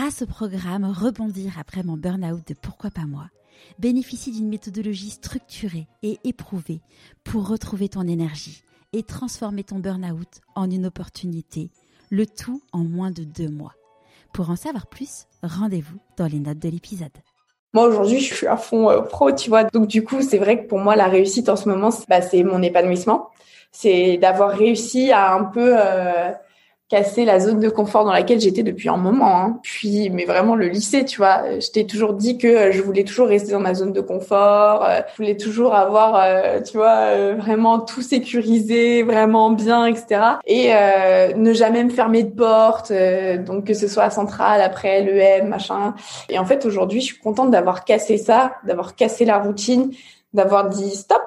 grâce au programme Rebondir après mon burn-out de Pourquoi pas moi, bénéficie d'une méthodologie structurée et éprouvée pour retrouver ton énergie et transformer ton burn-out en une opportunité, le tout en moins de deux mois. Pour en savoir plus, rendez-vous dans les notes de l'épisode. Moi aujourd'hui, je suis à fond euh, pro, tu vois. Donc du coup, c'est vrai que pour moi, la réussite en ce moment, c'est bah, mon épanouissement. C'est d'avoir réussi à un peu euh, casser la zone de confort dans laquelle j'étais depuis un moment. Hein. Puis, mais vraiment le lycée, tu vois, je t'ai toujours dit que je voulais toujours rester dans ma zone de confort. Euh, je voulais toujours avoir, euh, tu vois, euh, vraiment tout sécurisé, vraiment bien, etc. Et ne jamais me fermer de porte. donc que ce soit à Centrale, après l'EM, machin. Et en fait, aujourd'hui, je suis contente d'avoir cassé ça, d'avoir cassé la routine, d'avoir dit stop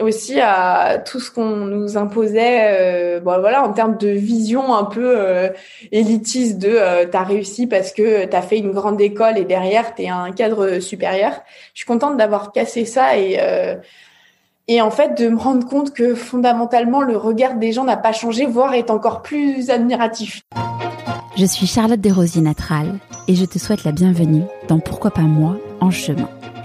aussi à tout ce qu'on nous imposait euh, bon voilà en termes de vision un peu euh, élitiste de euh, t'as réussi parce que t'as fait une grande école et derrière t'es un cadre supérieur. Je suis contente d'avoir cassé ça et euh, et en fait de me rendre compte que fondamentalement le regard des gens n'a pas changé voire est encore plus admiratif. Je suis Charlotte Desrosiers Natral et je te souhaite la bienvenue dans Pourquoi pas moi en chemin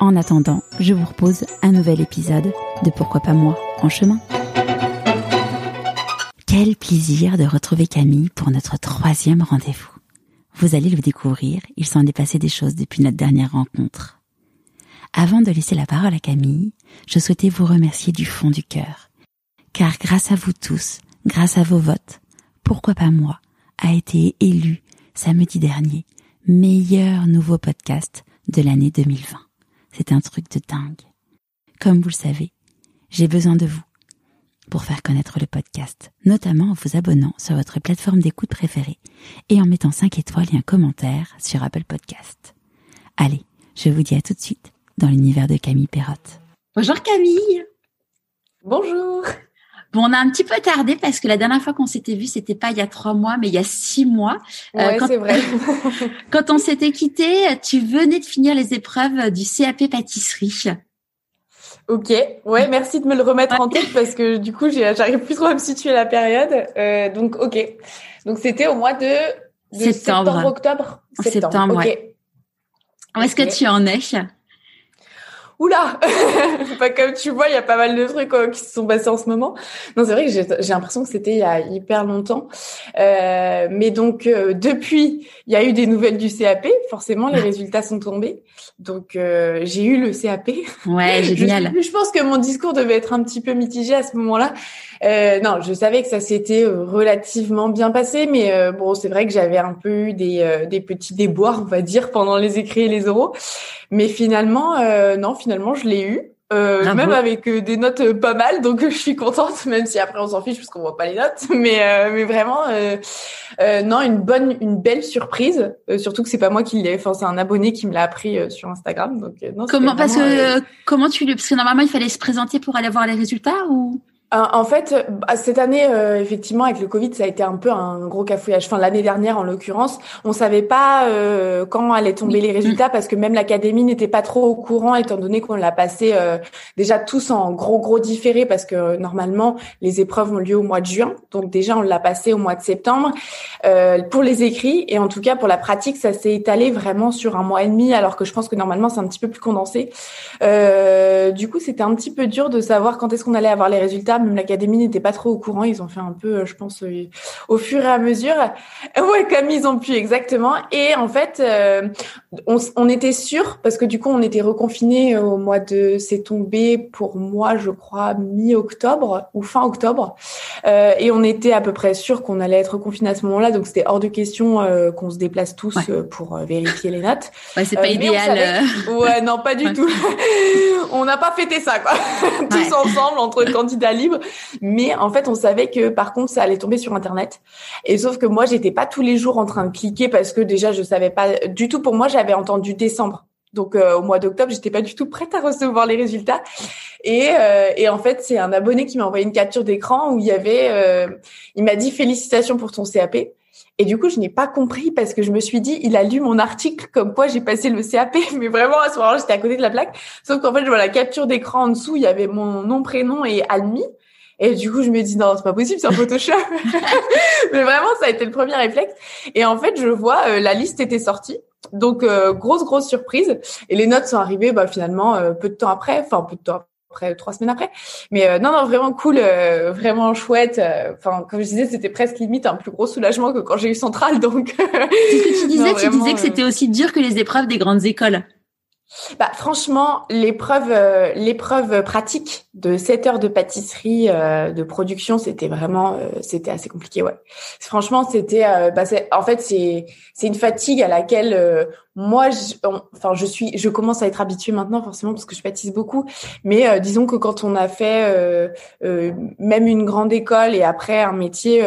En attendant, je vous propose un nouvel épisode de Pourquoi pas moi en chemin. Quel plaisir de retrouver Camille pour notre troisième rendez-vous. Vous allez le découvrir, il s'en est passé des choses depuis notre dernière rencontre. Avant de laisser la parole à Camille, je souhaitais vous remercier du fond du cœur. Car grâce à vous tous, grâce à vos votes, Pourquoi pas moi a été élu samedi dernier meilleur nouveau podcast de l'année 2020. C'est un truc de dingue. Comme vous le savez, j'ai besoin de vous pour faire connaître le podcast, notamment en vous abonnant sur votre plateforme d'écoute préférée et en mettant 5 étoiles et un commentaire sur Apple Podcast. Allez, je vous dis à tout de suite dans l'univers de Camille Perrotte. Bonjour Camille Bonjour Bon, on a un petit peu tardé parce que la dernière fois qu'on s'était vu, c'était pas il y a trois mois, mais il y a six mois. Euh, ouais, c'est vrai. quand on s'était quitté, tu venais de finir les épreuves du CAP pâtisserie. Ok, ouais, merci de me le remettre en tête parce que du coup, j'arrive plus trop à me situer la période. Euh, donc, ok. Donc, c'était au mois de, septembre. octobre? Septembre, septembre ouais. Où est-ce que tu en es? Oula! Pas comme tu vois il y a pas mal de trucs euh, qui se sont passés en ce moment. Non c'est vrai que j'ai l'impression que c'était il y a hyper longtemps. Euh, mais donc euh, depuis il y a eu des nouvelles du CAP forcément les résultats sont tombés. Donc euh, j'ai eu le CAP ouais génial. je, je, pense que mon discours devait être un petit peu mitigé à ce moment-là. Euh, non je savais que ça s'était relativement bien passé mais bon c'est vrai que j'avais un peu eu des des petits déboires on va dire pendant les écrits et les oraux mais finalement non finalement je l'ai eu. Euh, même avec euh, des notes euh, pas mal, donc je suis contente, même si après on s'en fiche parce qu'on voit pas les notes, mais mais vraiment non une bonne, une belle surprise, surtout que c'est pas moi qui l'ai, enfin c'est un abonné qui me l'a appris sur Instagram, donc non. Comment parce que comment tu le parce que normalement il fallait se présenter pour aller voir les résultats ou? euh, en fait, bah, cette année, euh, effectivement, avec le Covid, ça a été un peu un gros cafouillage. Enfin, l'année dernière, en l'occurrence, on savait pas euh, quand allaient tomber les résultats parce que même l'académie n'était pas trop au courant, étant donné qu'on l'a passé déjà tous en gros gros différé parce que normalement les épreuves ont lieu au mois de juin, donc déjà on l'a passé au mois de septembre pour les écrits et en tout cas pour la pratique, ça s'est étalé vraiment sur un mois et demi, alors que je pense que normalement c'est un petit peu plus condensé. du coup, c'était un petit peu dur de savoir quand est-ce qu'on allait avoir les résultats même l'académie n'était pas trop au courant. Ils ont fait un peu, euh, je pense, euh, au fur et à mesure. Ouais, comme ils ont pu exactement. Et en fait, euh, on, était sûr parce que du coup, on était reconfiné au mois de, c'est tombé pour moi, je crois, mi-octobre ou fin octobre. et on était à peu près sûr qu'on allait être reconfiné à ce moment-là. Donc c'était hors de question qu'on se déplace tous pour vérifier les notes. Ouais, c'est pas idéal. Ouais, non, pas du tout. on n'a pas fêté ça, quoi. tous ensemble entre candidats libres Mais en fait, on savait que par contre, ça allait tomber sur Internet. Et sauf que moi, j'étais pas tous les jours en train de cliquer parce que déjà, je savais pas du tout. Pour moi, j'avais entendu décembre. Donc euh, au mois d'octobre, j'étais pas du tout prête à recevoir les résultats. Et, euh, et en fait, c'est un abonné qui m'a envoyé une capture d'écran où il y avait, euh, il m'a dit félicitations pour ton CAP. Et du coup, je n'ai pas compris parce que je me suis dit, il a lu mon article comme quoi j'ai passé le CAP, mais vraiment à ce moment-là, j'étais à côté de la plaque. Sauf qu'en fait, je vois la capture d'écran en dessous, il y avait mon nom, prénom et Almi. Et du coup, je me dis non, c'est pas possible, c'est un Photoshop. mais vraiment, ça a été le premier réflexe. Et en fait, je vois la liste était sortie donc euh, grosse grosse surprise et les notes sont arrivées bah, finalement euh, peu de temps après, enfin peu de temps après trois semaines après. Mais euh, non non vraiment cool, vraiment chouette. Enfin comme je disais c'était presque limite un plus gros soulagement que quand j'ai eu centrale donc. C'est ce que tu disais, tu disais que c'était aussi dur que les épreuves des grandes écoles. Bah franchement l'épreuve l'épreuve pratique de 7 heures de pâtisserie de production c'était vraiment c'était assez compliqué ouais. Franchement c'était bah, en fait c'est c'est une fatigue à laquelle euh, moi, je, enfin, je suis, je commence à être habituée maintenant forcément parce que je pâtisse beaucoup. Mais euh, disons que quand on a fait euh, même une grande école et après un métier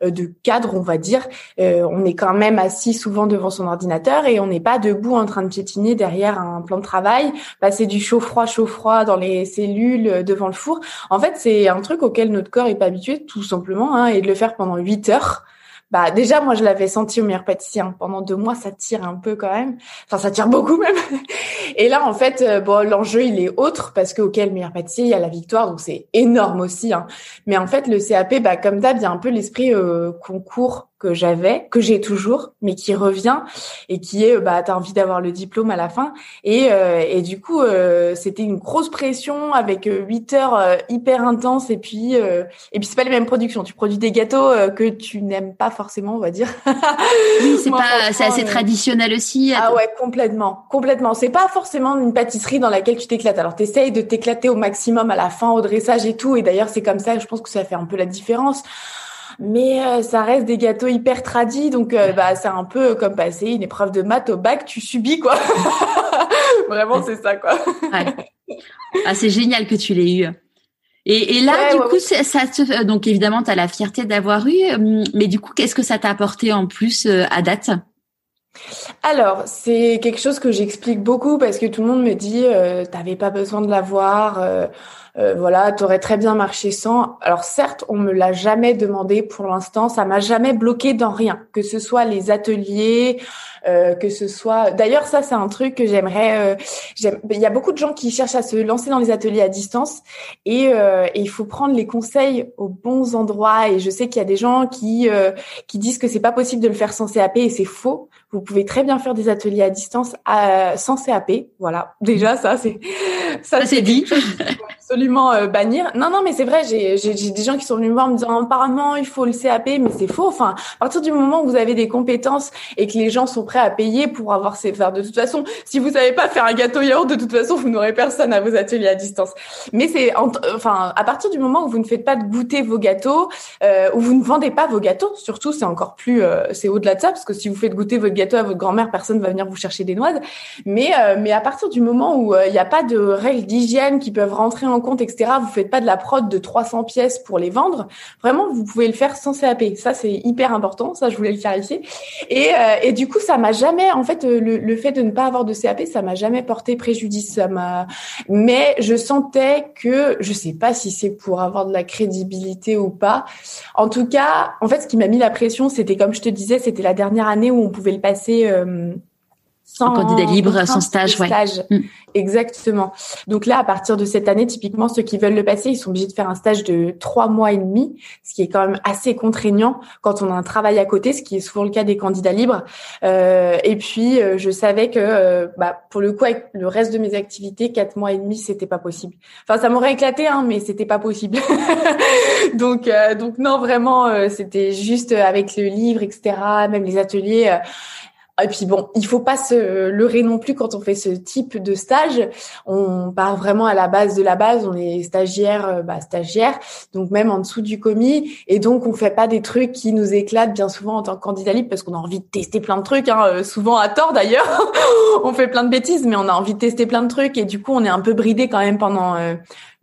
de cadre, on va dire, on est quand même assis souvent devant son ordinateur et on n'est pas debout en train de piétiner derrière un plan de travail, passer du chaud froid, chaud froid dans les cellules devant le four. En fait, c'est un truc auquel notre corps est pas habitué, tout simplement, hein, et de le faire pendant huit heures bah déjà moi je l'avais senti au meilleur pâtissier hein. pendant deux mois ça tire un peu quand même enfin ça tire beaucoup même et là en fait euh, bon l'enjeu il est autre parce que auquel meilleur pâtissier il y a la victoire donc c'est énorme aussi hein. mais en fait le CAP bah comme d'hab il y a un peu l'esprit euh, concours que j'avais, que j'ai toujours, mais qui revient et qui est, bah, t'as envie d'avoir le diplôme à la fin. Et, euh, et du coup, euh, c'était une grosse pression avec euh, huit heures hyper intenses et puis et puis c'est pas les mêmes productions. Tu produis des gâteaux que tu n'aimes pas forcément, on va dire. oui, c'est pas, c'est assez traditionnel aussi. Ah ouais, complètement, complètement. C'est pas forcément une pâtisserie dans laquelle tu t'éclates. Alors t'essayes de t'éclater au maximum à la fin au dressage et tout. Et d'ailleurs, c'est comme ça. Je pense que ça fait un peu la différence mais euh, ça reste des gâteaux hyper tradis, donc euh, bah c'est un peu comme passer une épreuve de maths au bac, tu subis quoi. Vraiment, c'est ça quoi. Ah, c'est génial que tu l'aies eu. Et, et là, du coup, ça te, donc évidemment, tu as la fierté d'avoir eu, hum, mais du coup, qu'est-ce que ça t'a apporté en plus euh, à date? Alors, c'est quelque chose que j'explique beaucoup parce que tout le monde me dit, euh, t'avais pas besoin de l'avoir. Euh, euh, voilà, t'aurais très bien marché sans. Alors certes, on me l'a jamais demandé pour l'instant, ça m'a jamais bloqué dans rien, que ce soit les ateliers, euh, que ce soit. D'ailleurs, ça c'est un truc que j'aimerais. Euh, il y a beaucoup de gens qui cherchent à se lancer dans les ateliers à distance et, et il faut prendre les conseils aux bons endroits. Et je sais qu'il y a des gens qui qui disent que c'est pas possible de le faire sans CAP et c'est faux. Vous pouvez très bien faire des ateliers à distance à, sans CAP. Voilà, déjà ça c'est ça, c'est dit. absolument euh, bannir. Non, non, mais c'est vrai. J'ai, j'ai, des gens qui sont venus me voir me disant apparemment il faut le CAP, mais c'est faux. Enfin, à partir du moment où vous avez des compétences et que les gens sont prêts à payer pour avoir ces faire de toute façon, si vous savez pas faire un gâteau yaourt, de toute façon vous n'aurez personne à vos ateliers à distance. Mais c'est enfin à partir du moment où vous ne faites pas de goûter vos gâteaux, euh, où vous ne vendez pas vos gâteaux, surtout c'est encore plus euh, c'est au-delà de ça parce que si vous faites goûter votre gâteau à votre grand-mère, personne va venir vous chercher des noix. Mais euh, mais à partir du moment où il n'y a pas de règles d'hygiène qui peuvent rentrer en compte, etc. Vous faites pas de la prod de 300 pièces pour les vendre. Vraiment, vous pouvez le faire sans CAP. Ça, c'est hyper important. Ça, je voulais le clarifier. Et, euh, et du coup, ça m'a jamais, en fait, le, le, fait de ne pas avoir de CAP, ça m'a jamais porté préjudice. Ça m'a, mais je sentais que, je sais pas si c'est pour avoir de la crédibilité ou pas. En tout cas, en fait, ce qui m'a mis la pression, c'était comme je te disais, c'était la dernière année où on pouvait le passer. Euh, sans candidat libre, sans stage, ouais. Mm. Exactement. Donc là, à partir de cette année, typiquement, ceux qui veulent le passer, ils sont obligés de faire un stage de trois mois et demi, ce qui est quand même assez contraignant quand on a un travail à côté, ce qui est souvent le cas des candidats libres. Euh, et puis, euh, je savais que, euh, bah, pour le coup, avec le reste de mes activités, quatre mois et demi, c'était pas possible. Enfin, ça m'aurait éclaté, hein, mais c'était pas possible. donc, euh, donc non, vraiment, c'était juste avec le livre, etc. Même les ateliers et puis bon, il faut pas se leurrer non plus quand on fait ce type de stage. On part vraiment à la base de la base. On est stagiaire, euh, bah, stagiaire, donc même en dessous du commis. Et donc on fait pas des trucs qui nous éclatent bien souvent en tant que candidat libre parce qu'on a envie de tester plein de trucs, hein, euh, souvent à tort d'ailleurs. on fait plein de bêtises, mais on a envie de tester plein de trucs et du coup on est un peu bridé quand même pendant euh,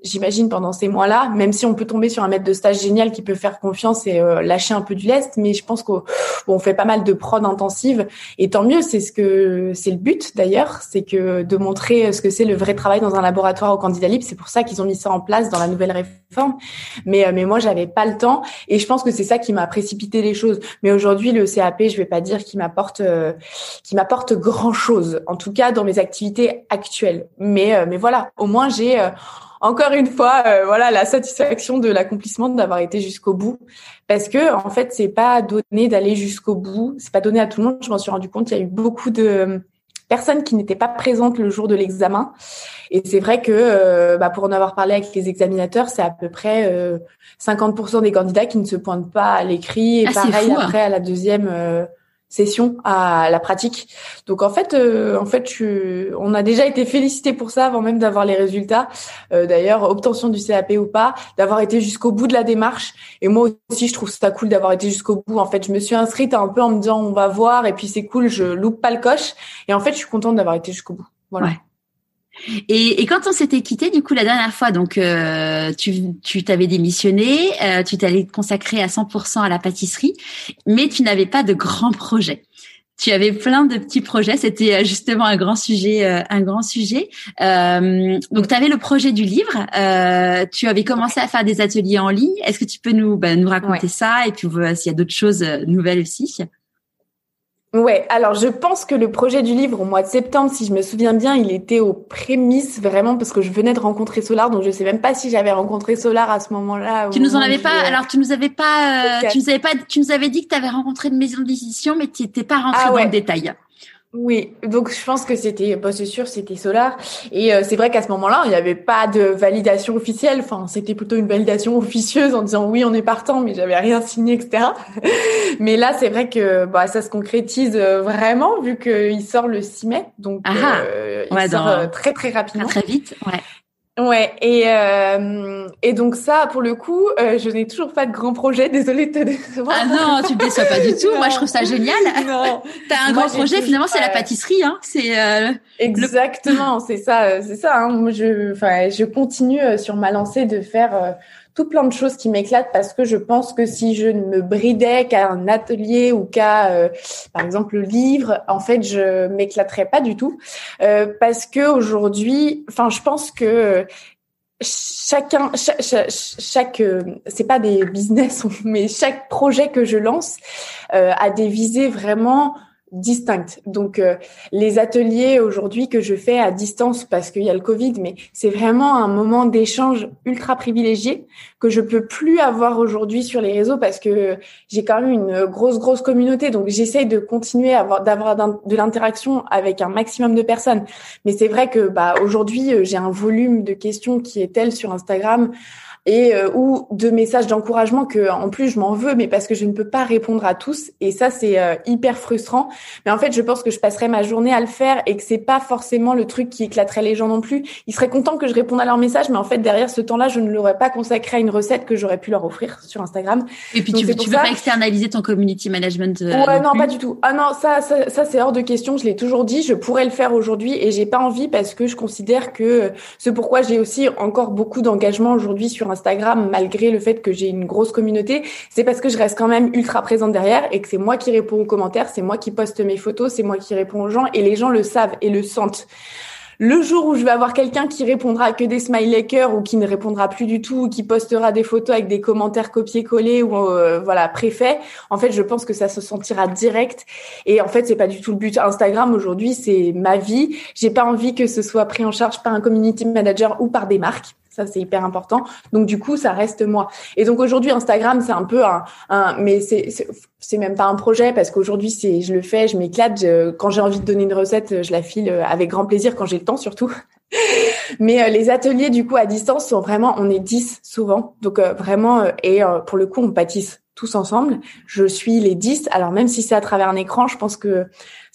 j'imagine pendant ces mois-là, même si on peut tomber sur un maître de stage génial qui peut faire confiance et euh, lâcher un peu du lest, mais je pense qu'on fait pas mal de prod intensive et tant mieux, c'est ce que c'est le but d'ailleurs, c'est que de montrer ce que c'est le vrai travail dans un laboratoire au candidat libre, c'est pour ça qu'ils ont mis ça en place dans la nouvelle réforme. Mais euh, mais moi j'avais pas le temps et je pense que c'est ça qui m'a précipité les choses. Mais aujourd'hui le CAP, je vais pas dire qu'il m'apporte euh, qui m'apporte grand chose, en tout cas dans mes activités actuelles. Mais mais voilà, au moins j'ai encore une fois, euh, voilà, la satisfaction de l'accomplissement d'avoir été jusqu'au bout, parce que en fait, c'est pas donné d'aller jusqu'au bout, c'est pas donné à tout le monde. Je m'en suis rendu compte, il y a eu beaucoup de euh, personnes qui n'étaient pas présentes le jour de l'examen, et c'est vrai que euh, bah, pour en avoir parlé avec les examinateurs, c'est à peu près 50% des candidats qui ne se pointent pas à l'écrit, et ah, pareil hein. après à la deuxième session à la pratique. Donc en fait, euh, en fait, on a déjà été félicité pour ça avant même d'avoir les résultats. Euh, d'ailleurs, obtention du CAP ou pas, d'avoir été jusqu'au bout de la démarche. Et moi aussi, je trouve ça cool d'avoir été jusqu'au bout. En fait, je me suis inscrite un peu en me disant on va voir et puis c'est cool, je loupe pas le coche. Et en fait, je suis contente d'avoir été jusqu'au bout. Voilà. Et, et, quand on s'était quitté, du coup, la dernière fois, donc euh, tu, tu t'avais démissionné, euh, tu t'allais te consacrer à 100% à la pâtisserie, mais tu n'avais pas de grands projets. Tu avais plein de petits projets. C'était euh, justement un grand sujet, euh, un grand sujet. Euh, donc, tu avais le projet du livre. Euh, tu avais commencé à faire des ateliers en ligne. Est-ce que tu peux nous, bah, nous raconter ça et puis s'il y a d'autres choses nouvelles aussi? Ouais, alors je pense que le projet du livre au mois de septembre, si je me souviens bien, il était aux prémices vraiment parce que je venais de rencontrer Solar, donc je sais même pas si j'avais rencontré Solar à ce moment-là. Tu nous en avais pas, alors tu nous avais pas, euh, tu nous avais pas, tu nous avais dit que tu avais rencontré une maison d'édition, mais tu n'étais pas rentré ah dans le détail. Oui, donc je pense que c'était, bah c'est sûr, c'était Solar. Et euh, c'est vrai qu'à ce moment-là, il n'y avait pas de validation officielle. Enfin, c'était plutôt une validation officieuse en disant oui, on est partant, mais j'avais rien signé, etc. mais là, c'est vrai que bah, ça se concrétise euh, vraiment vu qu'il sort le 6 mai, donc ah ah. euh, il sort très très rapidement. Très, très vite, ouais. Ouais, et, euh, et donc ça, pour le coup, euh, je n'ai toujours pas de grand projet, désolée de te décevoir. Ah non, tu ne déçois pas du tout, moi je trouve ça génial. Non. T'as un grand projet, finalement c'est la pâtisserie, hein. C'est euh, Exactement, c'est ça, c'est ça. Hein. Je, enfin, je continue sur ma lancée de faire tout plein de choses qui m'éclatent parce que je pense que si je ne me bridais qu'à un atelier ou qu'à, euh, par exemple, le livre, en fait, je m'éclaterais pas du tout. Euh, parce que aujourd'hui, enfin, je pense que chacun, chaque, euh, c'est pas des business, mais chaque projet que je lance a des visées vraiment distinctes. Donc euh, les ateliers aujourd'hui que je fais à distance parce qu'il y a le Covid, mais c'est vraiment un moment d'échange ultra privilégié que je peux plus avoir aujourd'hui sur les réseaux parce que j'ai quand même une grosse grosse communauté. Donc j'essaye de continuer d'avoir de l'interaction avec un maximum de personnes. Mais c'est vrai que bah aujourd'hui euh, j'ai un volume de questions qui est tel sur Instagram et euh, ou de messages d'encouragement que en plus je m'en veux mais parce que je ne peux pas répondre à tous. Et ça c'est euh, hyper frustrant. Mais en fait je pense que je passerai ma journée à le faire et que c'est pas forcément le truc qui éclaterait les gens non plus. Ils seraient contents que je réponde à leurs messages mais en fait derrière ce temps-là je ne l'aurais pas consacré à une recette que j'aurais pu leur offrir sur Instagram. Et puis tu, tu veux pas externaliser ton community management euh, ouais non, pas du tout. Ah non ça ça, ça c'est hors de question. Je l'ai toujours dit. Je pourrais le faire aujourd'hui et j'ai pas envie parce que je considère que c'est pourquoi j'ai aussi encore beaucoup d'engagement aujourd'hui sur Instagram, malgré le fait que j'ai une grosse communauté, c'est parce que je reste quand même ultra présente derrière et que c'est moi qui réponds aux commentaires, c'est moi qui poste mes photos, c'est moi qui réponds aux gens et les gens le savent et le sentent. Le jour où je vais avoir quelqu'un qui répondra que des smiley cœurs ou qui ne répondra plus du tout ou qui postera des photos avec des commentaires copiés-collés ou euh, voilà préfets, en fait, je pense que ça se sentira direct. Et en fait, c'est pas du tout le but. Instagram aujourd'hui, c'est ma vie. J'ai pas envie que ce soit pris en charge par un community manager ou par des marques. Ça, c'est hyper important. Donc, du coup, ça reste moi. Et donc, aujourd'hui, Instagram, c'est un peu un, un mais c'est, c'est même pas un projet parce qu'aujourd'hui, c'est, je le fais, je m'éclate. quand j'ai envie de donner une recette, je la file avec grand plaisir quand j'ai le temps, surtout. mais euh, les ateliers, du coup, à distance sont vraiment, on est 10 souvent. Donc, euh, vraiment, euh, et pour le coup, on pâtisse tous ensemble. Je suis les 10. Alors même si c'est à travers un écran, je pense que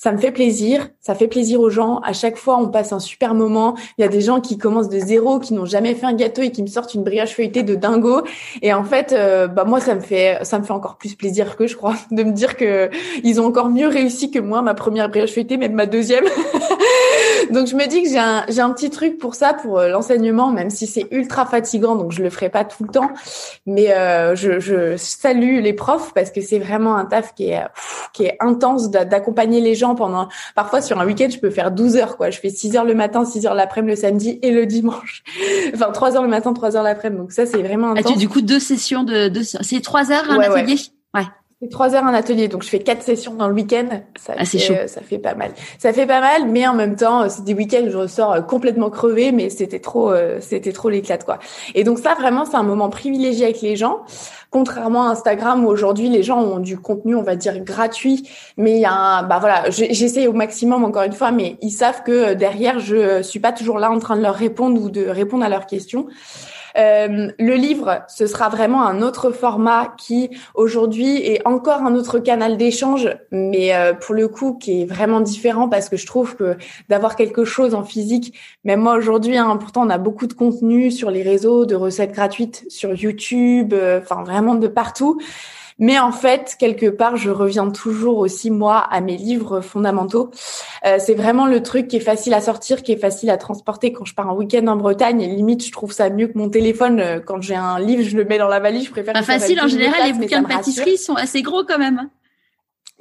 ça me fait plaisir. Ça fait plaisir aux gens. À chaque fois, on passe un super moment. Il y a des gens qui commencent de zéro, qui n'ont jamais fait un gâteau et qui me sortent une brioche feuilletée de dingo. Et en fait, euh, bah moi, ça me fait, ça me fait encore plus plaisir que je crois de me dire que ils ont encore mieux réussi que moi ma première brioche feuilletée, même ma deuxième. donc je me dis que j'ai un j'ai un petit truc pour ça pour euh, l'enseignement même si c'est ultra fatigant donc je le ferai pas tout le temps. Mais euh, je, je salue les profs parce que c'est vraiment un taf qui est qui est intense d'accompagner les gens pendant parfois sur un week-end je peux faire 12 heures quoi. Je fais 6 heures le matin 6 heures l'après-midi le samedi et le dimanche. Enfin 3 heures le matin 3 heures l'après-midi. Donc ça c'est vraiment intense. As-tu du coup deux sessions de, de... c'est 3 heures un atelier? ouais trois heures un atelier, donc je fais quatre sessions dans le week-end. Ça, ah, fait, euh, ça fait pas mal. Ça fait pas mal, mais en même temps, c'est des week-ends où je ressors euh, complètement crevée, mais c'était trop, euh, c'était trop l'éclate quoi. Et donc ça, vraiment, c'est un moment privilégié avec les gens. Contrairement à Instagram où aujourd'hui les gens ont du contenu, on va dire gratuit, mais il y a un, bah voilà, j'essaie au maximum encore une fois, mais ils savent que derrière je suis pas toujours là en train de leur répondre ou de répondre à leurs questions. Euh, le livre, ce sera vraiment un autre format qui aujourd'hui est encore un autre canal d'échange, mais euh, pour le coup qui est vraiment différent parce que je trouve que d'avoir quelque chose en physique, même moi aujourd'hui, hein, pourtant on a beaucoup de contenu sur les réseaux, de recettes gratuites sur YouTube, euh, enfin vraiment de partout. Mais en fait, quelque part, je reviens toujours aussi moi à mes livres fondamentaux. Euh, c'est vraiment le truc qui est facile à sortir, qui est facile à transporter quand je pars en week-end en Bretagne. Et limite, je trouve ça mieux que mon téléphone. Euh, quand j'ai un livre, je le mets dans la valise. Je préfère. Pas facile en général. les bouquins de pâtisserie sont assez gros quand même.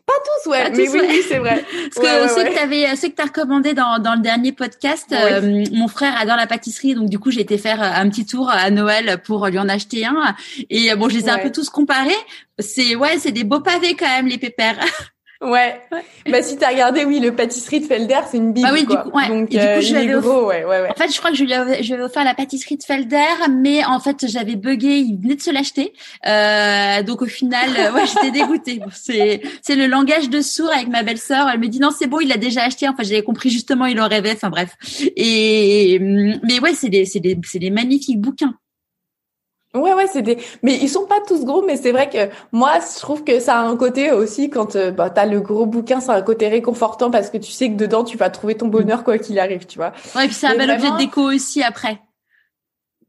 Pas tous, ouais, mais oui, oui c'est vrai. Parce que ceux que t'avais, ceux que t'as recommandé dans, dans le dernier podcast, euh, mon frère adore la pâtisserie, donc du coup j'ai été faire un petit tour à Noël pour lui en acheter un. Et bon, je les ai un peu tous comparés. C'est ouais, c'est des beaux pavés quand même les pépères. Ouais. Bah si t'as regardé, oui, le pâtisserie de Felder, c'est une bible. Ah oui, du coup, ouais. Donc, et du coup, je euh, gros, ouais, ouais, ouais. En fait, je crois que je lui avais, je offert la pâtisserie de Felder, mais en fait, j'avais bugué, il venait de se l'acheter. Euh, donc au final, euh, ouais, j'étais dégoûtée. c'est c'est le langage de sourd avec ma belle-sœur. Elle me dit non, c'est bon, il l'a déjà acheté. Enfin, j'avais compris justement, il en rêvait. Enfin bref. Et mais ouais, c'est des c'est des c'est des magnifiques bouquins. Ouais, ouais, c'est des. Mais ils sont pas tous gros, mais c'est vrai que moi, je trouve que ça a un côté aussi quand euh, bah, t'as le gros bouquin, ça a un côté réconfortant parce que tu sais que dedans tu vas trouver ton bonheur quoi qu'il arrive, tu vois. Ouais, et puis c'est un bel objet de déco aussi après.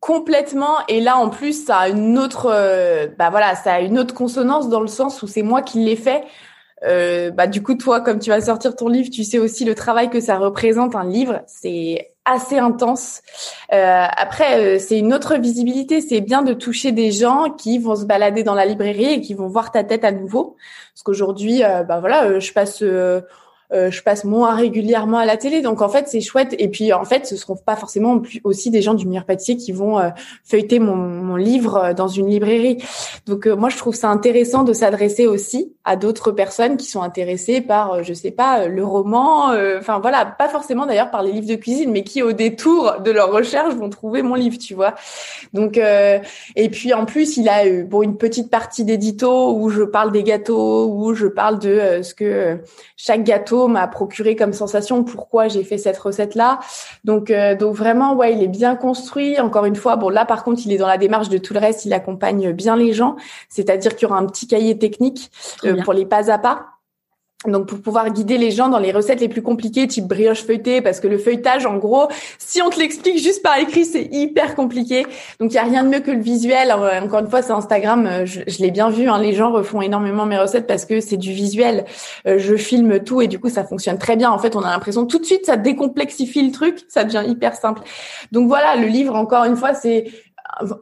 Complètement. Et là, en plus, ça a une autre, euh, bah voilà, ça a une autre consonance dans le sens où c'est moi qui l'ai fait. Euh, bah du coup, toi, comme tu vas sortir ton livre, tu sais aussi le travail que ça représente un livre. C'est assez intense. Euh, après, euh, c'est une autre visibilité. C'est bien de toucher des gens qui vont se balader dans la librairie et qui vont voir ta tête à nouveau. Parce qu'aujourd'hui, euh, bah voilà, je passe euh, je passe moins régulièrement à la télé, donc en fait c'est chouette. Et puis en fait, ce seront pas forcément aussi des gens du meilleur pâtissier qui vont euh, feuilleter mon, mon, livre euh, dans une librairie. Donc moi je trouve ça intéressant de s'adresser aussi à d'autres personnes qui sont intéressées par, je sais pas, le roman. Enfin voilà, pas forcément d'ailleurs par les livres de cuisine, mais qui au détour de leur recherche vont trouver mon livre, tu vois. Donc et puis en plus il a bon une petite partie d'édito où je parle des gâteaux, où je parle de ce que chaque gâteau m'a procuré comme sensation, pourquoi j'ai fait cette recette là. Donc euh, donc vraiment ouais, il est bien construit. Encore une fois, bon là par contre, il est dans la démarche de tout le reste, il accompagne bien les gens, c'est-à-dire qu'il y aura un petit cahier technique euh, pour les pas à pas donc pour pouvoir guider les gens dans les recettes les plus compliquées, type brioche feuilletée, parce que le feuilletage, en gros, si on te l'explique juste par écrit, c'est hyper compliqué. Donc il y a rien de mieux que le visuel. encore une fois, c'est Instagram, euh, je, l'ai bien vu. Hein, les gens refont énormément mes recettes parce que c'est du visuel. Euh, je filme tout et du coup ça fonctionne très bien. En fait, on a l'impression tout de suite ça décomplexifie le truc, ça devient hyper simple. Donc voilà, le livre, encore une fois, c'est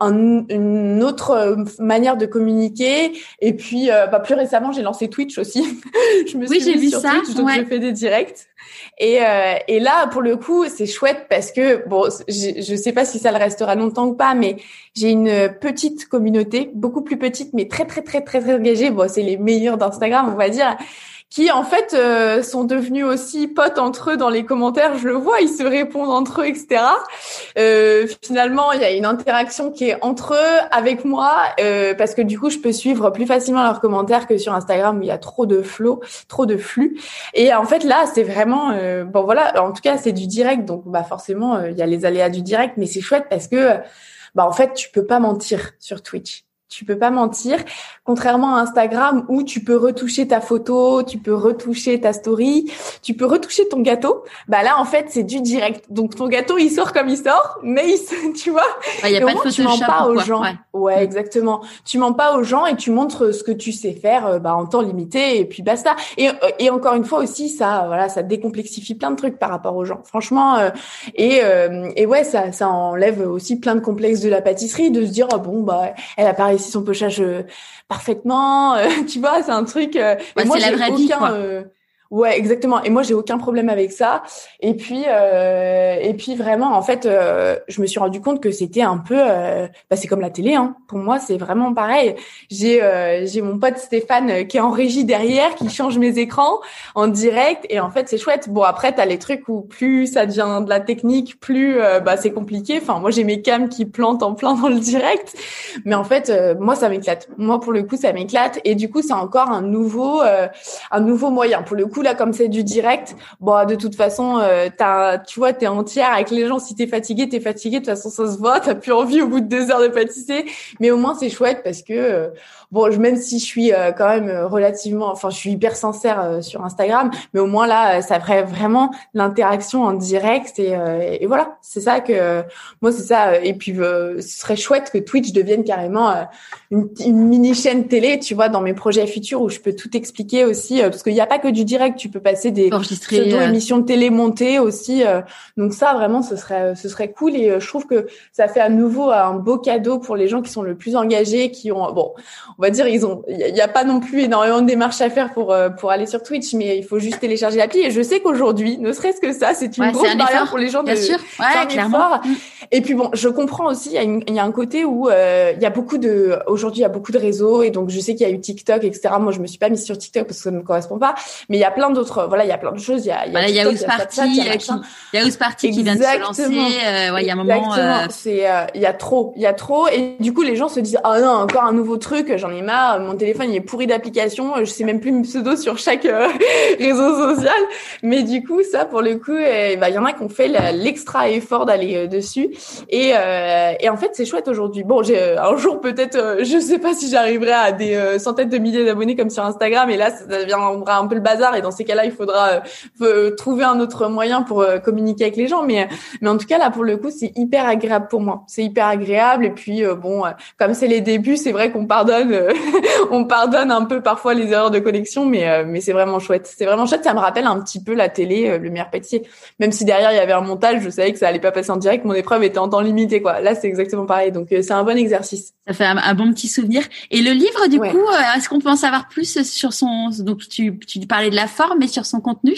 un, une autre manière de communiquer. Et puis, euh, bah, plus récemment, j'ai lancé Twitch aussi. je me suis oui, j'ai vu sur ça, Twitch, donc je fais des directs. Et, euh, et là, pour le coup, c'est chouette parce que bon, je sais pas si ça le restera longtemps ou pas, mais j'ai une petite communauté, beaucoup plus petite, mais très très très très très engagée. Bon, c'est les meilleurs d'Instagram, on va dire qui en fait euh, sont devenus aussi potes entre eux dans les commentaires. Je le vois, ils se répondent entre eux, etc. Euh, finalement, il y a une interaction qui est entre eux, avec moi, euh, parce que du coup, je peux suivre plus facilement leurs commentaires que sur Instagram où il y a trop de flow, trop de flux. Et en fait, là, c'est vraiment euh, bon. Voilà, en tout cas, c'est du direct, donc bah forcément, il y a les aléas du direct, mais c'est chouette parce que bah en fait, tu peux pas mentir sur Twitch tu peux pas mentir. Contrairement à Instagram où tu peux retoucher ta photo, tu peux retoucher ta story, tu peux retoucher ton gâteau. Bah là, en fait, c'est du direct. Donc ton gâteau, il sort comme il sort, mais il, tu vois. Il y a pas de tu mens pas aux gens. Ouais. exactement. Tu mens pas aux gens et tu montres ce que tu sais faire, euh, bah, en temps limité et puis basta. Et, euh, et encore une fois aussi, ça, voilà, ça décomplexifie plein de trucs par rapport aux gens. Franchement, euh, et et ouais, ça, ça enlève aussi plein de complexes de la pâtisserie, de se dire oh, bon bah, elle a pas réussi son pochage parfaitement, tu vois, c'est un truc. moi, c'est la vraie vie, quoi. Ouais, exactement. Et moi, j'ai aucun problème avec ça. Et puis, euh, et puis vraiment, en fait, euh, je me suis rendu compte que c'était un peu, euh, bah, c'est comme la télé. Hein. Pour moi, c'est vraiment pareil. J'ai, euh, j'ai mon pote Stéphane euh, qui est en régie derrière, qui change mes écrans en direct. Et en fait, c'est chouette. Bon, après, t'as les trucs où plus ça devient de la technique, plus euh, bah c'est compliqué. Enfin, moi, j'ai mes cams qui plantent en plein dans le direct. Mais en fait, moi, ça m'éclate. Moi, pour le coup, ça m'éclate. Et du coup, c'est encore un nouveau, un nouveau moyen. Pour le coup là, comme c'est du direct, bon, de toute façon, euh, t'as, tu vois, t'es entière avec les gens. Si t'es fatigué, t'es fatigué. De toute façon, ça se voit. T'as plus envie au bout de deux heures de pâtisser. Mais au moins, c'est chouette parce que, euh, bon, même si je suis euh, quand même relativement, enfin, je suis hyper sincère euh, sur Instagram, mais au moins là, ça ferait vraiment l'interaction en direct. Et, et voilà, c'est ça que, moi, c'est ça. Et puis, ce serait chouette que Twitch devienne carrément une, une mini chaîne télé, tu vois, dans mes projets futurs où je peux tout expliquer aussi, parce qu'il n'y a pas que du direct tu peux passer des pseudo euh, émissions de télé montées aussi. Euh, donc ça vraiment ce serait ce serait cool et euh, je trouve que ça fait à nouveau un beau cadeau pour les gens qui sont le plus engagés, qui ont bon, on va dire ils ont il y, a pas non plus énormément de démarches à faire pour pour aller sur Twitch, mais il faut juste télécharger l'appli et je sais qu'aujourd'hui, ne serait-ce que ça, c'est une grosse barrière pour les gens Bien de sûr. Ouais, clairement. Et puis bon, je comprends aussi il y a il y a un côté où il y a beaucoup de aujourd'hui il y a beaucoup de réseaux et donc je sais qu'il y a eu TikTok etc. Moi je me suis pas mise sur TikTok parce que ça ne me correspond pas, mais il y a plein d'autres. Voilà, il y a plein de choses. Il y a, il y a, voilà, Party, il y a, qui, Party qui vient de se lancer. Euh, ouais, il y a un moment. Euh... C'est, euh, il y a trop, il y a trop, et du coup les gens se disent ah non encore un nouveau truc, j'en marre. Mon téléphone il est pourri d'applications, je sais même plus mes pseudo sur chaque euh, réseau social. Mais du coup ça pour le coup, bah il y en a qui ont fait l'extra effort d'aller dessus. Et, et en fait c'est chouette aujourd'hui. Bon, j'ai un jour peut-être, je sais pas si j'arriverai à des centaines de milliers d'abonnés comme sur Instagram, et là ça deviendra un peu le bazar. Et dans ces cas-là, il faudra euh, trouver un autre moyen pour euh, communiquer avec les gens. Mais, mais en tout cas, là, pour le coup, c'est hyper agréable pour moi. C'est hyper agréable. Et puis, euh, bon, comme c'est les débuts, c'est vrai qu'on pardonne, on pardonne un peu parfois les erreurs de connexion, mais, mais c'est vraiment chouette. C'est vraiment chouette. Ça me rappelle un petit peu la télé, le meilleur pâtissier. Même si derrière, il y avait un montage, je savais que ça allait pas passer en direct. Mon épreuve était en temps limité, quoi. Là, c'est exactement pareil. Donc, c'est un bon exercice. Ça fait un, bon petit souvenir. Et le livre, du coup, est-ce qu'on peut en savoir plus sur son, donc tu, tu parlais de la forme, mais sur son contenu?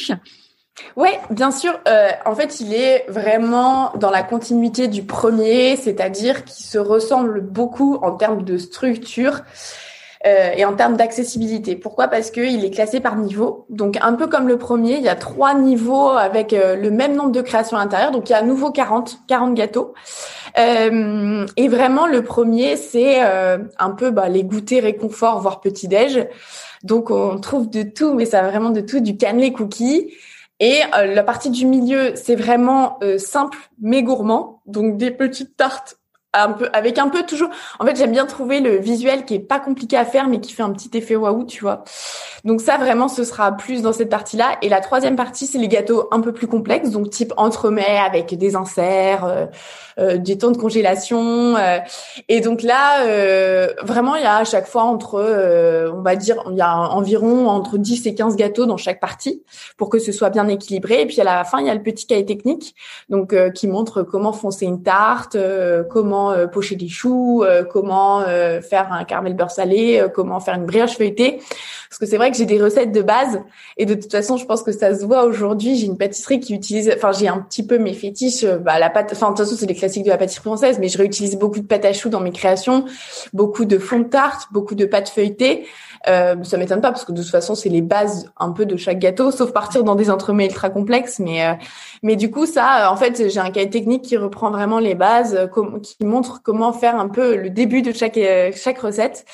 Oui, bien sûr. Euh, en fait, il est vraiment dans la continuité du premier, c'est-à-dire qu'il se ressemble beaucoup en termes de structure euh, et en termes d'accessibilité. Pourquoi? Parce qu'il est classé par niveau. Donc, un peu comme le premier, il y a trois niveaux avec euh, le même nombre de créations à l'intérieur. Donc, il y a à nouveau 40, 40 gâteaux. Euh, et vraiment, le premier, c'est un peu bah, les goûters réconfort, voire petit-déj. Donc, on trouve de tout, mais ça a vraiment de tout, du cannelé cookie. Et euh, la partie du milieu, c'est vraiment euh, simple mais gourmand. Donc des petites tartes un peu avec un peu toujours en fait j'aime bien trouver le visuel qui est pas compliqué à faire mais qui fait un petit effet waouh tu vois. Donc ça vraiment ce sera plus dans cette partie là et la troisième partie c'est les gâteaux un peu plus complexes. Donc type entremets avec des inserts euh, des temps de congélation euh, et donc là euh, vraiment il y a à chaque fois entre on va dire il y a environ entre 10 et 15 gâteaux dans chaque partie pour que ce soit bien équilibré et puis à la fin il y a le petit cahier technique donc qui montre comment foncer une tarte comment pocher des choux, comment faire un caramel beurre salé, comment faire une brioche feuilletée. Parce que c'est vrai que j'ai des recettes de base et de toute façon, je pense que ça se voit aujourd'hui. J'ai une pâtisserie qui utilise, enfin j'ai un petit peu mes fétiches. Bah la pâte, enfin de toute façon c'est les classiques de la pâtisserie française, mais je réutilise beaucoup de pâte à choux dans mes créations, beaucoup de fond de tarte, beaucoup de pâte feuilletée. Euh, ça m'étonne pas parce que de toute façon c'est les bases un peu de chaque gâteau, sauf partir dans des entremets ultra complexes. Mais euh, mais du coup ça, en fait, j'ai un cahier technique qui reprend vraiment les bases, qui montre comment faire un peu le début de chaque chaque recette.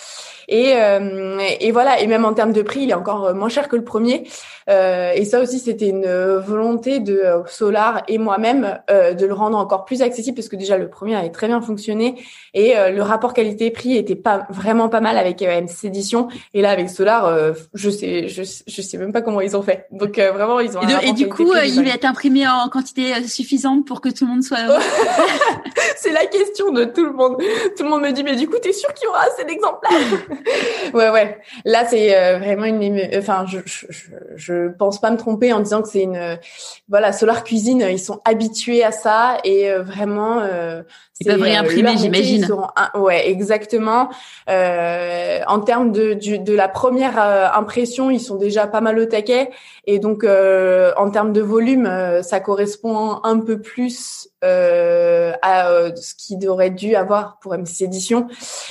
Et, euh, et voilà. Et même en termes de prix, il est encore moins cher que le premier. Euh, et ça aussi, c'était une volonté de Solar et moi-même de le rendre encore plus accessible parce que déjà le premier avait très bien fonctionné et le rapport qualité-prix était pas vraiment pas mal avec MC Édition. Et là, avec Solar, je sais, je, je sais même pas comment ils ont fait. Donc vraiment, ils ont. Et, et du coup, il va être imprimé en quantité suffisante pour que tout le monde soit c'est la question de tout le monde. Tout le monde me dit, mais du coup, t'es sûr qu'il y aura assez d'exemplaires? Ouais, ouais. Là, c'est euh, vraiment une. Enfin, je, je, pense pas me tromper en disant que c'est une. Voilà, Solar Cuisine, ils sont habitués à ça et euh, vraiment. Euh, ils peuvent réimprimer, j'imagine. Ouais, exactement. en termes de, de la première impression, ils sont déjà pas mal au taquet. Et donc, en termes de volume, ça correspond un peu plus euh, à euh, ce qu'il aurait dû avoir pour MC Édition.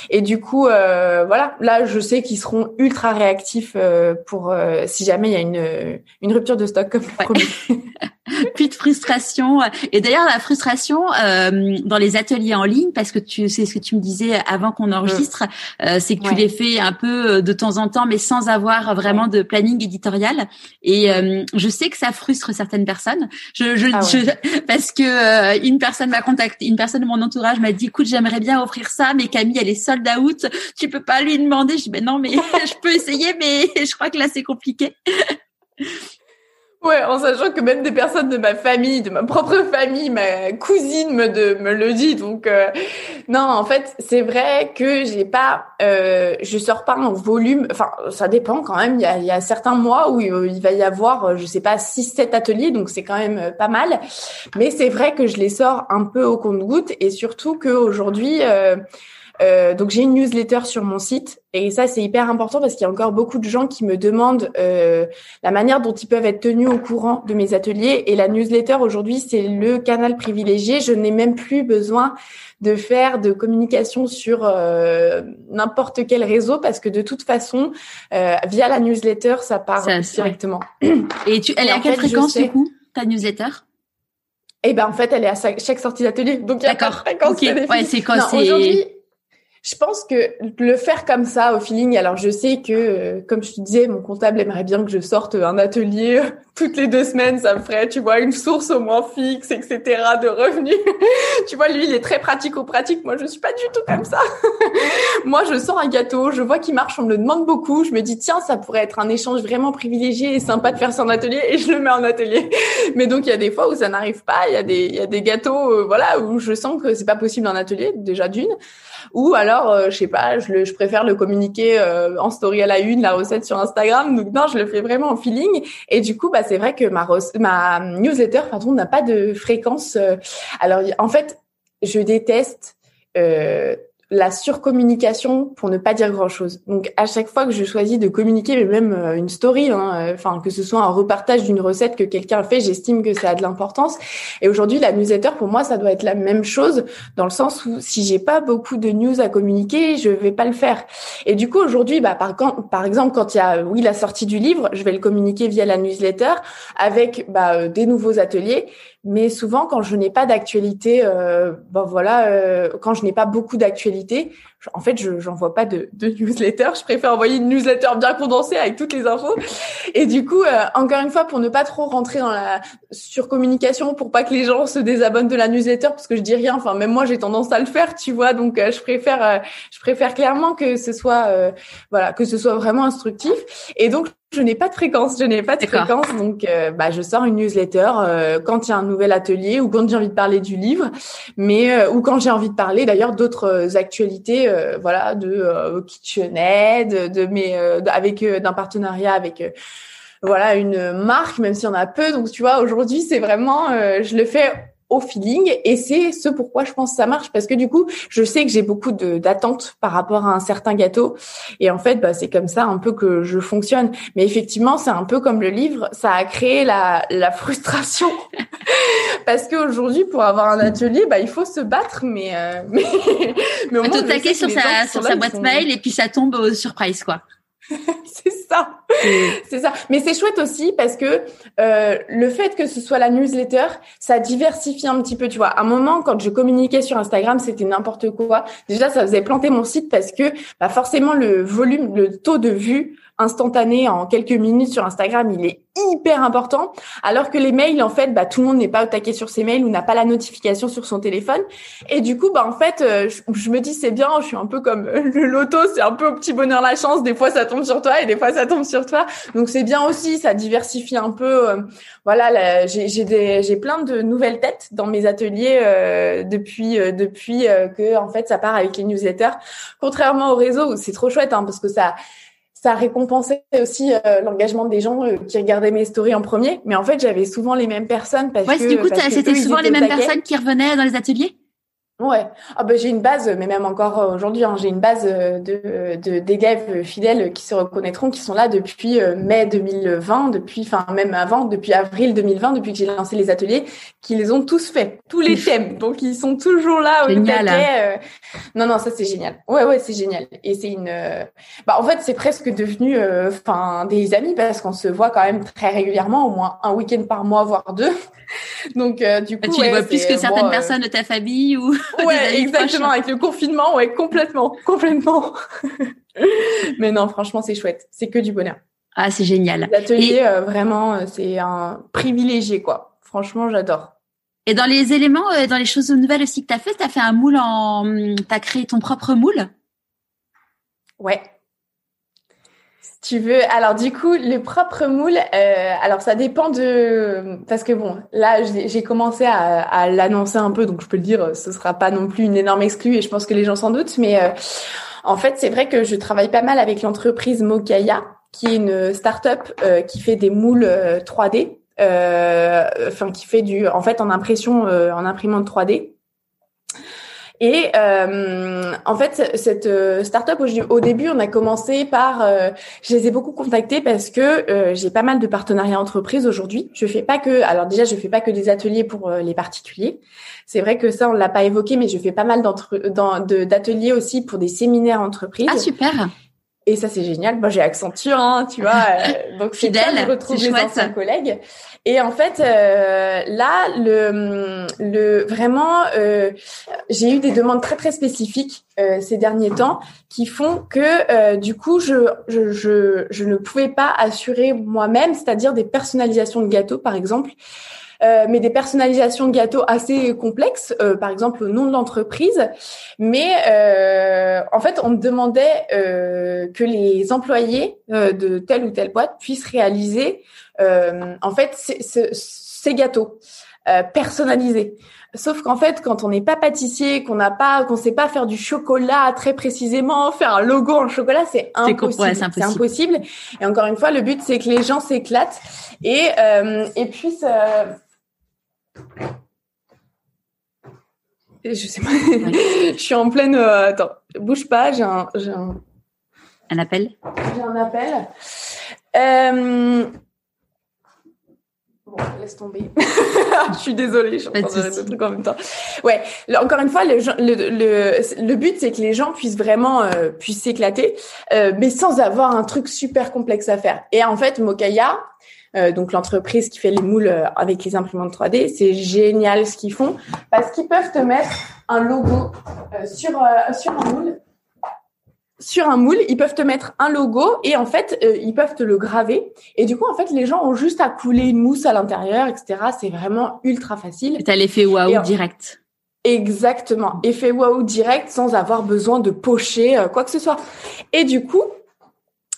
Et du coup, euh, voilà, là, je sais qu'ils seront ultra réactifs euh, pour si jamais il y a une, une rupture de stock, comme promis. plus de frustration. Et d'ailleurs, la frustration euh, dans les ateliers en ligne, parce que tu c'est ce que tu me disais avant qu'on enregistre, euh, c'est que tu les fais un peu euh, de temps en temps, mais sans avoir vraiment de planning éditorial. Et euh, je sais que ça frustre certaines personnes. Je, je, ah je parce que euh, une personne m'a contacté, une personne de mon entourage m'a dit, écoute, j'aimerais bien offrir ça, mais Camille, elle est sold out. Tu peux pas lui demander. Je dis, ben non, mais je peux essayer, mais je crois que là c'est compliqué. Ouais, en sachant que même des personnes de ma famille, de ma propre famille, ma cousine me, le dit. Donc euh, non, en fait, c'est vrai que j'ai pas, euh, je sors pas en volume. Enfin, ça dépend quand même. Il y a, certains mois où il va y avoir, je sais pas, six, sept ateliers, donc c'est quand même pas mal. Mais c'est vrai que je les sors un peu au compte-goutte et surtout qu'aujourd'hui. Euh, euh, donc j'ai une newsletter sur mon site et ça c'est hyper important parce qu'il y a encore beaucoup de gens qui me demandent euh, la manière dont ils peuvent être tenus au courant de mes ateliers et la newsletter aujourd'hui c'est le canal privilégié. Je n'ai même plus besoin de faire de communication sur euh, n'importe quel réseau parce que de toute façon euh, via la newsletter ça part directement. Et tu, elle est à quelle fréquence du coup ta newsletter? Eh ben en fait elle est à chaque sortie d'atelier donc. Ok ouais c'est quoi c'est je pense que le faire comme ça au feeling, alors je sais que, euh, comme je te disais, mon comptable aimerait bien que je sorte un atelier euh, toutes les deux semaines, ça me ferait, tu vois, une source au moins fixe, etc., de revenus. tu vois, lui, il est très pratico-pratique. Moi, je suis pas du tout comme ça. Moi, je sors un gâteau, je vois qu'il marche, on me le demande beaucoup. Je me dis, tiens, ça pourrait être un échange vraiment privilégié et sympa de faire ça en atelier et je le mets en atelier. Mais donc, il y a des fois où ça n'arrive pas. Il y a des, il y a des gâteaux, euh, voilà, où je sens que c'est pas possible en atelier, déjà d'une. Ou alors, euh, je sais pas, je, le, je préfère le communiquer euh, en story à la une, la recette sur Instagram. Donc non, je le fais vraiment en feeling. Et du coup, bah c'est vrai que ma ma newsletter, pardon, n'a pas de fréquence. Euh. alors en fait, je déteste la surcommunication pour ne pas dire grand chose. Donc à chaque fois que je choisis de communiquer, mais même euh, une story, hein, euh, enfin que ce soit un repartage d'une recette que quelqu'un fait, j'estime que ça a de l'importance. Et aujourd'hui, la newsletter pour moi, ça doit être la même chose dans le sens où si j'ai pas beaucoup de news à communiquer, je vais pas le faire. Et du coup aujourd'hui, bah par, par exemple quand il y a oui la sortie du livre, je vais le communiquer via la newsletter avec bah, euh, des nouveaux ateliers. Mais souvent, quand je n'ai pas d'actualité, euh, ben voilà, euh, quand je n'ai pas beaucoup d'actualité, en fait, je n'envoie pas de, de, newsletter. Je préfère envoyer une newsletter bien condensée avec toutes les infos. Et du coup, euh, encore une fois, pour ne pas trop rentrer dans la surcommunication, pour pas que les gens se désabonnent de la newsletter, parce que je dis rien. Enfin, même moi, j'ai tendance à le faire, tu vois. Donc, euh, je préfère, euh, je préfère clairement que ce soit, voilà, que ce soit vraiment instructif. Et donc, je n'ai pas de fréquence, je n'ai pas de fréquence, donc bah, je sors une newsletter quand il y a un nouvel atelier ou quand j'ai envie de parler du livre, mais ou quand j'ai envie de parler d'ailleurs d'autres actualités euh, voilà de euh, KitchenAid, de mes euh, avec d'un partenariat avec voilà une marque même s'il y en a peu. Donc tu vois aujourd'hui c'est vraiment je le fais au feeling et c'est ce pourquoi je pense que ça marche. Parce que du coup je sais que j'ai beaucoup d'attentes par rapport à un certain gâteau. Et en fait bah, c'est comme ça un peu que je fonctionne. Mais effectivement c'est un peu comme le livre. Ça a créé la, la frustration parce qu'aujourd'hui pour avoir un atelier bah il faut se battre mais euh, mais, mais au moins, sur sa sur sa boîte mail et puis ça tombe au surprise quoi c'est ça, c'est ça. Mais c'est chouette aussi parce que euh, le fait que ce soit la newsletter, ça diversifie un petit peu. Tu vois, à un moment quand je communiquais sur Instagram, c'était n'importe quoi. Déjà, ça faisait planter mon site parce que bah, forcément le volume, le taux de vues instantané en quelques minutes sur Instagram, il est hyper important. Alors que les mails, en fait, bah, tout le monde n'est pas au taquet sur ses mails ou n'a pas la notification sur son téléphone. Et du coup, bah, en fait, euh, je, me dis, c'est bien, je suis un peu comme le loto, c'est un peu au petit bonheur la chance. Des fois, ça tombe sur toi et des fois, ça tombe sur toi. Donc, c'est bien aussi, ça diversifie un peu. Euh, voilà, j'ai plein de nouvelles têtes dans mes ateliers euh, depuis, depuis que, en fait, ça part avec les newsletters. Contrairement au réseau c'est trop chouette, hein, parce que ça, ça récompensait aussi euh, l'engagement des gens euh, qui regardaient mes stories en premier. Mais en fait, j'avais souvent les mêmes personnes parce ouais, que du coup, c'était souvent les mêmes personnes qui revenaient dans les ateliers? Ouais. Ah bah, j'ai une base, mais même encore euh, aujourd'hui, hein, j'ai une base euh, de de d'élèves fidèles qui se reconnaîtront, qui sont là depuis euh, mai 2020, depuis, enfin même avant, depuis avril 2020, depuis que j'ai lancé les ateliers, qui les ont tous faits, tous les thèmes. Donc ils sont toujours là au génial. Non non, ça c'est génial. Ouais ouais, c'est génial. Et c'est une, bah en fait c'est presque devenu, enfin des amis parce qu'on se voit quand même très régulièrement, au moins un week-end par mois, voire deux. Donc du coup, tu les vois plus que certaines personnes de ta famille ou Ouais, exactement. Avec le confinement, ouais, complètement, complètement. Mais non, franchement, c'est chouette. C'est que du bonheur. Ah, c'est génial. L'atelier, euh, vraiment, euh, c'est un privilégié, quoi. Franchement, j'adore. Et dans les éléments, euh, dans les choses nouvelles aussi que tu as fait, tu as fait un moule en... Tu as créé ton propre moule? Ouais, tu veux. Alors du coup, le propre moule, euh, alors ça dépend de parce que bon, là j'ai commencé à, l'annoncer un peu, donc je peux le dire, ce sera pas non plus une énorme exclue et je pense que les gens s'en doutent, mais euh, en fait c'est vrai que je travaille pas mal avec l'entreprise Mokaya, qui est une start-up euh, qui fait des moules 3D, euh, enfin qui fait du, en fait en impression, en imprimante 3D. Et euh, en fait, cette euh, startup au, début, on a commencé par, euh, je les ai beaucoup contactés parce que euh, j'ai pas mal de partenariats entreprises aujourd'hui. Je fais pas que, alors déjà, je fais pas que des ateliers pour les particuliers. C'est vrai que ça, on l'a pas évoqué, mais je fais pas mal d'ateliers aussi pour des séminaires entreprises. Ah super. Et ça, c'est génial. Moi, j'ai Accenture, hein, tu vois. donc, fidèle. Je retrouve les anciens collègues. Et en fait, euh, là, le, le vraiment, euh, j'ai eu des demandes très très spécifiques euh, ces derniers temps qui font que euh, du coup, je, je, je, je ne pouvais pas assurer moi-même, c'est-à-dire des personnalisations de gâteaux, par exemple. Euh, mais des personnalisations de gâteaux assez complexes, euh, par exemple le nom de l'entreprise. Mais euh, en fait, on demandait que les employés de telle ou telle boîte puissent réaliser en fait ces, gâteaux personnalisés. Sauf qu'en fait, quand on n'est pas pâtissier, qu'on n'a pas, qu'on sait pas faire du chocolat très précisément, faire un logo en chocolat, c'est impossible. c'est impossible. Et encore une fois, le but c'est que les gens s'éclatent et euh, et puissent je sais pas. je suis en pleine. Euh, attends, bouge pas. J'ai un, un. Un appel. J'ai un appel. Euh... Bon, laisse tomber. je suis désolée, je suis en train de trucs en même temps. Ouais, encore une fois, le, le, le, le but, c'est que les gens puissent vraiment euh, puissent s'éclater, euh, mais sans avoir un truc super complexe à faire. Et en fait, Mokaya, euh, donc l'entreprise qui fait les moules euh, avec les imprimantes 3D. C'est génial ce qu'ils font parce qu'ils peuvent te mettre un logo euh, sur sur un moule. Sur un moule, ils peuvent te mettre un logo et en fait, ils peuvent te le graver. Et du coup, en fait, les gens ont juste à couler une mousse à l'intérieur, etc. C'est vraiment ultra facile. T'as l'effet waouh direct. Exactement, effet waouh direct sans avoir besoin de pocher quoi que ce soit. Et du coup,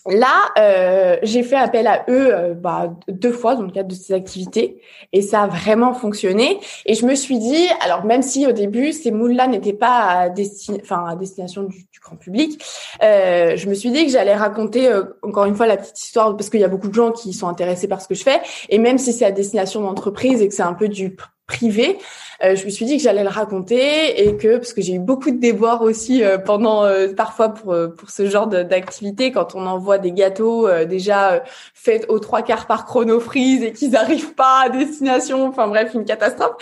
Là, euh, j'ai fait appel à eux euh, bah, deux fois dans le cadre de ces activités et ça a vraiment fonctionné. Et je me suis dit, alors même si au début ces moules-là n'étaient pas à, à destination du, grand public, euh, je me suis dit que j'allais raconter encore une fois la petite histoire parce qu'il y a beaucoup de gens qui sont intéressés par ce que je fais et même si c'est à destination d'entreprise et que c'est un peu du privé, euh, je me suis dit que j'allais le raconter et que parce que j'ai eu beaucoup de déboires aussi euh, pendant euh, parfois pour pour ce genre d'activité quand on envoie des gâteaux déjà faits aux trois quarts par chronofreeze et qu'ils n'arrivent pas à destination. Enfin bref, une catastrophe.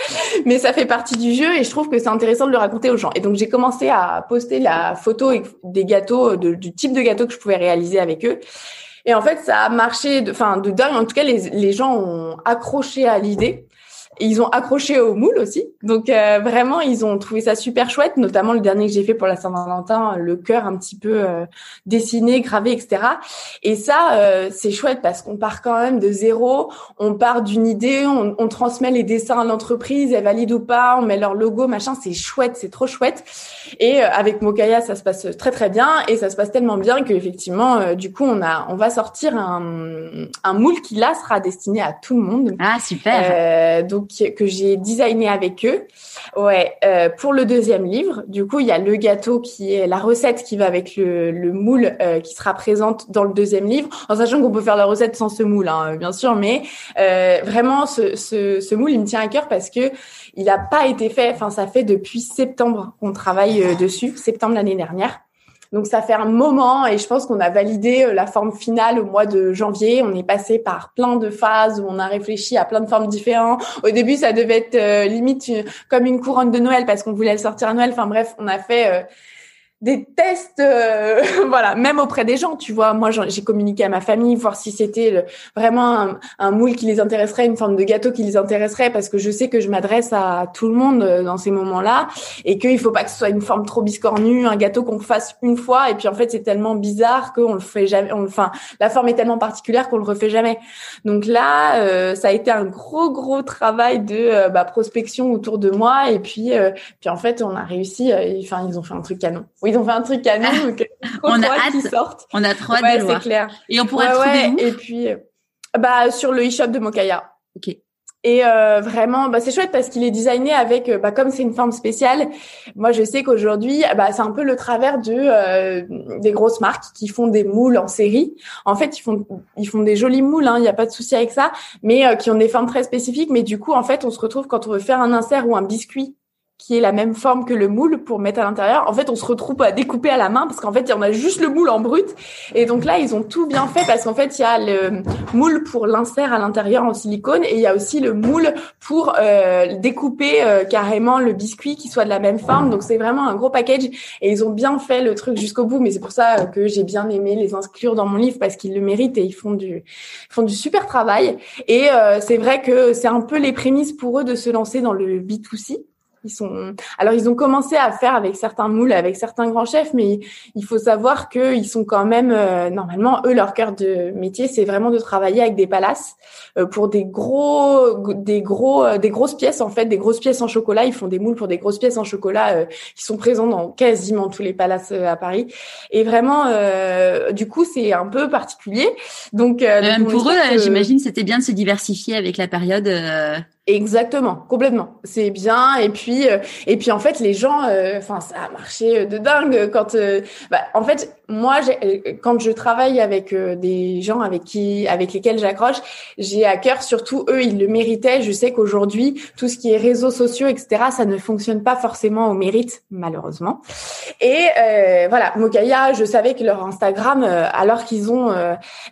Mais ça fait partie du jeu et je trouve que c'est intéressant de le raconter aux gens. Et donc j'ai commencé à poster la photo des gâteaux, du type de gâteau que je pouvais réaliser avec eux. Et en fait, ça a marché, enfin de, de dingue. En tout cas, les, les gens ont accroché à l'idée ils ont accroché au moule aussi. Donc euh, vraiment, ils ont trouvé ça super chouette, notamment le dernier que j'ai fait pour la Saint-Valentin, le cœur un petit peu euh, dessiné, gravé, etc. Et ça, euh, c'est chouette parce qu'on part quand même de zéro, on part d'une idée, on, on, transmet les dessins à l'entreprise, elle valide ou pas, on met leur logo, machin, c'est chouette, c'est trop chouette. Et avec Mokaya, ça se passe très très bien et ça se passe tellement bien que effectivement, du coup, on a, on va sortir un, un moule qui là sera destiné à tout le monde. Ah super. donc que j'ai designé avec eux. Ouais, euh, pour le deuxième livre, du coup, il y a le gâteau qui est la recette qui va avec le, le moule euh, qui sera présente dans le deuxième livre, en sachant qu'on peut faire la recette sans ce moule, hein, bien sûr, mais euh, vraiment ce, ce, ce, moule, il me tient à cœur parce que il n'a pas été fait. Enfin, ça fait depuis septembre qu'on travaille euh, dessus, septembre l'année dernière. Donc ça fait un moment et je pense qu'on a validé euh, la forme finale au mois de janvier. On est passé par plein de phases où on a réfléchi à plein de formes différentes. Au début, ça devait être euh, limite euh, comme une couronne de Noël parce qu'on voulait le sortir à Noël. Enfin bref, on a fait des tests, euh, voilà, même auprès des gens, tu vois. Moi, j'ai communiqué à ma famille, voir si c'était vraiment un, moule qui les intéresserait, une forme de gâteau qui les intéresserait, parce que je sais que je m'adresse à tout le monde euh, dans ces moments-là, et qu'il faut pas que ce soit une forme trop biscornue, un gâteau qu'on fasse une fois, et puis en fait, c'est tellement bizarre qu'on le fait jamais. enfin, la forme est tellement particulière qu'on le refait jamais. Donc là, euh, ça a été un gros, gros travail de bah, prospection autour de moi, et puis, puis en fait, on a réussi. Enfin, ils ont fait un truc canon. Ils ont fait un truc à nous, donc on a hâte sortent. On a trop hâte ouais, c'est clair. Et on pourrait ouais, trouver où? Et puis, bah sur le e-shop de Mokaya. Ok. Et euh, vraiment, bah, c'est chouette parce qu'il est designé avec, euh, bah, comme c'est une forme spéciale. Moi, je sais qu'aujourd'hui, bah, c'est un peu le travers de euh, des grosses marques qui font des moules en série. En fait, ils font ils font des jolis moules, hein, il n'y a pas de souci avec ça, mais euh, qui ont des formes très spécifiques. Mais du coup, en fait, on se retrouve quand on veut faire un insert ou un biscuit qui est la même forme que le moule pour mettre à l'intérieur. En fait, on se retrouve à découper à la main parce qu'en fait, en a juste le moule en brut. Et donc là, ils ont tout bien fait parce qu'en fait, il y a le moule pour l'insert à l'intérieur en silicone et il y a aussi le moule pour euh, découper euh, carrément le biscuit qui soit de la même forme. Donc c'est vraiment un gros package et ils ont bien fait le truc jusqu'au bout. Mais c'est pour ça que j'ai bien aimé les inclure dans mon livre parce qu'ils le méritent et ils font du font du super travail. Et euh, c'est vrai que c'est un peu les prémices pour eux de se lancer dans le B2C ils sont, alors ils ont commencé à faire avec certains moules, avec certains grands chefs, mais il faut savoir qu'ils sont quand même, euh, normalement, eux, leur cœur de métier, c'est vraiment de travailler avec des palaces euh, pour des gros, des gros, euh, des grosses pièces en fait, des grosses pièces en chocolat. Ils font des moules pour des grosses pièces en chocolat qui sont présents dans quasiment tous les palaces à Paris. Et vraiment, du coup, c'est un peu particulier. Donc, même pour eux, j'imagine, c'était bien de se diversifier avec la période. Exactement, complètement. C'est bien. Et puis, euh, et puis en fait, les gens, euh, enfin, ça a marché de dingue quand. Euh, bah, en fait, moi, quand je travaille avec des gens avec qui, avec lesquels j'accroche, j'ai à cœur surtout eux, ils le méritaient. Je sais qu'aujourd'hui, tout ce qui est réseaux sociaux, etc., ça ne fonctionne pas forcément au mérite, malheureusement. Et voilà, Mokaya, je savais que leur Instagram, alors qu'ils ont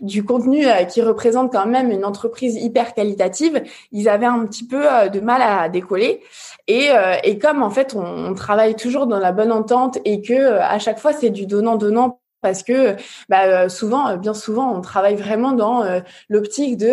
du contenu qui représente quand même une entreprise hyper qualitative, ils avaient un petit peu euh, de mal à décoller. Et, euh, et comme en fait on, travaille toujours dans la bonne entente et que euh, à chaque fois c'est du donnant donnant parce que bah, euh, souvent, euh, bien souvent, on travaille vraiment dans euh, l'optique de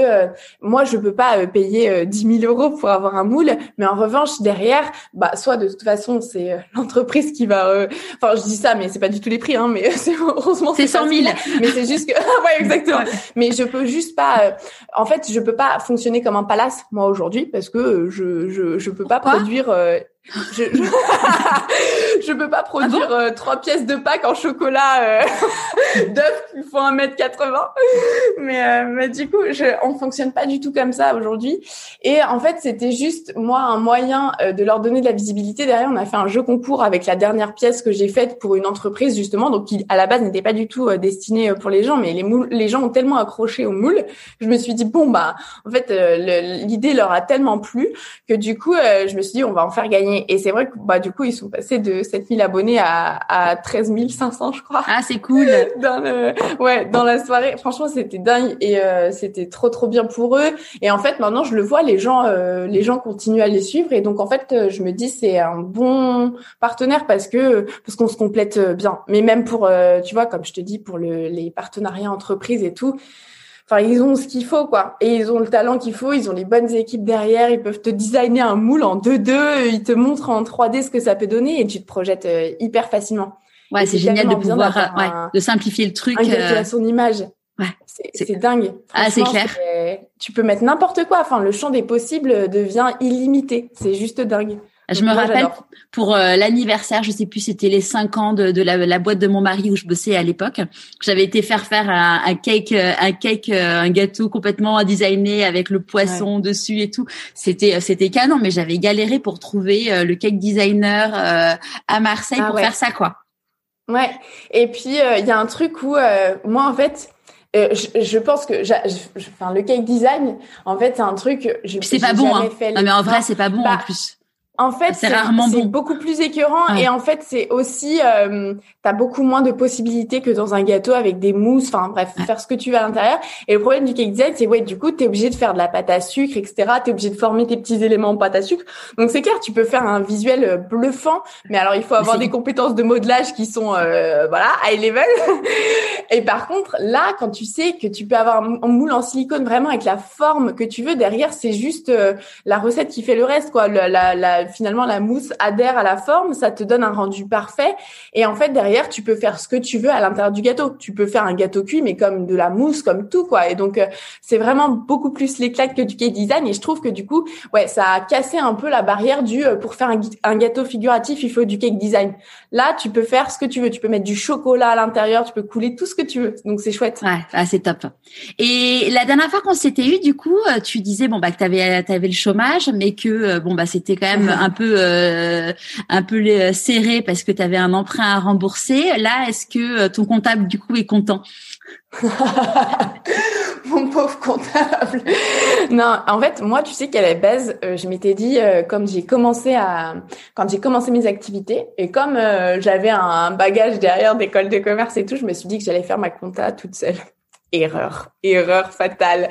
moi, je peux pas payer 10 000 euros pour avoir un moule, mais en revanche, derrière, bah, soit de toute façon, c'est l'entreprise qui va. Enfin, je dis ça, mais c'est pas du tout les prix, hein, mais c'est heureusement c'est 100 000. Mais c'est juste que ouais, exactement. Mais je peux juste pas. en fait, je peux pas fonctionner comme un palace moi aujourd'hui parce que je je je peux pas produire Je, je... peux pas produire ah euh, trois pièces de Pâques en chocolat euh, d'œufs qui font 1m80. Mais, euh, mais du coup, je, on fonctionne pas du tout comme ça aujourd'hui. Et en fait, c'était juste, moi, un moyen euh, de leur donner de la visibilité. Derrière, on a fait un jeu concours avec la dernière pièce que j'ai faite pour une entreprise, justement, donc qui, à la base, n'était pas du tout destinée pour les gens. Mais les, moules, les gens ont tellement accroché aux moules, je me suis dit, bon, bah, en fait, l'idée leur a tellement plu que du coup, je me suis dit, on va en faire gagner et c'est vrai que bah du coup ils sont passés de 7000 abonnés à, à 13 500 je crois. Ah c'est cool. dans le, ouais dans la soirée. Franchement c'était dingue et euh, c'était trop trop bien pour eux. Et en fait maintenant je le vois les gens euh, les gens continuent à les suivre. Et donc en fait euh, je me dis c'est un bon partenaire parce que parce qu'on se complète bien. Mais même pour tu vois comme je te dis pour le, les partenariats entreprises et tout enfin ils ont ce qu'il faut quoi. Et ils ont le talent qu'il faut ils ont les bonnes équipes derrière ils peuvent te designer un moule en 2-2 ils te montrent en 3D ce que ça peut donner et tu te projettes euh, hyper facilement. Ouais c'est génial de pouvoir euh, ouais, de simplifier le truc un euh... à son image. ouais c'est dingue. Ah c'est clair. tu peux mettre n'importe quoi. Enfin le champ des possibles devient illimité. C'est juste dingue je me rappelle pour euh, l'anniversaire, je sais plus, c'était les cinq ans de, de la, la, boîte de mon mari où je bossais à l'époque. J'avais été faire faire un, un cake, euh, un cake, euh, un gâteau complètement designé avec le poisson dessus et tout. C'était c'était canon, mais j'avais galéré pour trouver le cake designer à Marseille ah pour faire ça quoi. Ouais. Et puis il y a un truc où moi en fait je, je, pense que, enfin, le cake design, en fait, c'est un truc. C'est pas bon. Hein. non, mais en vrai, c'est pas bon en bah, plus. En fait, c'est beaucoup plus écœurant et en fait, c'est aussi euh, t'as beaucoup moins de possibilités que dans un gâteau avec des mousses. Enfin bref, faire ce que tu veux à l'intérieur. Et le problème du cake design, c'est ouais, du coup, t'es obligé de faire de la pâte à sucre, etc. T'es obligé de former tes petits éléments en pâte à sucre. Donc c'est clair, tu peux faire un visuel euh, bluffant, mais alors il faut avoir des compétences de modelage qui sont euh, voilà high level. et par contre, là, quand tu sais que tu peux avoir un moule en silicone vraiment avec la forme que tu veux derrière, c'est juste euh, la recette qui fait le reste, quoi. La, la, la finalement la mousse adhère à la forme, ça te donne un rendu parfait. Et en fait derrière, tu peux faire ce que tu veux à l'intérieur du gâteau. Tu peux faire un gâteau cuit, mais comme de la mousse, comme tout quoi. Et donc euh, c'est vraiment beaucoup plus l'éclat que du cake design. Et je trouve que du coup, ouais, ça a cassé un peu la barrière du euh, pour faire un, gâteau figuratif, il faut du cake design. Là, tu peux faire ce que tu veux. Tu peux mettre du chocolat à l'intérieur, tu peux couler tout ce que tu veux. Donc c'est chouette. Ouais, ah, c'est top. Et la dernière fois qu'on s'était eu, du coup, euh, tu disais bon bah que t'avais avais le chômage, mais que bon bah c'était quand même un peu euh, un peu euh, serré parce que tu avais un emprunt à rembourser. Là, est-ce que euh, ton comptable du coup est content? Mon pauvre comptable. Non, en fait, moi, tu sais qu'à la base, je m'étais dit, comme j'ai commencé à, quand j'ai commencé mes activités, et comme j'avais un bagage derrière d'école de commerce et tout, je me suis dit que j'allais faire ma compta toute seule erreur, erreur fatale.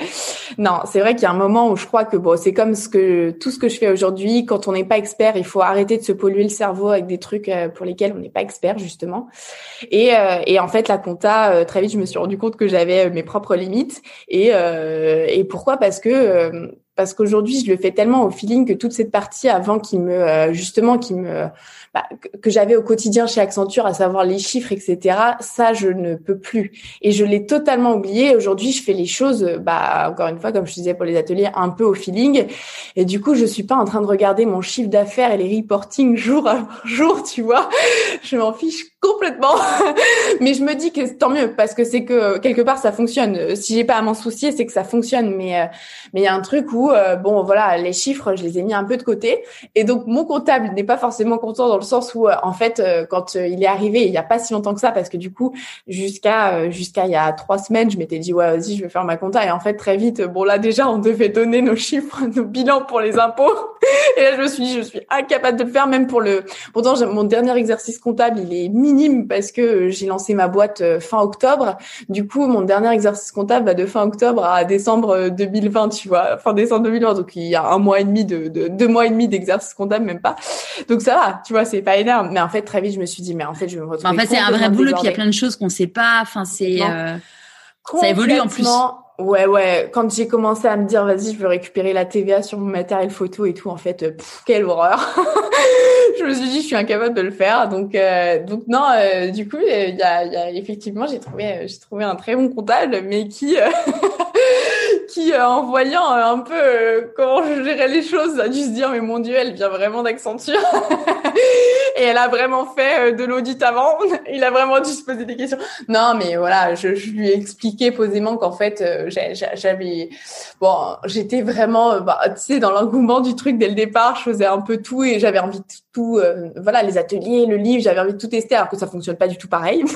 Non, c'est vrai qu'il y a un moment où je crois que bon, c'est comme tout ce que je fais aujourd'hui. Quand on n'est pas expert, il faut arrêter de se polluer le cerveau avec des trucs euh, pour lesquels on n'est pas expert justement. Et, euh, en fait, la compta, euh, très vite, je me suis rendu compte que j'avais mes propres limites. Et, et pourquoi? Parce que parce qu'aujourd'hui, je le fais tellement au feeling que toute cette partie avant qui me justement qui me bah, que j'avais au quotidien chez Accenture, à savoir les chiffres, etc. Ça, je ne peux plus. Et je l'ai totalement oublié. Aujourd'hui, je fais les choses, bah, encore une fois, comme je disais pour les ateliers, un peu au feeling. Et du coup, je suis pas en train de regarder mon chiffre d'affaires et les reporting jour après jour, tu vois. Je m'en fiche complètement. mais je me dis que tant mieux parce que c'est que quelque part ça fonctionne. Si j'ai pas à m'en soucier, c'est que ça fonctionne. Mais euh, mais il y a un truc où euh, bon voilà les chiffres, je les ai mis un peu de côté et donc mon comptable n'est pas forcément content dans le sens où euh, en fait quand il est arrivé il y a pas si longtemps que ça parce que du coup jusqu'à jusqu'à il y a trois semaines je m'étais dit ouais vas-y je vais faire ma compta et en fait très vite bon là déjà on devait donner nos chiffres nos bilans pour les impôts et là je me suis dit je suis incapable de le faire même pour le pourtant mon dernier exercice comptable il est mis parce que j'ai lancé ma boîte euh, fin octobre. Du coup, mon dernier exercice comptable va de fin octobre à décembre 2020, euh, tu vois, fin décembre 2020. Donc il y a un mois et demi de, deux mois et demi d'exercice comptable, même pas. Donc ça va, tu vois, c'est pas énorme. Mais en fait, très vite, je me suis dit, mais en fait, je vais me retrouver. En fait, c'est un vrai boulot. Puis il y a plein de choses qu'on sait pas. Enfin, c'est euh, ça évolue en plus. Ouais, ouais. Quand j'ai commencé à me dire, vas-y, je veux récupérer la TVA sur mon matériel photo et tout, en fait, euh, quelle horreur. je me suis dit, je suis incapable de le faire. Donc, euh, donc non, euh, du coup, il y a, y a, effectivement, j'ai trouvé, j'ai trouvé un très bon comptable, mais qui, qui, en voyant un peu comment je gérais les choses, a dû se dire mais mon Dieu, elle vient vraiment d'Accenture. et elle a vraiment fait de l'audit avant. Il a vraiment dû se poser des questions. Non, mais voilà, je, je lui ai expliqué posément qu'en fait, j'avais bon, j'étais vraiment, bah, tu sais, dans l'engouement du truc dès le départ. Je faisais un peu tout et j'avais envie de tout, voilà, les ateliers, le livre, j'avais envie de tout tester alors que ça fonctionne pas du tout pareil.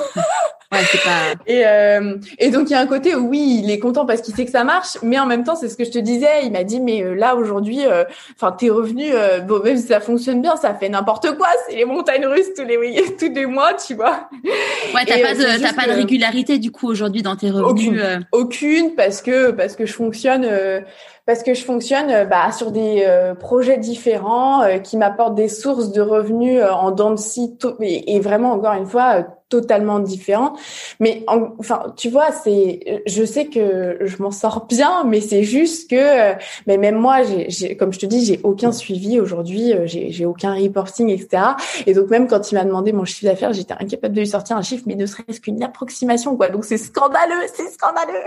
Ouais, c'est pas... et, euh, et donc il y a un côté où oui, il est content parce qu'il sait que ça marche, mais en même temps, c'est ce que je te disais. Il m'a dit mais euh, là aujourd'hui, euh, enfin tes revenus, euh, bon même si ça fonctionne bien, ça fait n'importe quoi. C'est les montagnes russes tous les tous les mois, tu vois. Ouais, t'as pas de t'as pas de régularité du coup aujourd'hui dans tes revenus. Aucune, aucune parce que parce que je fonctionne parce que je fonctionne bah, sur des projets différents qui m'apportent des sources de revenus en dents de scie et, et, vraiment encore une fois totalement différent. Mais enfin, tu vois, c'est, je sais que je m'en sors bien, mais c'est juste que, mais même moi, j'ai, comme je te dis, j'ai aucun suivi aujourd'hui, euh, j'ai aucun reporting, etc. Et donc même quand il m'a demandé mon chiffre d'affaires, j'étais incapable de lui sortir un chiffre, mais ne serait-ce qu'une approximation, quoi. Donc c'est scandaleux, c'est scandaleux.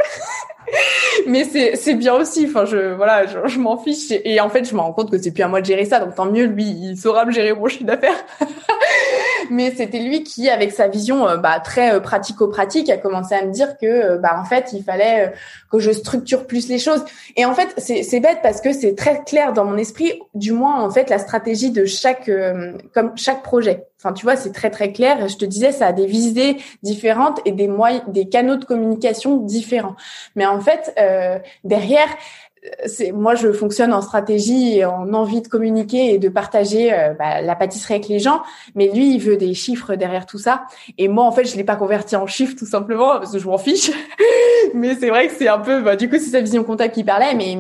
mais c'est, c'est bien aussi. Enfin, je, voilà, je, je m'en fiche. Et en fait, je me rends compte que c'est plus à moi de gérer ça. Donc tant mieux, lui, il saura me gérer mon chiffre d'affaires. mais c'était lui qui, avec sa vision euh, bah, très euh, pratico-pratique, a commencé à me dire que, euh, bah, en fait, il fallait que je structure plus les choses. Et en fait, c'est bête parce que c'est très clair dans mon esprit, du moins en fait, la stratégie de chaque, comme chaque projet. Enfin, tu vois, c'est très très clair. Je te disais, ça a des visées différentes et des moyens, des canaux de communication différents. Mais en fait, derrière, c'est moi je fonctionne en stratégie et en envie de communiquer et de partager euh, bah, la pâtisserie avec les gens. Mais lui il veut des chiffres derrière tout ça. Et moi en fait je l'ai pas converti en chiffres tout simplement parce que je m'en fiche. Mais c'est vrai que c'est un peu bah, du coup c'est sa vision comptable qui parlait. Mais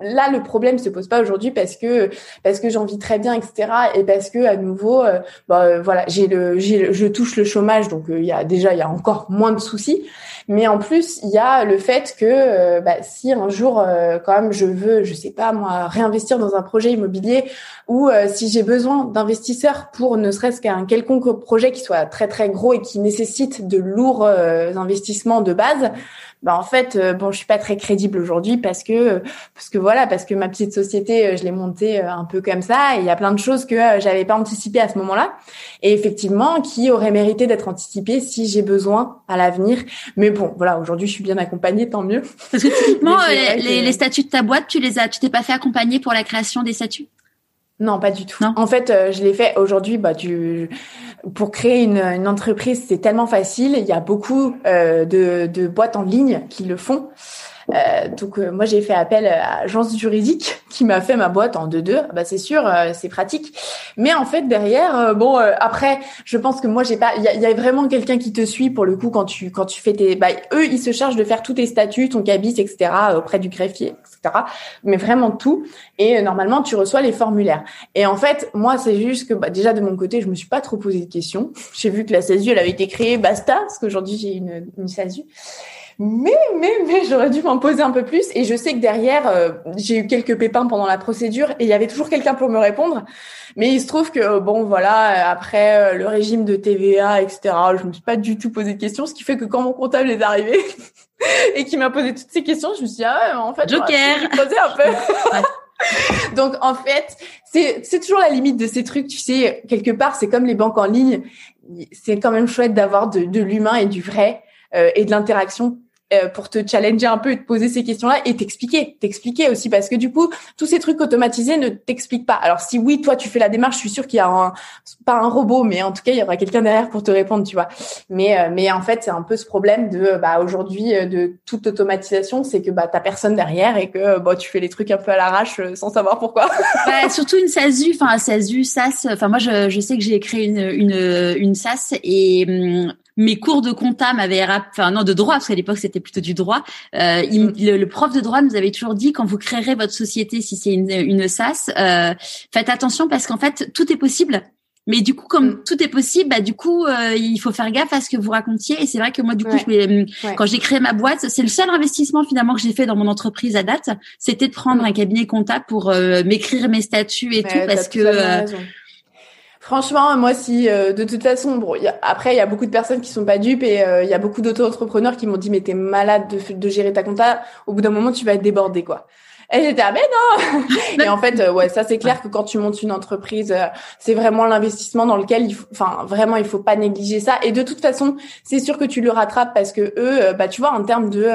là le problème se pose pas aujourd'hui parce que parce que j'en vis très bien etc et parce que à nouveau euh, bah, voilà j'ai le j'ai je touche le chômage. Donc euh, il y a déjà il y a encore moins de soucis. Mais en plus, il y a le fait que euh, bah, si un jour, euh, quand même, je veux, je sais pas moi, réinvestir dans un projet immobilier, ou euh, si j'ai besoin d'investisseurs pour ne serait-ce qu'un quelconque projet qui soit très très gros et qui nécessite de lourds investissements de base, bah en fait euh, bon je suis pas très crédible aujourd'hui parce que parce que voilà parce que ma petite société euh, je l'ai montée euh, un peu comme ça. Et il y a plein de choses que j'avais pas anticipées à ce moment-là. Et effectivement qui auraient mérité d'être anticipées si j'ai besoin à l'avenir. Mais bon voilà aujourd'hui je suis bien accompagnée tant mieux. Parce que typiquement les, les, statuts de ta boîte tu les as tu t'es pas fait accompagner pour la création des statuts? Non, pas du tout. En fait, je l'ai fait aujourd'hui. Bah, tu, pour créer une, une entreprise, c'est tellement facile. Il y a beaucoup euh, de, de, boîtes en ligne qui le font. Euh, donc euh, moi j'ai fait appel à agence juridique qui m'a fait ma boîte en 2-2. Bah c'est sûr, euh, c'est pratique. Mais en fait derrière, euh, bon après, je pense que moi j'ai pas, il y a, y a, vraiment quelqu'un qui te suit pour le coup quand tu quand tu fais tes, bah eux ils se chargent de faire tous tes statuts, ton cabis, etc. auprès du greffier, etc. Mais vraiment tout. Et normalement tu reçois les formulaires. Et en fait moi c'est juste que bah, déjà de mon côté je me suis pas trop posé de questions. J'ai vu que la SASU elle avait été créée, basta, parce qu'aujourd'hui j'ai une, une SASU. Mais, mais, mais j'aurais dû m'en poser un peu plus. Et je sais que derrière, euh, j'ai eu quelques pépins pendant la procédure et il y avait toujours quelqu'un pour me répondre. Mais il se trouve que, euh, bon, voilà, après euh, le régime de TVA, etc., je me suis pas du tout posé de questions, ce qui fait que quand mon comptable est arrivé et qu'il m'a posé toutes ces questions, je me suis dit, ah ouais, en fait, Joker. poser un peu. Donc en fait, c'est c'est toujours la limite de ces trucs, tu sais, quelque part, c'est comme les banques en ligne, c'est quand même chouette d'avoir de, de l'humain et du vrai et de l'interaction euh, pour te challenger un peu et te poser ces questions-là et t'expliquer, t'expliquer aussi parce que du coup, tous ces trucs automatisés ne t'expliquent pas. Alors si oui, toi tu fais la démarche, je suis sûre qu'il y a un, pas un robot, mais en tout cas il y aura quelqu'un derrière pour te répondre, tu vois. Mais euh, mais en fait c'est un peu ce problème de bah aujourd'hui euh, de toute automatisation, c'est que bah t'as personne derrière et que bah tu fais les trucs un peu à l'arrache sans savoir pourquoi. bah, surtout une SASU, enfin SASU, SAS. Enfin moi je, je sais que j'ai créé une une une SAS et hum, mes cours de compta m'avaient enfin non de droit parce qu'à l'époque c'était plutôt du droit. Euh, mm. le, prof de droit nous avait toujours dit quand vous créerez votre société si c'est une, une SAS, euh, faites attention parce qu'en fait tout est possible. Mais du coup, comme mm. tout est possible, bah du coup, euh, il faut faire gaffe à ce que vous racontiez. Et c'est vrai que moi, du coup, je quand j'ai créé ma boîte, c'est le seul investissement finalement que j'ai fait dans mon entreprise à date, c'était de prendre mm. un cabinet comptable pour euh, m'écrire mes statuts et tout, parce que Franchement, moi, si de toute façon, bon, après, il y a beaucoup de personnes qui sont pas dupes et il y a beaucoup d'auto-entrepreneurs qui m'ont dit mais t'es malade de, de gérer ta compta. Au bout d'un moment, tu vas être débordé, quoi. Et j'étais ah mais non. et en fait, euh, ouais, ça c'est clair que quand tu montes une entreprise, euh, c'est vraiment l'investissement dans lequel il faut, enfin vraiment, il faut pas négliger ça. Et de toute façon, c'est sûr que tu le rattrapes parce que eux, euh, bah tu vois, en termes de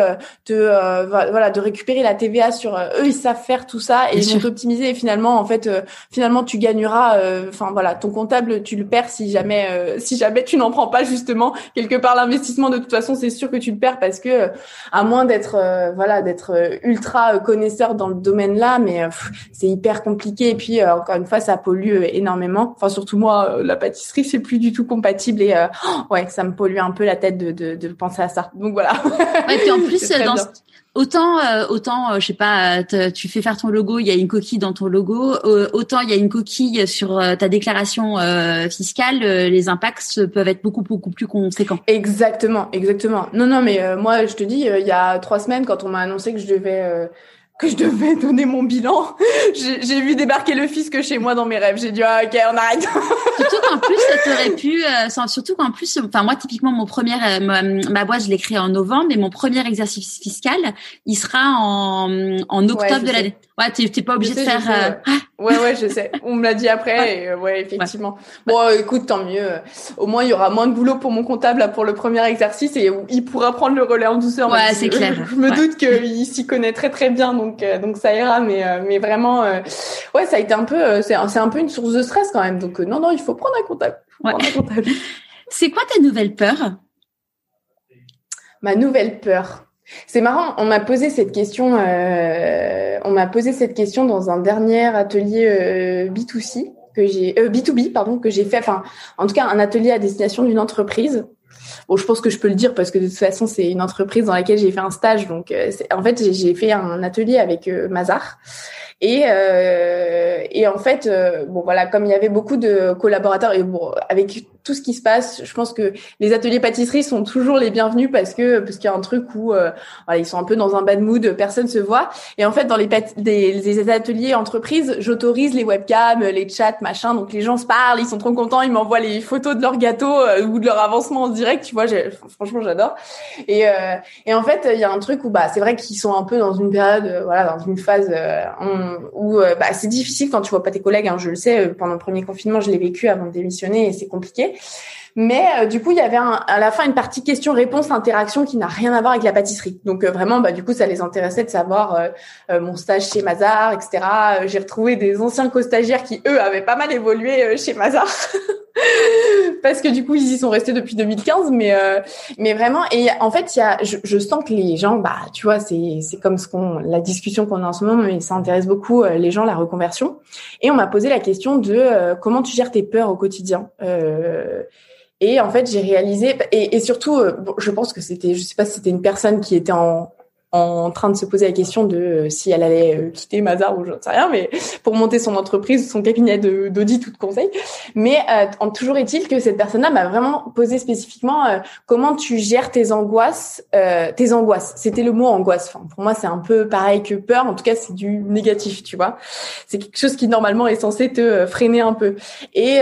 de voilà de récupérer la TVA sur eux, ils savent faire tout ça et ils vont t'optimiser. Et finalement, en fait, finalement, tu gagneras. Enfin voilà, ton comptable, tu le perds si jamais si jamais tu n'en prends pas justement quelque part l'investissement. De toute façon, c'est sûr que tu le perds parce que à moins d'être voilà d'être ultra connaisseur dans le domaine-là, mais euh, c'est hyper compliqué. Et puis euh, encore une fois, ça pollue euh, énormément. Enfin surtout moi, la pâtisserie c'est plus du tout compatible et ouais, ça me pollue un peu la tête de, de, de penser à ça. Donc voilà. et puis en plus, dans, autant autant je sais pas tu fais faire ton logo il y a une coquille dans ton logo autant il y a une coquille sur ta déclaration fiscale les impacts peuvent être beaucoup beaucoup plus conséquents exactement exactement non non mais moi je te dis il y a trois semaines quand on m'a annoncé que je devais que je devais donner mon bilan. J'ai vu débarquer le fisc chez moi dans mes rêves. J'ai dit ah, ok, on arrête. surtout qu'en plus, ça aurait pu. Euh, surtout qu'en plus, enfin moi typiquement mon premier, euh, ma, boîte je l'ai créée en novembre, mais mon premier exercice fiscal, il sera en, en octobre de l'année. Ouais, t'es pas obligé de faire. Euh, ah. ouais, ouais, je sais. On me l'a dit après. Et, ouais, effectivement. Bon, écoute, tant mieux. Au moins, il y aura moins de boulot pour mon comptable là, pour le premier exercice et il pourra prendre le relais en douceur. Ouais, c'est clair. Je, me doute qu'il s'y connaît très très bien, donc donc ça ira. Mais mais vraiment, ouais, ça a été un peu, c'est c'est un peu une source de stress quand même. Donc non, non, il faut prendre un comptable. C'est quoi ta nouvelle peur? Ma nouvelle peur. C'est marrant, on m'a posé cette question. Euh, on m'a posé cette question dans un dernier atelier euh, B2C que j'ai euh, B2B pardon que j'ai fait. Enfin, en tout cas, un atelier à destination d'une entreprise. Bon, je pense que je peux le dire parce que de toute façon, c'est une entreprise dans laquelle j'ai fait un stage. Donc, en fait, j'ai fait un atelier avec Mazar et, euh, et en fait, euh, bon voilà, comme il y avait beaucoup de collaborateurs et bon, avec tout ce qui se passe, je pense que les ateliers pâtisserie sont toujours les bienvenus parce que parce qu'il y a un truc où euh, voilà, ils sont un peu dans un bad mood, personne se voit. Et en fait, dans les, des, ateliers entreprises, j'autorise les webcams, les chats, machin. Donc les gens se parlent, ils sont trop contents, ils m'envoient les photos de leur gâteau euh, ou de leur avancement en direct. Tu vois, franchement, j'adore. Et, euh, et en fait, il y a un truc où bah c'est vrai qu'ils sont un peu dans une période, voilà, dans une phase où euh, bah, c'est difficile quand tu vois pas tes collègues. Hein, je le sais, euh, pendant le premier confinement, je l'ai vécu avant de démissionner et c'est compliqué. Mais euh, du coup, il y avait à la fin une partie question-réponse, interaction qui n'a rien à voir avec la pâtisserie. Donc vraiment, bah, du coup, ça les intéressait de savoir mon stage chez Mazar, etc. J'ai retrouvé des anciens co-stagiaires qui, eux, avaient pas mal évolué chez Mazar. parce que du coup ils y sont restés depuis 2015 mais euh, mais vraiment et en fait il y a je, je, sens que les gens bah tu vois c'est c'est comme ce qu'on la discussion qu'on a en ce moment mais ça intéresse beaucoup euh, les gens la reconversion. Et on m'a posé la question de euh, comment tu gères tes peurs au quotidien et en fait j'ai réalisé et, et surtout je pense que c'était je sais pas si c'était une personne qui était en en train de se poser la question de euh, si elle allait euh, quitter Mazar ou je ne sais rien, mais pour monter son entreprise, son cabinet d'audit ou de conseil. Mais euh, toujours est-il que cette personne-là m'a vraiment posé spécifiquement comment tu gères tes angoisses, tes angoisses. C'était le mot angoisse. Pour moi, c'est un peu pareil que peur. En tout cas, c'est du négatif, tu vois. C'est quelque chose qui normalement est censé te freiner un peu. Et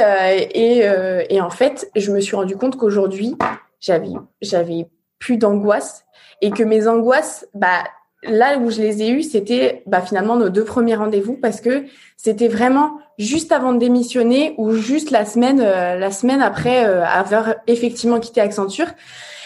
et et en fait, je me suis rendu compte qu'aujourd'hui, j'avais j'avais plus d'angoisse et que mes angoisses, bah là où je les ai eues, c'était bah, finalement nos deux premiers rendez-vous parce que c'était vraiment juste avant de démissionner ou juste la semaine euh, la semaine après euh, avoir effectivement quitté Accenture.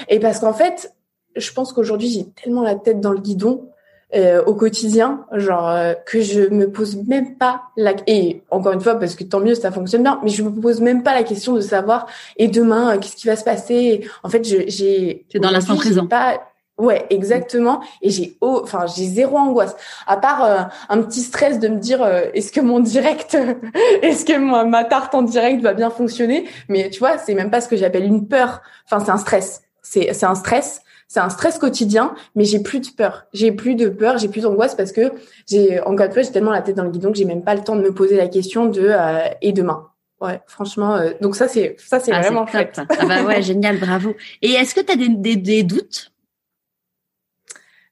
Et parce qu'en fait je pense qu'aujourd'hui j'ai tellement la tête dans le guidon euh, au quotidien genre que je me pose même pas la et encore une fois parce que tant mieux ça fonctionne bien mais je me pose même pas la question de savoir et demain qu'est-ce qui va se passer? En fait j'ai c'est dans l'instant présent. pas Ouais, exactement. Et j'ai, enfin, j'ai zéro angoisse. À part euh, un petit stress de me dire, euh, est-ce que mon direct, est-ce que ma, ma, tarte en direct va bien fonctionner? Mais tu vois, c'est même pas ce que j'appelle une peur. Enfin, c'est un stress. C'est, c'est un stress. C'est un stress quotidien, mais j'ai plus de peur. J'ai plus de peur, j'ai plus d'angoisse parce que j'ai, encore une fois, j'ai tellement la tête dans le guidon que j'ai même pas le temps de me poser la question de euh, et demain. Ouais, franchement, donc ça c'est ça c'est ah, vraiment chouette. Ah bah ouais, génial, bravo. Et est-ce que tu as des, des, des doutes?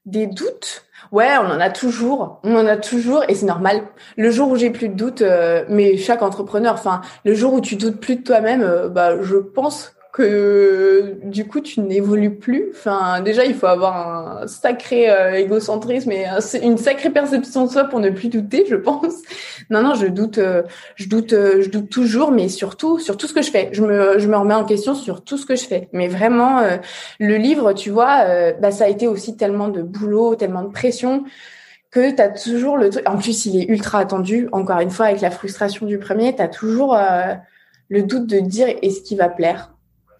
Des doutes Ouais, on en a toujours, on en a toujours, et c'est normal. Le jour où j'ai plus de doutes, euh, mais chaque entrepreneur, enfin, le jour où tu doutes plus de toi-même, euh, bah, je pense que du coup tu n'évolues plus. Enfin, déjà il faut avoir un sacré euh, égocentrisme et une sacrée perception de soi pour ne plus douter, je pense. Non, non, je doute, euh, je doute, euh, je doute toujours, mais surtout sur tout ce que je fais. Je me, je me remets en question sur tout ce que je fais. Mais vraiment, le livre, tu vois, bah ça a été aussi tellement de boulot, tellement de pression que tu as toujours le truc. En plus, il est ultra attendu. Encore une fois, avec la frustration du premier, tu as toujours le doute de dire est-ce qu'il va plaire?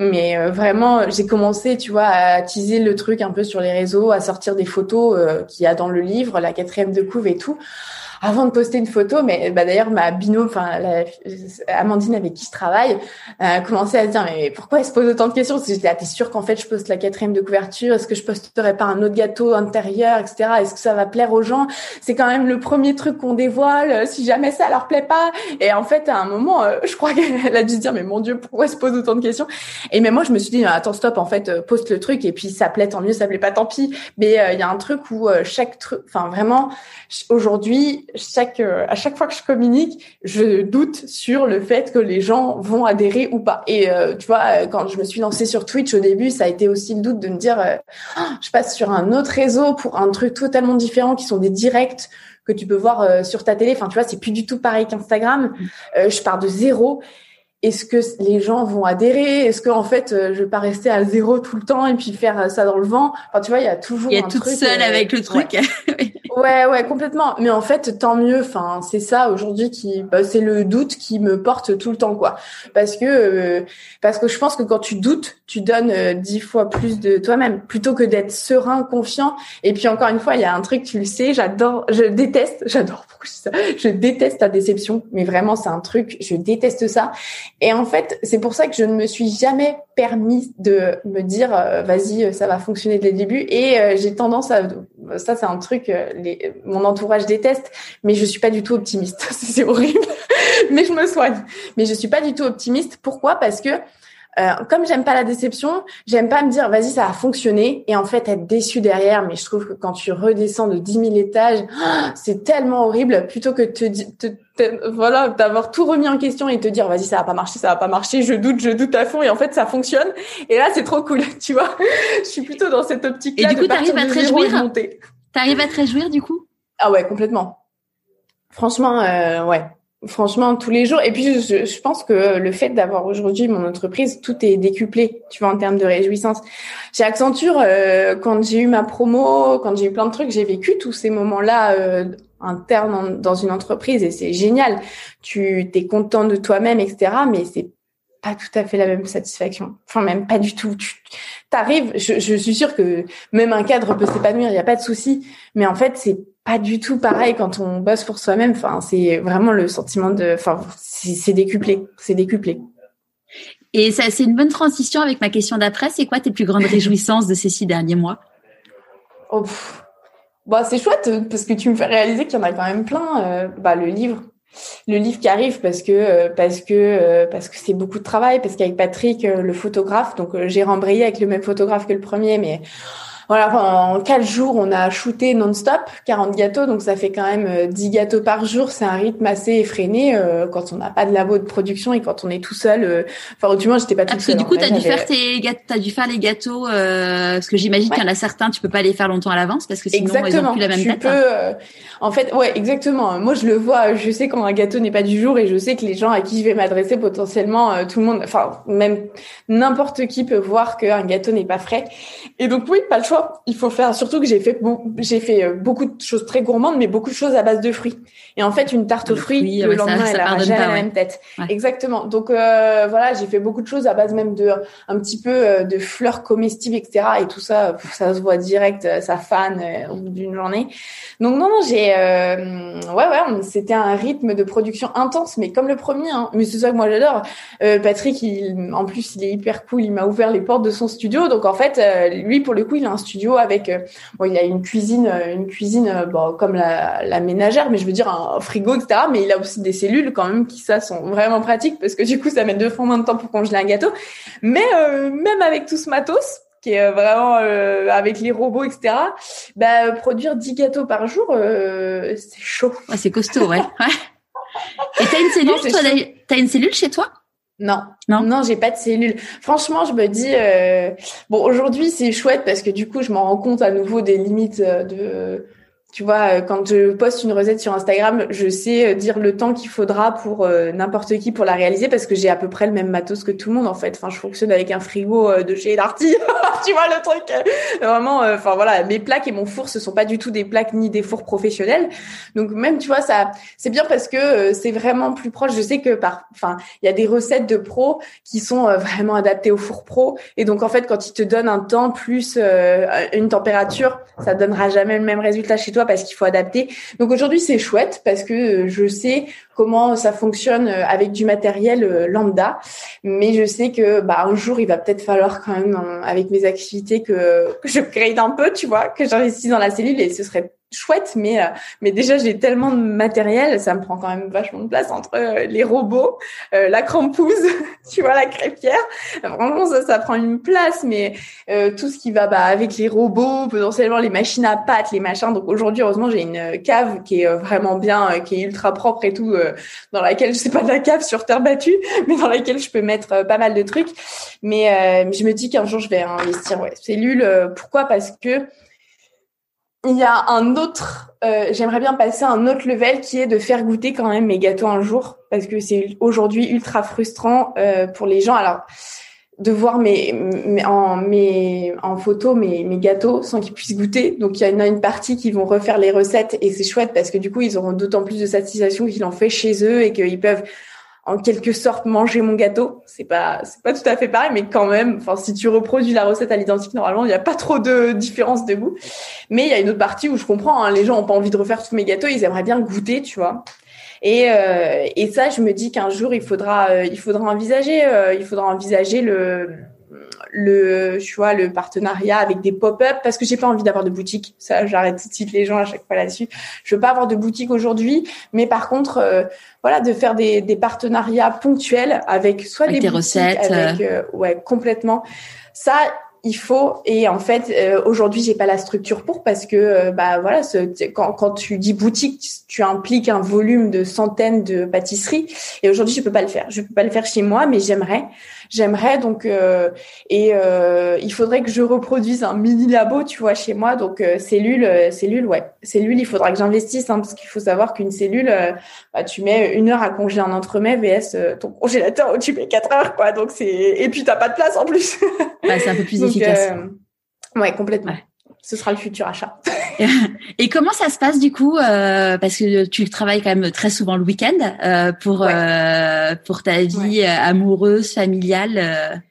Mais euh, vraiment, j'ai commencé, tu vois, à teaser le truc un peu sur les réseaux, à sortir des photos euh, qu'il y a dans le livre, la quatrième de couve et tout avant de poster une photo, mais bah, d'ailleurs ma binôme, enfin Amandine avec qui je travaille, euh, a commencé à se dire mais pourquoi elle se pose autant de questions? Si j'étais ah, t'es sûre qu'en fait je poste la quatrième de couverture? Est-ce que je posterai pas un autre gâteau intérieur, etc. Est-ce que ça va plaire aux gens? C'est quand même le premier truc qu'on dévoile. Euh, si jamais ça leur plaît pas, et en fait à un moment, euh, je crois qu'elle a dû se dire mais mon Dieu pourquoi elle se pose autant de questions? Et même moi je me suis dit attends stop en fait poste le truc et puis ça plaît tant mieux, ça plaît pas tant pis. Mais il y a un truc où chaque truc, enfin vraiment aujourd'hui chaque euh, à chaque fois que je communique, je doute sur le fait que les gens vont adhérer ou pas. Et euh, tu vois, euh, quand je me suis lancée sur Twitch au début, ça a été aussi le doute de me dire, oh, je passe sur un autre réseau pour un truc totalement différent, qui sont des directs que tu peux voir sur ta télé. Enfin, tu vois, c'est plus du tout pareil qu'Instagram. je pars de zéro est-ce que les gens vont adhérer? Est-ce que en fait, je vais pas rester à zéro tout le temps et puis faire ça dans le vent? Enfin, tu vois, il y a toujours. Il y a toute seule avec le truc. Ouais, ouais, complètement. Mais en fait, tant mieux. Enfin, c'est ça aujourd'hui qui, bah, c'est le doute qui me porte tout le temps, quoi. Parce que, euh, parce que je pense que quand tu doutes, tu donnes euh, dix fois plus de toi-même, plutôt que d'être serein, confiant. Et puis encore une fois, il y a un truc, tu le sais, j'adore, je déteste, j'adore. Je déteste ta déception, mais vraiment, c'est un truc, je déteste ça. Et en fait, c'est pour ça que je ne me suis jamais permis de me dire, euh, vas-y, ça va fonctionner dès le début. Et j'ai tendance à, ça, c'est un truc mon entourage déteste, mais je suis pas du tout optimiste. c'est horrible, mais je me soigne. Mais je suis pas du tout optimiste. Pourquoi? Parce que euh, comme j'aime pas la déception, j'aime pas me dire vas-y ça a fonctionné et en fait être déçu derrière. Mais je trouve que quand tu redescends de 10 000 étages, c'est tellement horrible plutôt que te, te, voilà d'avoir tout remis en question et te dire vas-y ça va pas marcher, ça va pas marcher, je doute, je doute à fond et en fait ça fonctionne. Et là c'est trop cool, tu vois. je suis plutôt dans cette optique là. Et du coup t'arrives à te réjouir. T'arrives à te réjouir du coup? Ah ouais, complètement. Franchement, euh, ouais. Franchement, tous les jours. Et puis, je, je pense que le fait d'avoir aujourd'hui mon entreprise, tout est décuplé, tu vois, en termes de réjouissance. Chez Accenture, euh, quand j'ai eu ma promo, quand j'ai eu plein de trucs, j'ai vécu tous ces moments-là euh, internes dans une entreprise et c'est génial. Tu t'es content de toi-même, etc. Mais c'est pas tout à fait la même satisfaction. Enfin, même pas du tout. Tu arrives, je, je suis sûre que même un cadre peut s'épanouir, il n'y a pas de souci. Mais en fait, c'est pas du tout pareil quand on bosse pour soi-même. Enfin, c'est vraiment le sentiment de, enfin, c'est décuplé, c'est décuplé. Et ça, c'est une bonne transition avec ma question d'après. C'est quoi tes plus grandes réjouissances de ces six derniers mois? Oh, bah, c'est chouette parce que tu me fais réaliser qu'il y en a quand même plein. Euh, bah, le livre, le livre qui arrive parce que euh, parce que euh, parce que c'est beaucoup de travail parce qu'avec Patrick le photographe donc j'ai rembrayé avec le même photographe que le premier mais voilà, en quatre jours, on a shooté non-stop 40 gâteaux, donc ça fait quand même 10 euh, gâteaux par jour. C'est un rythme assez effréné euh, quand on n'a pas de labo de production et quand on est tout seul. Euh, enfin, du moins, j'étais pas tout parce seul. Parce que du coup, t'as dû faire tes gâteaux, t'as dû faire les gâteaux, parce que j'imagine qu'il y en a certains, tu peux pas les faire longtemps à l'avance parce que sinon exactement. ils ont plus la même tu date. Peux, en fait, ouais, exactement. Moi, je le vois. Je sais quand un gâteau n'est pas du jour et je sais que les gens à qui je vais m'adresser potentiellement, tout le monde, enfin même n'importe qui peut voir qu'un gâteau n'est pas frais. Et donc oui, pas le choix. Il faut faire surtout que j'ai fait j'ai fait euh, beaucoup de choses très gourmandes, mais beaucoup de choses à base de fruits. Et en fait, une tarte aux fruits, le lendemain, elle a jamais la même tête. Exactement. Donc euh, voilà, j'ai fait beaucoup de choses à base même de un petit peu euh, de fleurs comestibles, etc. Et tout ça, ça se voit direct, ça fane au bout d'une journée. Donc non, non, j'ai ouais, ouais, c'était un rythme de production intense, mais comme le premier. Hein. Mais c'est ça que moi j'adore. Patrick, il, en plus, il est hyper cool. Il m'a ouvert les portes de son studio. Donc en fait, lui, pour le coup, il a un studio avec bon, il a une cuisine, euh, une cuisine euh, bon, comme la, la, ménagère, mais je veux dire un frigo, etc. Mais il a aussi des cellules quand même qui ça sont vraiment pratiques parce que du coup ça met deux fois moins de temps pour congeler un gâteau. Mais euh, même avec tout ce matos, qui est vraiment avec les robots, etc. Bah, produire 10 gâteaux par jour, c'est chaud. c'est costaud, ouais. Et t'as une cellule, toi, t'as une cellule chez toi? Non, non, non, j'ai pas de cellule. Franchement, je me dis euh, bon, aujourd'hui c'est chouette parce que du coup, je m'en rends compte à nouveau des limites euh, de tu vois, euh, quand je poste une recette sur Instagram, je sais euh, dire le temps qu'il faudra pour euh, n'importe qui pour la réaliser parce que j'ai à peu près le même matos que tout le monde en fait. Enfin, je fonctionne avec un frigo de chez Darty. tu vois le truc vraiment enfin voilà, mes plaques et mon four ce sont pas du tout des plaques ni des fours professionnels. Donc même tu vois ça c'est bien parce que c'est vraiment plus proche. Je sais que par enfin, il y a des recettes de pro qui sont vraiment adaptées au four pro et donc en fait quand ils te donnent un temps plus une température, ça donnera jamais le même résultat chez toi parce qu'il faut adapter. Donc aujourd'hui c'est chouette parce que euh, je sais comment ça fonctionne euh, avec du matériel euh, lambda, mais je sais que bah un jour il va peut-être falloir quand même avec mes activités que, que je crée un peu, tu vois, que j'investisse dans la cellule et ce serait chouette, mais euh, mais déjà j'ai tellement de matériel, ça me prend quand même vachement de place entre euh, les robots, euh, la crampouse, tu vois la crêpière. Vraiment ça ça prend une place, mais tout ce qui va bah, avec les robots, potentiellement les machines à pâtes, les machins. Donc aujourd'hui heureusement j'ai une cave qui est vraiment bien, qui est ultra propre et tout, dans laquelle je sais pas la cave sur terre battue, mais dans laquelle je peux mettre pas mal de trucs. Mais je me dis qu'un jour je vais investir ouais cellule. pourquoi? Parce que il y a un autre, euh, j'aimerais bien passer à un autre level qui est de faire goûter quand même mes gâteaux un jour parce que c'est aujourd'hui ultra frustrant euh, pour les gens. Alors de voir mes, en mes en photo mes, mes gâteaux sans qu'ils puissent goûter. Donc il y en a une partie qui vont refaire les recettes et c'est chouette parce que du coup ils auront d'autant plus de satisfaction qu'ils l'ont fait chez eux et qu'ils peuvent en quelque sorte manger mon gâteau. C'est pas c'est pas tout à fait pareil, mais quand même, enfin si tu reproduis la recette à l'identique, normalement il n'y a pas trop de différence de goût. Mais il y a une autre partie où je comprends, hein, les gens ont pas envie de refaire tous mes gâteaux, ils aimeraient bien goûter, tu vois. Et, euh, et ça, je me dis qu'un jour il faudra euh, il faudra envisager euh, il faudra envisager le le tu vois le partenariat avec des pop-up parce que j'ai pas envie d'avoir de boutique. Ça j'arrête tout de suite les gens à chaque fois là-dessus. Je veux pas avoir de boutique aujourd'hui mais par contre euh, voilà de faire des, des partenariats ponctuels avec soit des, boutiques, recettes avec euh, ouais complètement. Ça il faut et en fait euh, aujourd'hui j'ai pas la structure pour parce que bah voilà ce, quand, quand tu dis boutique tu impliques un volume de centaines de pâtisseries et aujourd'hui je peux pas le faire. Je peux pas le faire chez moi mais j'aimerais j'aimerais donc euh, et euh, il faudrait que je reproduise un mini labo tu vois chez moi. Donc euh, cellule euh, cellule ouais. Cellule il faudra que j'investisse hein, parce qu'il faut savoir qu'une cellule bah, tu mets une heure à congeler un entremets vs ton congélateur où tu mets quatre heures quoi. Donc c'est et puis t'as pas de place en plus. Bah, c'est un peu plus efficace. ouais complètement ce sera le futur achat. Et comment ça se passe du coup euh, Parce que tu travailles quand même très souvent le week-end euh, pour euh, pour ta vie amoureuse, familiale.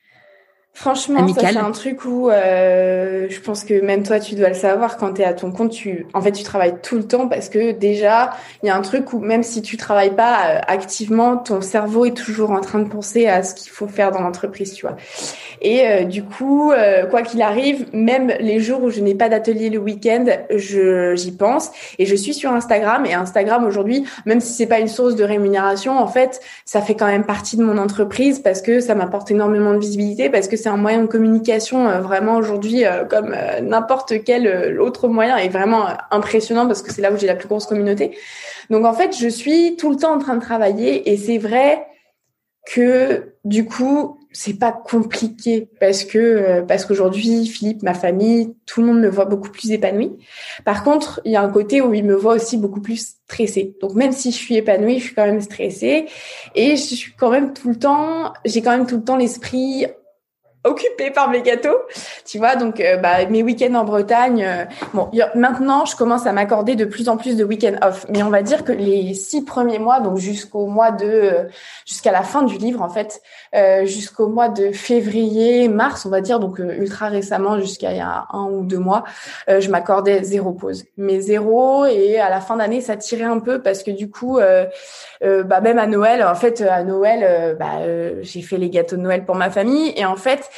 Franchement, ça c'est un truc où euh, je pense que même toi tu dois le savoir. Quand tu es à ton compte, tu en fait tu travailles tout le temps parce que déjà, il y a un truc où même si tu travailles pas euh, activement, ton cerveau est toujours en train de penser à ce qu'il faut faire dans l'entreprise, tu vois. Et euh, du coup, euh, quoi qu'il arrive, même les jours où je n'ai pas d'atelier le week-end, je j'y pense. Et je suis sur Instagram. Et Instagram aujourd'hui, même si c'est pas une source de rémunération, en fait, ça fait quand même partie de mon entreprise parce que ça m'apporte énormément de visibilité parce que c'est un moyen de communication euh, vraiment aujourd'hui euh, comme euh, n'importe quel autre moyen est vraiment impressionnant parce que c'est là où j'ai la plus grosse communauté. Donc en fait, je suis tout le temps en train de travailler et c'est vrai que du coup, c'est pas compliqué parce que parce qu'aujourd'hui, Philippe, ma famille, tout le monde me voit beaucoup plus épanouie. Par contre, il y a un côté où il me voit aussi beaucoup plus stressée. Donc même si je suis épanouie, je suis quand même stressée et je suis quand même tout le temps, j'ai quand même tout le temps l'esprit occupée par mes gâteaux, tu vois. Donc, euh, bah, mes week-ends en Bretagne. Euh, bon, maintenant, je commence à m'accorder de plus en plus de week-ends off. Mais on va dire que les six premiers mois, donc jusqu'au mois de, euh, jusqu'à la fin du livre, en fait, jusqu'au mois de février, mars, on va dire, donc ultra récemment, jusqu'à il y a un ou deux mois, je m'accordais zéro pause. Mais zéro, et à la fin d'année, ça tirait un peu parce que du coup, bah, même à Noël, en fait, à Noël, bah, j'ai fait les gâteaux de Noël pour ma famille, et en fait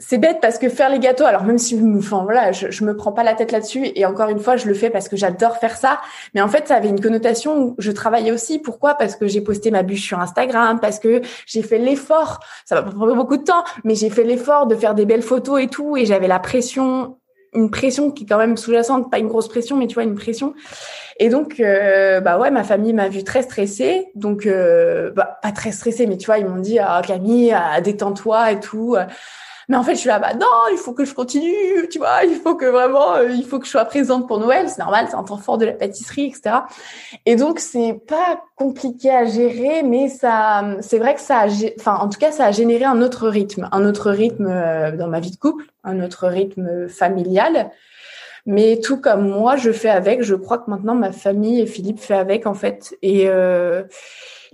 c'est bête parce que faire les gâteaux, alors même si, enfin voilà, je, je me prends pas la tête là-dessus et encore une fois, je le fais parce que j'adore faire ça. Mais en fait, ça avait une connotation où je travaillais aussi. Pourquoi? Parce que j'ai posté ma bûche sur Instagram, parce que j'ai fait l'effort. Ça va prendre beaucoup de temps, mais j'ai fait l'effort de faire des belles photos et tout, et j'avais la pression, une pression qui est quand même sous-jacente, pas une grosse pression, mais tu vois une pression. Et donc, euh, bah ouais, ma famille m'a vu très stressée. Donc, euh, bah, pas très stressée, mais tu vois, ils m'ont dit, ah, Camille, ah, détends-toi et tout. Mais en fait, je suis là, bah non, il faut que je continue, tu vois, il faut que vraiment, euh, il faut que je sois présente pour Noël, c'est normal, c'est un temps fort de la pâtisserie, etc. Et donc, c'est pas compliqué à gérer, mais ça, c'est vrai que ça, a, enfin, en tout cas, ça a généré un autre rythme, un autre rythme euh, dans ma vie de couple, un autre rythme familial. Mais tout comme moi, je fais avec. Je crois que maintenant ma famille et Philippe fait avec en fait. Et euh,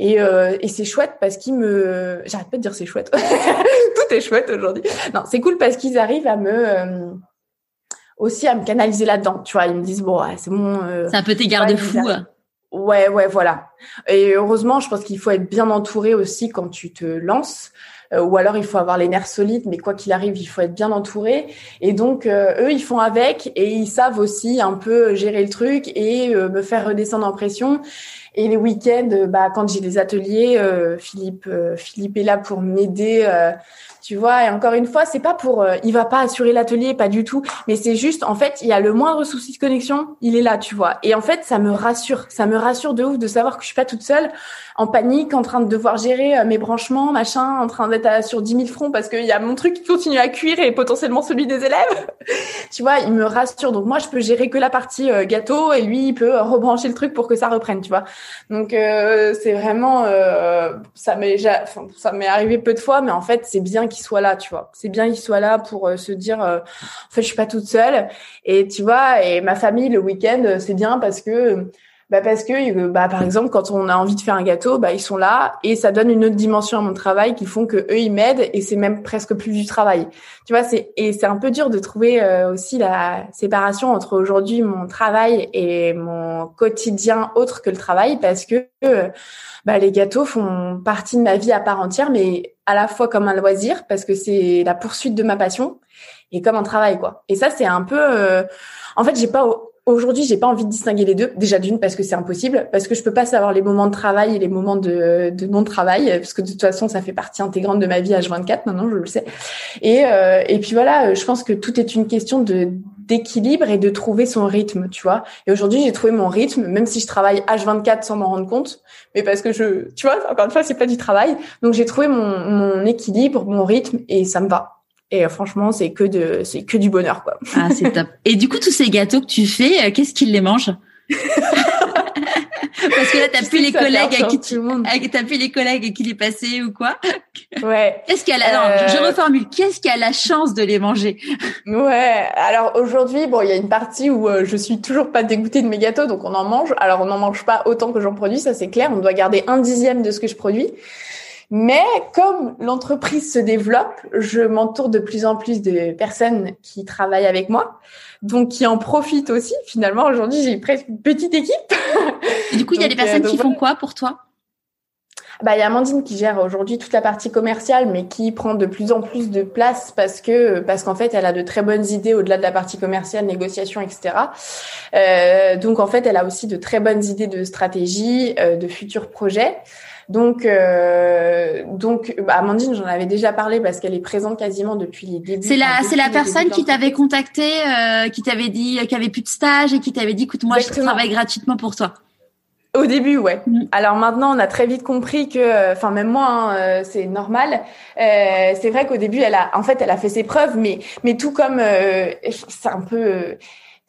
et, euh, et c'est chouette parce qu'ils me, j'arrête pas de dire c'est chouette. Tout est chouette aujourd'hui. Non, c'est cool parce qu'ils arrivent à me euh, aussi à me canaliser là-dedans. Tu vois, ils me disent bon, ouais, c'est bon. Euh, c'est un peu tes garde-fous. Ouais, ouais, voilà. Et heureusement, je pense qu'il faut être bien entouré aussi quand tu te lances. Euh, ou alors il faut avoir les nerfs solides, mais quoi qu'il arrive, il faut être bien entouré. Et donc euh, eux, ils font avec et ils savent aussi un peu gérer le truc et me faire redescendre en pression. Et les week-ends, bah, quand j'ai des ateliers, euh, Philippe, euh, Philippe est là pour m'aider euh, tu vois. Et encore une fois, c'est pas pour, euh, il va pas assurer l'atelier, pas du tout, mais c'est juste, en fait, il y a le moindre souci de connexion, il est là, tu vois. Et en fait, ça me rassure, ça me rassure de ouf de savoir que je suis pas toute seule, en panique, en train de devoir gérer euh, mes branchements, machin, en train d'être sur 10 000 fronts parce qu'il y a mon truc qui continue à cuire et potentiellement celui des élèves. tu vois, il me rassure. Donc moi, je peux gérer que la partie euh, gâteau et lui, il peut rebrancher le truc pour que ça reprenne, tu vois. Donc c'est vraiment, ça m'est, ça m'est arrivé peu de fois, mais en fait, c'est bien qu'il soit là, tu vois. C'est bien qu'il soit là pour euh, se dire, euh, en fait, je suis pas toute seule. Et tu vois, et ma famille le week-end, euh, c'est bien parce que, bah parce que, bah par exemple, quand on a envie de faire un gâteau, bah ils sont là et ça donne une autre dimension à mon travail qui font que eux ils m'aident et c'est même presque plus du travail. Tu vois, c'est et c'est un peu dur de trouver aussi la séparation entre aujourd'hui mon travail et mon quotidien autre que le travail parce que bah, les gâteaux font partie de ma vie à part entière, mais à la fois comme un loisir parce que c'est la poursuite de ma passion et comme un travail quoi. Et ça c'est un peu, euh, en fait j'ai pas aujourd'hui j'ai pas envie de distinguer les deux. Déjà d'une parce que c'est impossible, parce que je peux pas savoir les moments de travail et les moments de, de non travail parce que de toute façon ça fait partie intégrante de ma vie H24 maintenant je le sais. Et euh, et puis voilà, je pense que tout est une question de d'équilibre et de trouver son rythme, tu vois. Et aujourd'hui, j'ai trouvé mon rythme, même si je travaille H24 sans m'en rendre compte, mais parce que je, tu vois, encore une fois, c'est pas du travail. Donc, j'ai trouvé mon, mon équilibre, mon rythme, et ça me va. Et euh, franchement, c'est que de, c'est que du bonheur, quoi. Ah, c'est top. Et du coup, tous ces gâteaux que tu fais, euh, qu'est-ce qu'ils les mangent Parce que là, t'as plus les collègues à qui tu, t'as plus les collègues à qui les passé ou quoi Ouais. Qu'est-ce qu'elle a Non, je euh, reformule. Qu'est-ce qui a la chance de les manger Ouais. Alors aujourd'hui, bon, il y a une partie où euh, je suis toujours pas dégoûtée de mes gâteaux, donc on en mange. Alors on n'en mange pas autant que j'en produis, ça c'est clair. On doit garder un dixième de ce que je produis. Mais comme l'entreprise se développe, je m'entoure de plus en plus de personnes qui travaillent avec moi, donc qui en profitent aussi. Finalement, aujourd'hui, j'ai presque une petite équipe. Et du coup, il y a des personnes euh, qui font quoi pour toi? Bah, il y a Amandine qui gère aujourd'hui toute la partie commerciale, mais qui prend de plus en plus de place parce que parce qu'en fait, elle a de très bonnes idées au-delà de la partie commerciale, négociation, etc. Euh, donc en fait, elle a aussi de très bonnes idées de stratégie, euh, de futurs projets. Donc, euh, donc, bah, Amandine, j'en avais déjà parlé parce qu'elle est présente quasiment depuis les débuts. C'est la, c'est la personne qui t'avait contacté, euh, qui t'avait dit qu'il n'y avait plus de stage et qui t'avait dit, écoute, moi, je travaille gratuitement pour toi. Au début, ouais. Mm. Alors maintenant, on a très vite compris que, enfin même moi, hein, euh, c'est normal. Euh, c'est vrai qu'au début, elle a, en fait, elle a fait ses preuves, mais mais tout comme, euh, c'est un peu,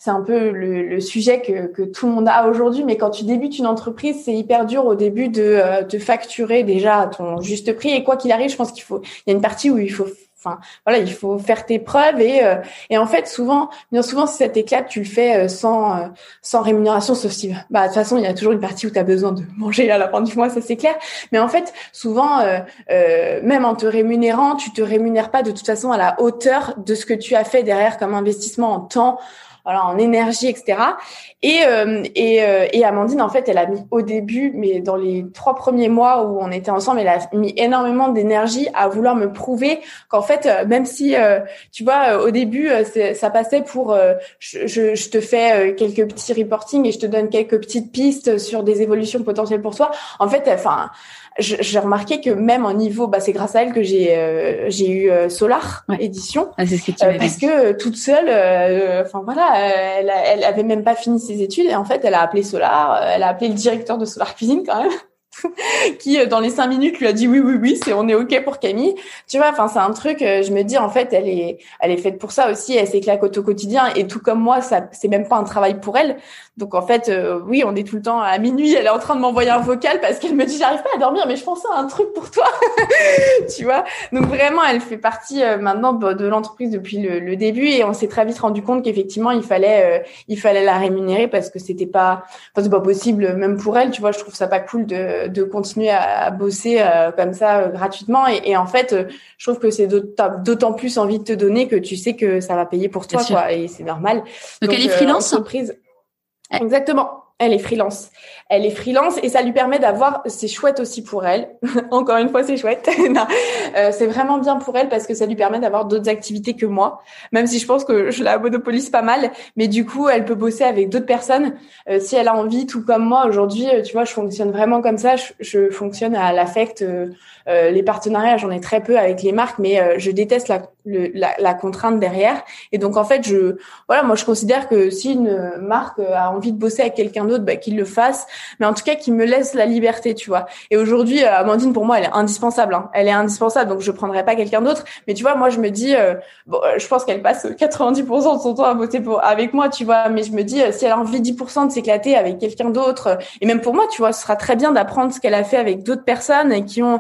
c'est un peu le, le, sujet que, que tout le monde a aujourd'hui. Mais quand tu débutes une entreprise, c'est hyper dur au début de euh, te facturer déjà ton juste prix. Et quoi qu'il arrive, je pense qu'il faut, il y a une partie où il faut Enfin, voilà, il faut faire tes preuves et euh, et en fait souvent, bien souvent si ça t'éclate, tu le fais euh, sans euh, sans rémunération sauf si bah de toute façon il y a toujours une partie où tu as besoin de manger à la fin du mois, ça c'est clair. Mais en fait souvent même en te rémunérant, tu te rémunères pas de toute façon à la hauteur de ce que tu as fait derrière comme investissement en temps, voilà en énergie, etc. Et et et Amandine en fait, elle a mis au début, mais dans les trois premiers mois où on était ensemble, elle a mis énormément d'énergie à vouloir me prouver qu'en fait, même si tu vois au début ça passait pour je, je, je, te fais quelques petits reporting et je te donne quelques petites pistes sur des évolutions potentielles pour toi. En fait, enfin j'ai remarqué que même en niveau, bah, c'est grâce à elle que j'ai euh, j'ai eu euh, Solar édition, ah, c'est ce que tu euh, parce que toute seule, enfin voilà, elle, elle avait même pas fini ses études et en fait elle a appelé Solar, elle a appelé le directeur de Solar Cuisine quand même. qui euh, dans les cinq minutes lui a dit oui oui oui c'est on est ok pour Camille. Tu vois enfin c'est un truc euh, je me dis en fait elle est elle est faite pour ça aussi elle s'éclate au quotidien et tout comme moi ça c'est même pas un travail pour elle donc en fait euh, oui on est tout le temps à minuit elle est en train de m'envoyer un vocal parce qu'elle me dit j'arrive pas à dormir mais je pense à un truc pour toi tu vois? Donc vraiment elle fait partie maintenant bah, de l'entreprise depuis le, le, début et on s'est très vite rendu compte qu'effectivement il fallait il fallait la rémunérer parce que c'était pas enfin, c'est pas possible même pour elle tu vois? Je trouve ça pas cool de de continuer à, bosser euh, comme ça euh, gratuitement. Et, en fait, euh, je trouve que c'est d'autant plus envie de te donner que tu sais que ça va payer pour toi, quoi. Et c'est normal. Donc, elle est freelance? Exactement elle est freelance. Elle est freelance et ça lui permet d'avoir, c'est chouette aussi pour elle. Encore une fois, c'est chouette. euh, c'est vraiment bien pour elle parce que ça lui permet d'avoir d'autres activités que moi. Même si je pense que je la monopolise pas mal, mais du coup, elle peut bosser avec d'autres personnes euh, si elle a envie. Tout comme moi aujourd'hui, euh, tu vois, je fonctionne vraiment comme ça. Je, fonctionne à l'affect. Euh, les partenariats, j'en ai très peu avec les marques, mais je déteste la, la, la, contrainte derrière. Et donc en fait, je, voilà, moi je considère que si une marque a envie de bosser avec quelqu'un bah, qu'il le fasse, mais en tout cas qu'il me laisse la liberté, tu vois. Et aujourd'hui, euh, Amandine pour moi, elle est indispensable. Hein. Elle est indispensable, donc je prendrai pas quelqu'un d'autre. Mais tu vois, moi je me dis, euh, bon, euh, je pense qu'elle passe 90% de son temps à voter pour avec moi, tu vois. Mais je me dis, si elle a envie 10% de s'éclater avec quelqu'un d'autre, et même pour moi, tu vois, ce sera très bien d'apprendre ce qu'elle a fait avec d'autres personnes et qui ont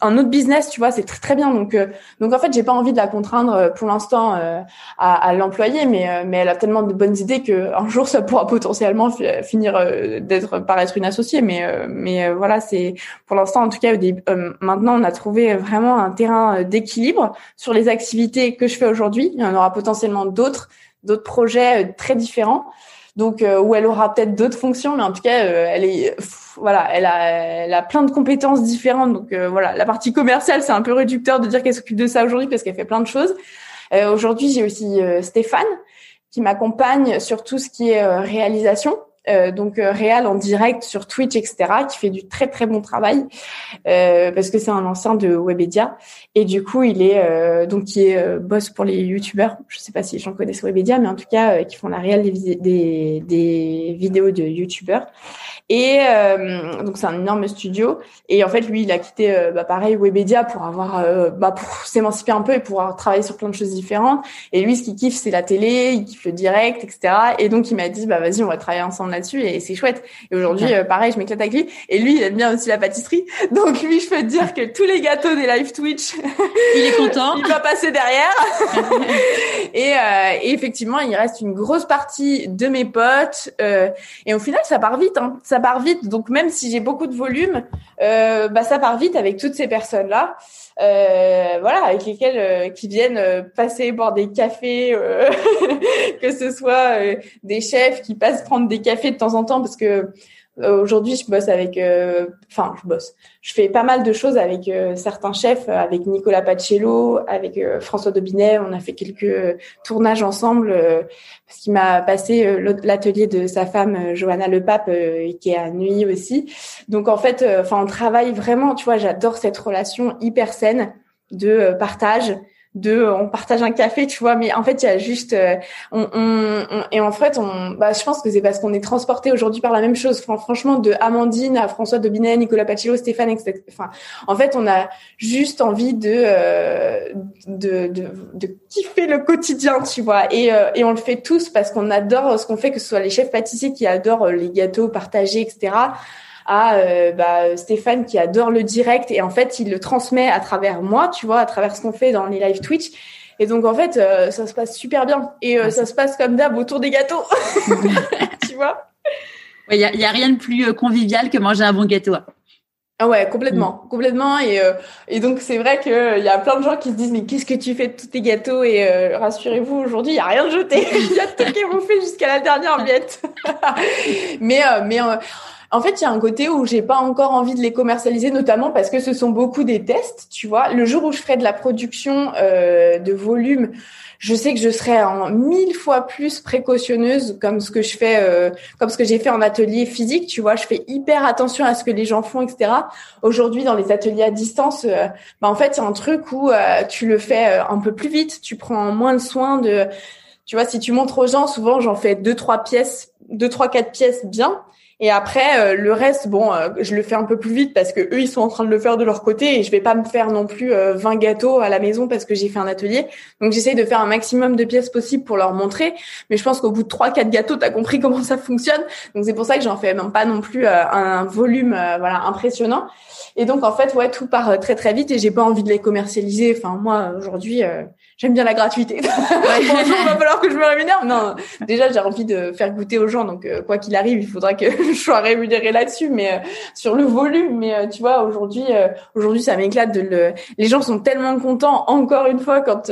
un autre business, tu vois. C'est très très bien. Donc donc en fait, j'ai pas envie de la contraindre pour l'instant à, à l'employer, mais mais elle a tellement de bonnes idées que un jour ça pourra potentiellement finir euh, d'être paraître une associée, mais euh, mais euh, voilà, c'est pour l'instant en tout cas maintenant on a trouvé vraiment un terrain d'équilibre sur les activités que je fais aujourd'hui. Il y en aura potentiellement d'autres, d'autres projets très différents. Donc où elle aura peut-être d'autres fonctions, mais en tout cas, elle est voilà, elle a, elle a plein de compétences différentes. Donc voilà, la partie commerciale, c'est un peu réducteur de dire qu'elle s'occupe de ça aujourd'hui parce qu'elle fait plein de choses. aujourd'hui, j'ai aussi Stéphane qui m'accompagne sur tout ce qui est réalisation. Euh, donc euh, Réal en direct sur Twitch, etc., qui fait du très très bon travail euh, parce que c'est un ancien de Webedia et du coup il est euh, donc qui est boss pour les youtubeurs. Je sais pas si j'en connais sur Webedia, mais en tout cas qui font la réelle des, des, des vidéos de youtubeurs. Et donc c'est un énorme studio et en fait lui il a quitté bah, pareil Webedia pour avoir bah, pour s'émanciper un peu et pouvoir travailler sur plein de choses différentes. Et lui ce qu'il kiffe c'est la télé, il kiffe le direct, etc. Et donc il m'a dit bah vas-y on va travailler ensemble là-dessus et c'est chouette. Et aujourd'hui, euh, pareil, je m'éclate avec lui. Et lui, il aime bien aussi la pâtisserie. Donc lui, je peux te dire que tous les gâteaux des live Twitch, il est content. il va passer derrière. et, euh, et, effectivement, il reste une grosse partie de mes potes. Euh, et au final, ça part vite. Hein. Ça part vite. Donc même si j'ai beaucoup de volume, euh, bah ça part vite avec toutes ces personnes-là. Euh, voilà, avec lesquels euh, qui viennent euh, passer boire des cafés, que ce soit des chefs qui passent prendre des cafés de temps en temps parce que aujourd'hui je bosse avec, enfin je bosse, je fais pas mal de choses avec certains chefs, avec Nicolas Pacello, avec François Dobinet, on a fait quelques tournages ensemble parce qu'il m'a passé l'atelier de sa femme Johanna Lepape qui est à Nuit aussi. Donc en fait, enfin on travaille vraiment, tu vois, j'adore cette relation hyper de euh, partage de euh, on partage un café tu vois mais en fait il y a juste euh, on, on, et en fait on bah je pense que c'est parce qu'on est transporté aujourd'hui par la même chose. Franchement de Amandine à François Dobinet Nicolas Pacillo Stéphane etc enfin en fait on a juste envie de de, de, de kiffer le quotidien tu vois et et on le fait tous parce qu'on adore ce qu'on fait que ce soit les chefs pâtissiers qui adorent les gâteaux partagés etc à euh, bah, Stéphane qui adore le direct et en fait il le transmet à travers moi, tu vois, à travers ce qu'on fait dans les live Twitch. Et donc en fait euh, ça se passe super bien et euh, ça se passe comme d'hab autour des gâteaux, tu vois? Il y, a, y a rien de plus convivial que manger un bon gâteau. Ah ouais, complètement, mm. complètement. Et, euh, et donc c'est vrai qu'il euh, y a plein de gens qui se disent mais qu'est-ce que tu fais de tous tes gâteaux? Et euh, rassurez-vous, aujourd'hui il y a rien de jeté, il y a tout qui est bouffé jusqu'à la dernière miette. mais mais en fait il y a un côté où j'ai pas encore envie de les commercialiser, notamment parce que ce sont beaucoup des tests, tu vois. Le jour où je ferai de la production de volume je sais que je serais en mille fois plus précautionneuse comme ce que je fais, euh, comme ce que j'ai fait en atelier physique. Tu vois, je fais hyper attention à ce que les gens font, etc. Aujourd'hui, dans les ateliers à distance, euh, bah en fait, a un truc où euh, tu le fais un peu plus vite, tu prends moins de soin de. Tu vois, si tu montres aux gens, souvent j'en fais deux, trois pièces, deux, trois, quatre pièces bien. Et après, euh, le reste, bon, euh, je le fais un peu plus vite parce que eux, ils sont en train de le faire de leur côté et je vais pas me faire non plus 20 euh, gâteaux à la maison parce que j'ai fait un atelier. Donc, j'essaye de faire un maximum de pièces possibles pour leur montrer. Mais je pense qu'au bout de trois, quatre gâteaux, tu as compris comment ça fonctionne. Donc, c'est pour ça que j'en fais même pas non plus un volume, voilà, impressionnant. Et donc, en fait, ouais, tout part très, très vite et j'ai pas envie de les commercialiser. Enfin, moi, aujourd'hui, j'aime bien la gratuité. Bonjour, il va falloir que je me rémunère. Non, déjà j'ai envie de faire goûter aux gens, donc euh, quoi qu'il arrive, il faudra que je sois rémunérée là-dessus. Mais euh, sur le volume, mais euh, tu vois, aujourd'hui, aujourd'hui ça m'éclate de le. Les gens sont tellement contents encore une fois quand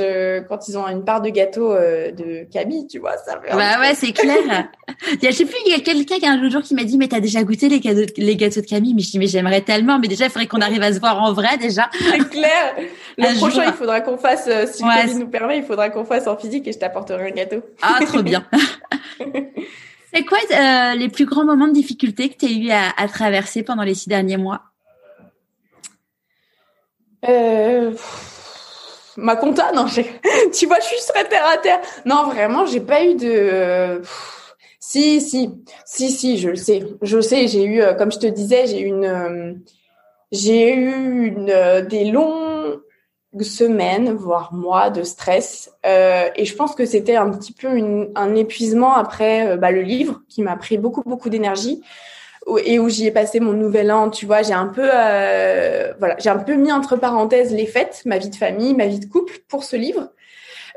quand ils ont une part de gâteau de Camille, tu vois, ça. Fait bah ouais, c'est clair. il y a, je sais plus, il y a quelqu'un qui un jour qui m'a dit mais t'as déjà goûté les gâteaux, les gâteaux de Camille? Mais je dis mais j'aimerais tellement, mais déjà il faudrait qu'on arrive à se voir en vrai déjà. C'est clair. Le prochain, il faudra qu'on fasse si nous permet, il faudra qu'on fasse en physique et je t'apporterai un gâteau. Ah, trop bien. C'est quoi euh, les plus grands moments de difficulté que tu as eu à, traverser pendant les six derniers mois? Euh, Ma compta, non, tu vois, je suis très terre à terre. Non, vraiment, j'ai pas eu de. Si, si, si, si, je le sais. Je le sais, j'ai eu, euh, comme je te disais, j'ai eu une, j'ai eu une, des longs, semaines, voire mois de stress. Euh, et je pense que c'était un petit peu une, un épuisement après euh, bah, le livre qui m'a pris beaucoup, beaucoup d'énergie et où j'y ai passé mon nouvel an. Tu vois, j'ai un peu, euh, voilà, j'ai un peu mis entre parenthèses les fêtes, ma vie de famille, ma vie de couple pour ce livre.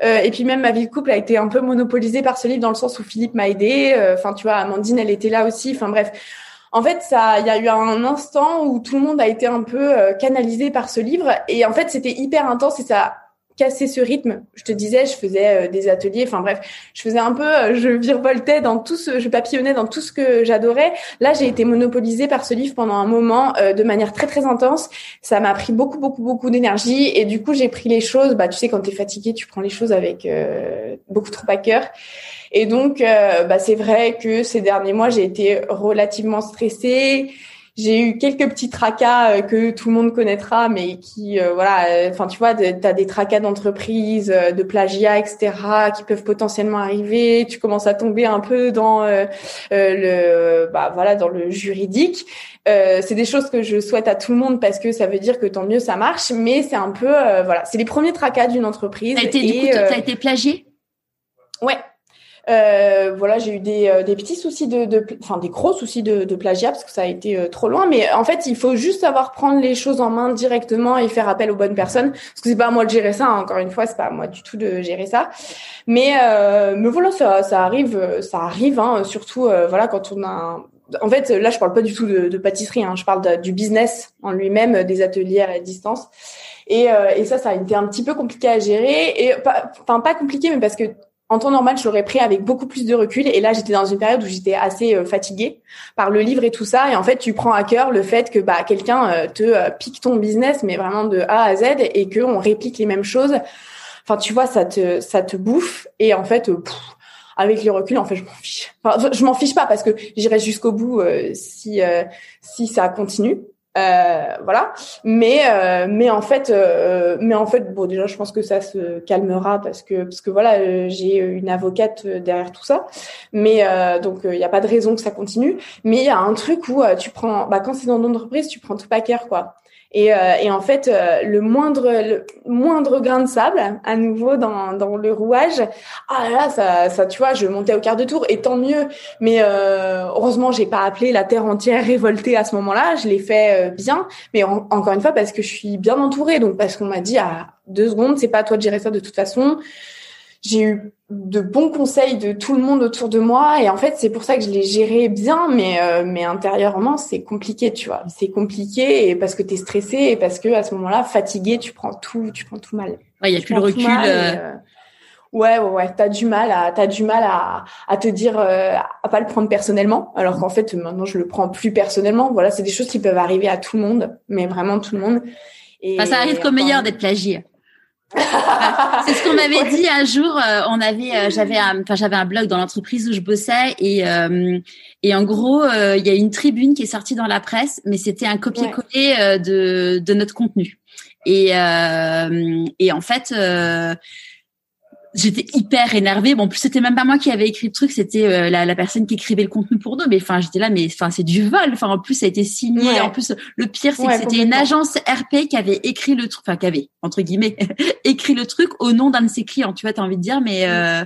Euh, et puis même ma vie de couple a été un peu monopolisée par ce livre dans le sens où Philippe m'a aidé. Euh, enfin, tu vois, Amandine, elle était là aussi. Enfin bref, en fait, ça, il y a eu un instant où tout le monde a été un peu euh, canalisé par ce livre, et en fait, c'était hyper intense et ça a cassé ce rythme. Je te disais, je faisais euh, des ateliers, enfin bref, je faisais un peu, euh, je virevoltais dans tout ce, je papillonnais dans tout ce que j'adorais. Là, j'ai été monopolisée par ce livre pendant un moment de manière très très intense. Ça m'a pris beaucoup beaucoup beaucoup d'énergie et du coup, j'ai pris les choses. Bah, tu sais, quand t'es fatigué, tu prends les choses avec beaucoup trop à cœur. Et donc, euh, bah, c'est vrai que ces derniers mois, j'ai été relativement stressée. J'ai eu quelques petits tracas euh, que tout le monde connaîtra, mais qui, euh, voilà, enfin, tu vois, tu as des tracas d'entreprise, de plagiat, etc., qui peuvent potentiellement arriver. Tu commences à tomber un peu dans le, bah, voilà, dans le juridique. c'est des choses que je souhaite à tout le monde parce que ça veut dire que tant mieux ça marche, mais c'est un peu, voilà, c'est les premiers tracas d'une entreprise. T'as été, du coup, t'as été plagié? Ouais, euh, voilà, j'ai eu des, euh, des, petits soucis de, de, enfin des gros soucis de, de, plagiat parce que ça a été euh, trop loin. Mais en fait, il faut juste savoir prendre les choses en main directement et faire appel aux bonnes personnes. Parce que c'est pas à moi de gérer ça. Hein. Encore une fois, c'est pas à moi du tout de gérer ça. Mais euh, mais voilà, ça, ça arrive, ça arrive. Hein, surtout voilà quand on a en fait, là, je parle pas du tout de, de pâtisserie. Hein, je parle du business en lui-même, des ateliers à distance. Et, et ça, ça a été un petit peu compliqué à gérer. Et enfin pas compliqué, mais parce que en temps normal, je l'aurais pris avec beaucoup plus de recul. Et là, j'étais dans une période où j'étais assez euh, fatiguée par le livre et tout ça. Et en fait, tu prends à cœur le fait que bah quelqu'un euh, te euh, pique ton business, mais vraiment de A à Z, et que on réplique les mêmes choses. Enfin, tu vois, ça te ça te bouffe. Et en fait, avec le recul, en fait, je m'en fiche. Enfin, je m'en fiche pas parce que j'irai jusqu'au bout si si ça continue. Euh, voilà. Mais euh, mais en fait euh, mais en fait bon déjà je pense que ça se calmera parce que parce que voilà j'ai une avocate derrière tout ça. Mais donc il n'y a pas de raison que ça continue. Mais il y a un truc où tu prends bah quand c'est dans l'entreprise tu prends tout pas cœur quoi. Et, euh, et en fait, euh, le moindre le moindre grain de sable, à nouveau dans, dans le rouage, ah là, ça, ça, tu vois, je montais au quart de tour, et tant mieux. Mais euh, heureusement, j'ai pas appelé la terre entière révoltée à ce moment-là. Je l'ai fait bien, mais encore une fois parce que je suis bien entourée, donc parce qu'on m'a dit à deux secondes, c'est pas à toi de gérer ça de toute façon j'ai eu de bons conseils de tout le monde autour de moi et en fait c'est pour ça que je l'ai géré bien mais euh, mais intérieurement c'est compliqué tu vois. C'est compliqué et parce que tu es stressé et parce que à ce moment-là fatigué tu prends tout tu prends tout mal. Il y a plus le recul euh. ouais ouais ouais t'as du mal à t'as du mal à à te dire à pas le prendre personnellement alors qu'en fait maintenant je le prends plus personnellement. Voilà c'est des choses qui peuvent arriver à tout le monde mais vraiment tout le monde. Et ça arrive qu'au meilleur d'être plagié c'est ce qu'on m'avait dit un jour. Euh, on avait, euh, j'avais, enfin j'avais un blog dans l'entreprise où je bossais et euh, et en gros il y a une tribune qui est sortie dans la presse, mais c'était un copier-coller de de notre contenu. Et et en fait j'étais hyper énervée. Bon, en plus c'était même pas moi qui avais écrit le truc, c'était euh, la, la, personne qui écrivait le contenu pour nous. Mais enfin, j'étais là, mais enfin c'est du vol. Enfin, en plus ça a été signé. En plus, le pire c'est que c'était une agence RP qui avait écrit le truc, enfin qui avait entre guillemets écrit le truc au nom d'un de ses clients. Tu vois, t'as envie de dire, mais euh,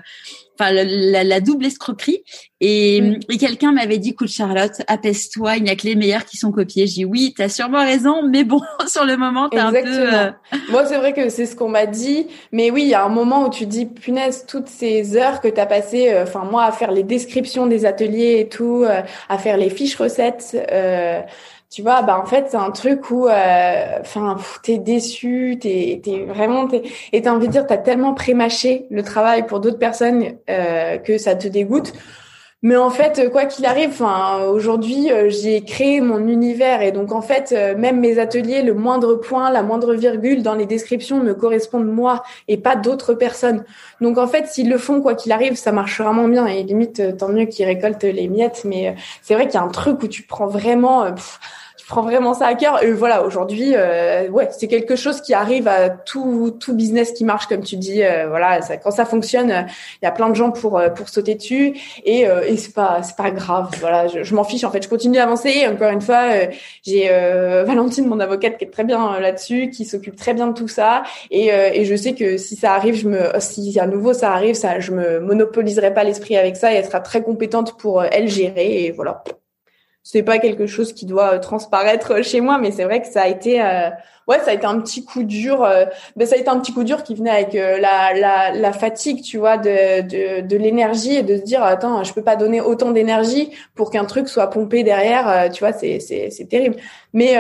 enfin la, la, double escroquerie. Et, et quelqu'un m'avait dit, écoute Charlotte, apaise-toi, il n'y a que les meilleurs qui sont copiés. J'ai dit oui, t'as sûrement raison, mais bon, sur le moment, t'es un peu. Euh, Moi, c'est vrai que c'est ce qu'on m'a dit, mais oui, il y a un moment où tu dis, punaise, toutes ces heures que t'as passées, euh, enfin moi, à faire les descriptions des ateliers et tout, euh, à faire les fiches recettes. Euh, tu vois bah en fait c'est un truc où euh, enfin euh, t'es déçu t'es t'es vraiment t'es, et t'as envie de dire t'as tellement prémâché le travail pour d'autres personnes euh, que ça te dégoûte mais en fait quoi qu'il arrive enfin aujourd'hui euh, j'ai créé mon univers et donc en fait euh, même mes ateliers le moindre point la moindre virgule dans les descriptions me correspondent moi et pas d'autres personnes. Donc en fait s'ils le font quoi qu'il arrive ça marche vraiment bien et limite tant mieux qu'ils récoltent les miettes mais c'est vrai qu'il y a un truc où tu prends vraiment prends vraiment ça à cœur. Et voilà, aujourd'hui, euh, ouais, c'est quelque chose qui arrive à tout tout business qui marche, comme tu dis. Euh, voilà, ça, quand ça fonctionne, il y a plein de gens pour euh, pour sauter dessus et et c'est pas c'est pas grave. Voilà, je, m'en fiche. En fait, je continue d'avancer. Encore une fois, j'ai Valentine, mon avocate, qui est très bien là-dessus, qui s'occupe très bien de tout ça. Et et je sais que si ça arrive, je me si à nouveau ça arrive, ça je me monopoliserai pas l'esprit avec ça et elle sera très compétente pour elle gérer. Et voilà c'est pas quelque chose qui doit euh, transparaître chez moi, mais c'est vrai que ça a été, euh, ouais, ça a été un petit coup dur. Euh, ben ça a été un petit coup dur qui venait avec la, la, la, fatigue, tu vois, de, de, de l'énergie et de se dire, attends, je peux pas donner autant d'énergie pour qu'un truc soit pompé derrière, tu vois, c'est c'est c'est terrible. Mais,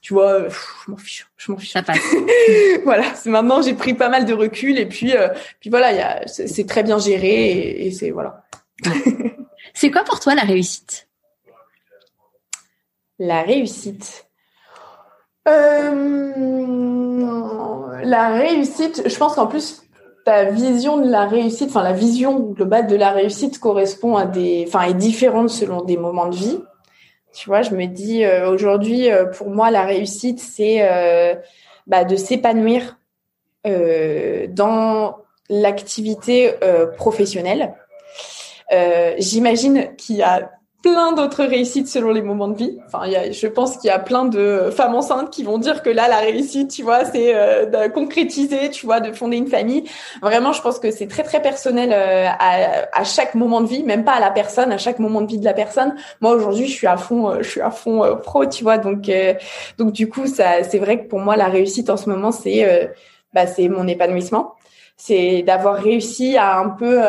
tu vois, je m'en fiche, je m'en fiche. Ça passe. voilà, c'est maintenant j'ai pris pas mal de recul et puis puis voilà, il y a, c'est très bien géré et, et c'est voilà. c'est quoi pour toi la réussite? La réussite. Euh, la réussite, je pense qu'en plus, ta vision de la réussite, enfin la vision globale de la réussite correspond à des, enfin est différente selon des moments de vie. Tu vois, je me dis euh, aujourd'hui, euh, pour moi, la réussite, c'est bah, de s'épanouir dans l'activité professionnelle. J'imagine qu'il y a plein d'autres réussites selon les moments de vie. Enfin, y a, je pense qu'il y a plein de femmes enceintes qui vont dire que là, la réussite, tu vois, c'est euh, de concrétiser, tu vois, de fonder une famille. Vraiment, je pense que c'est très très personnel euh, à, à, chaque moment de vie, même pas à la personne, à chaque moment de vie de la personne. Moi, aujourd'hui, je suis à fond, euh, je suis à fond pro, tu vois. Donc, donc du coup, ça, c'est vrai que pour moi, la réussite en ce moment, c'est, bah, c'est mon épanouissement. C'est d'avoir réussi à un peu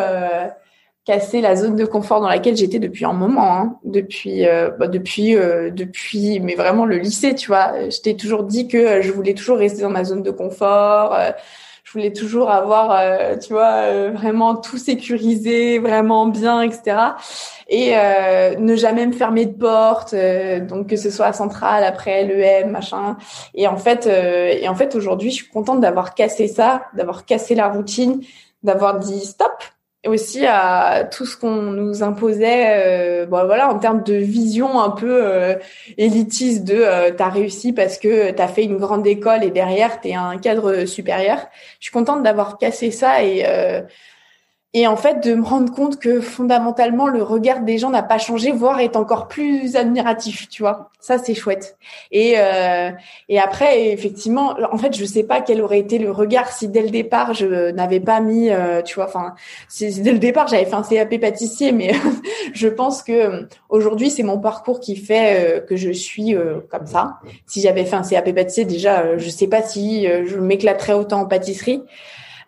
casser la zone de confort dans laquelle j'étais depuis un moment, hein. depuis, euh, bah, depuis, euh, depuis, mais vraiment le lycée, tu vois. Je t'ai toujours dit que euh, je voulais toujours rester dans ma zone de confort. je voulais toujours avoir, tu vois, vraiment tout sécurisé, vraiment bien, etc. Et ne jamais me fermer de porte, donc que ce soit à Centrale, après l'EM, machin. Et en fait, et en fait, aujourd'hui, je suis contente d'avoir cassé ça, d'avoir cassé la routine, d'avoir dit stop aussi à tout ce qu'on nous imposait euh, bon, voilà en termes de vision un peu euh, élitiste de euh, t'as réussi parce que t'as fait une grande école et derrière t'es un cadre supérieur. Je suis contente d'avoir cassé ça et euh, et en fait de me rendre compte que fondamentalement le regard des gens n'a pas changé voire est encore plus admiratif tu vois. Ça c'est chouette. Et euh, et après effectivement en fait je sais pas quel aurait été le regard si dès le départ je n'avais pas mis euh, tu vois enfin si, dès le départ j'avais fait un CAP pâtissier mais je pense que euh, aujourd'hui c'est mon parcours qui fait euh, que je suis euh, comme ça. Si j'avais fait un CAP pâtissier déjà je sais pas si je m'éclaterais autant en pâtisserie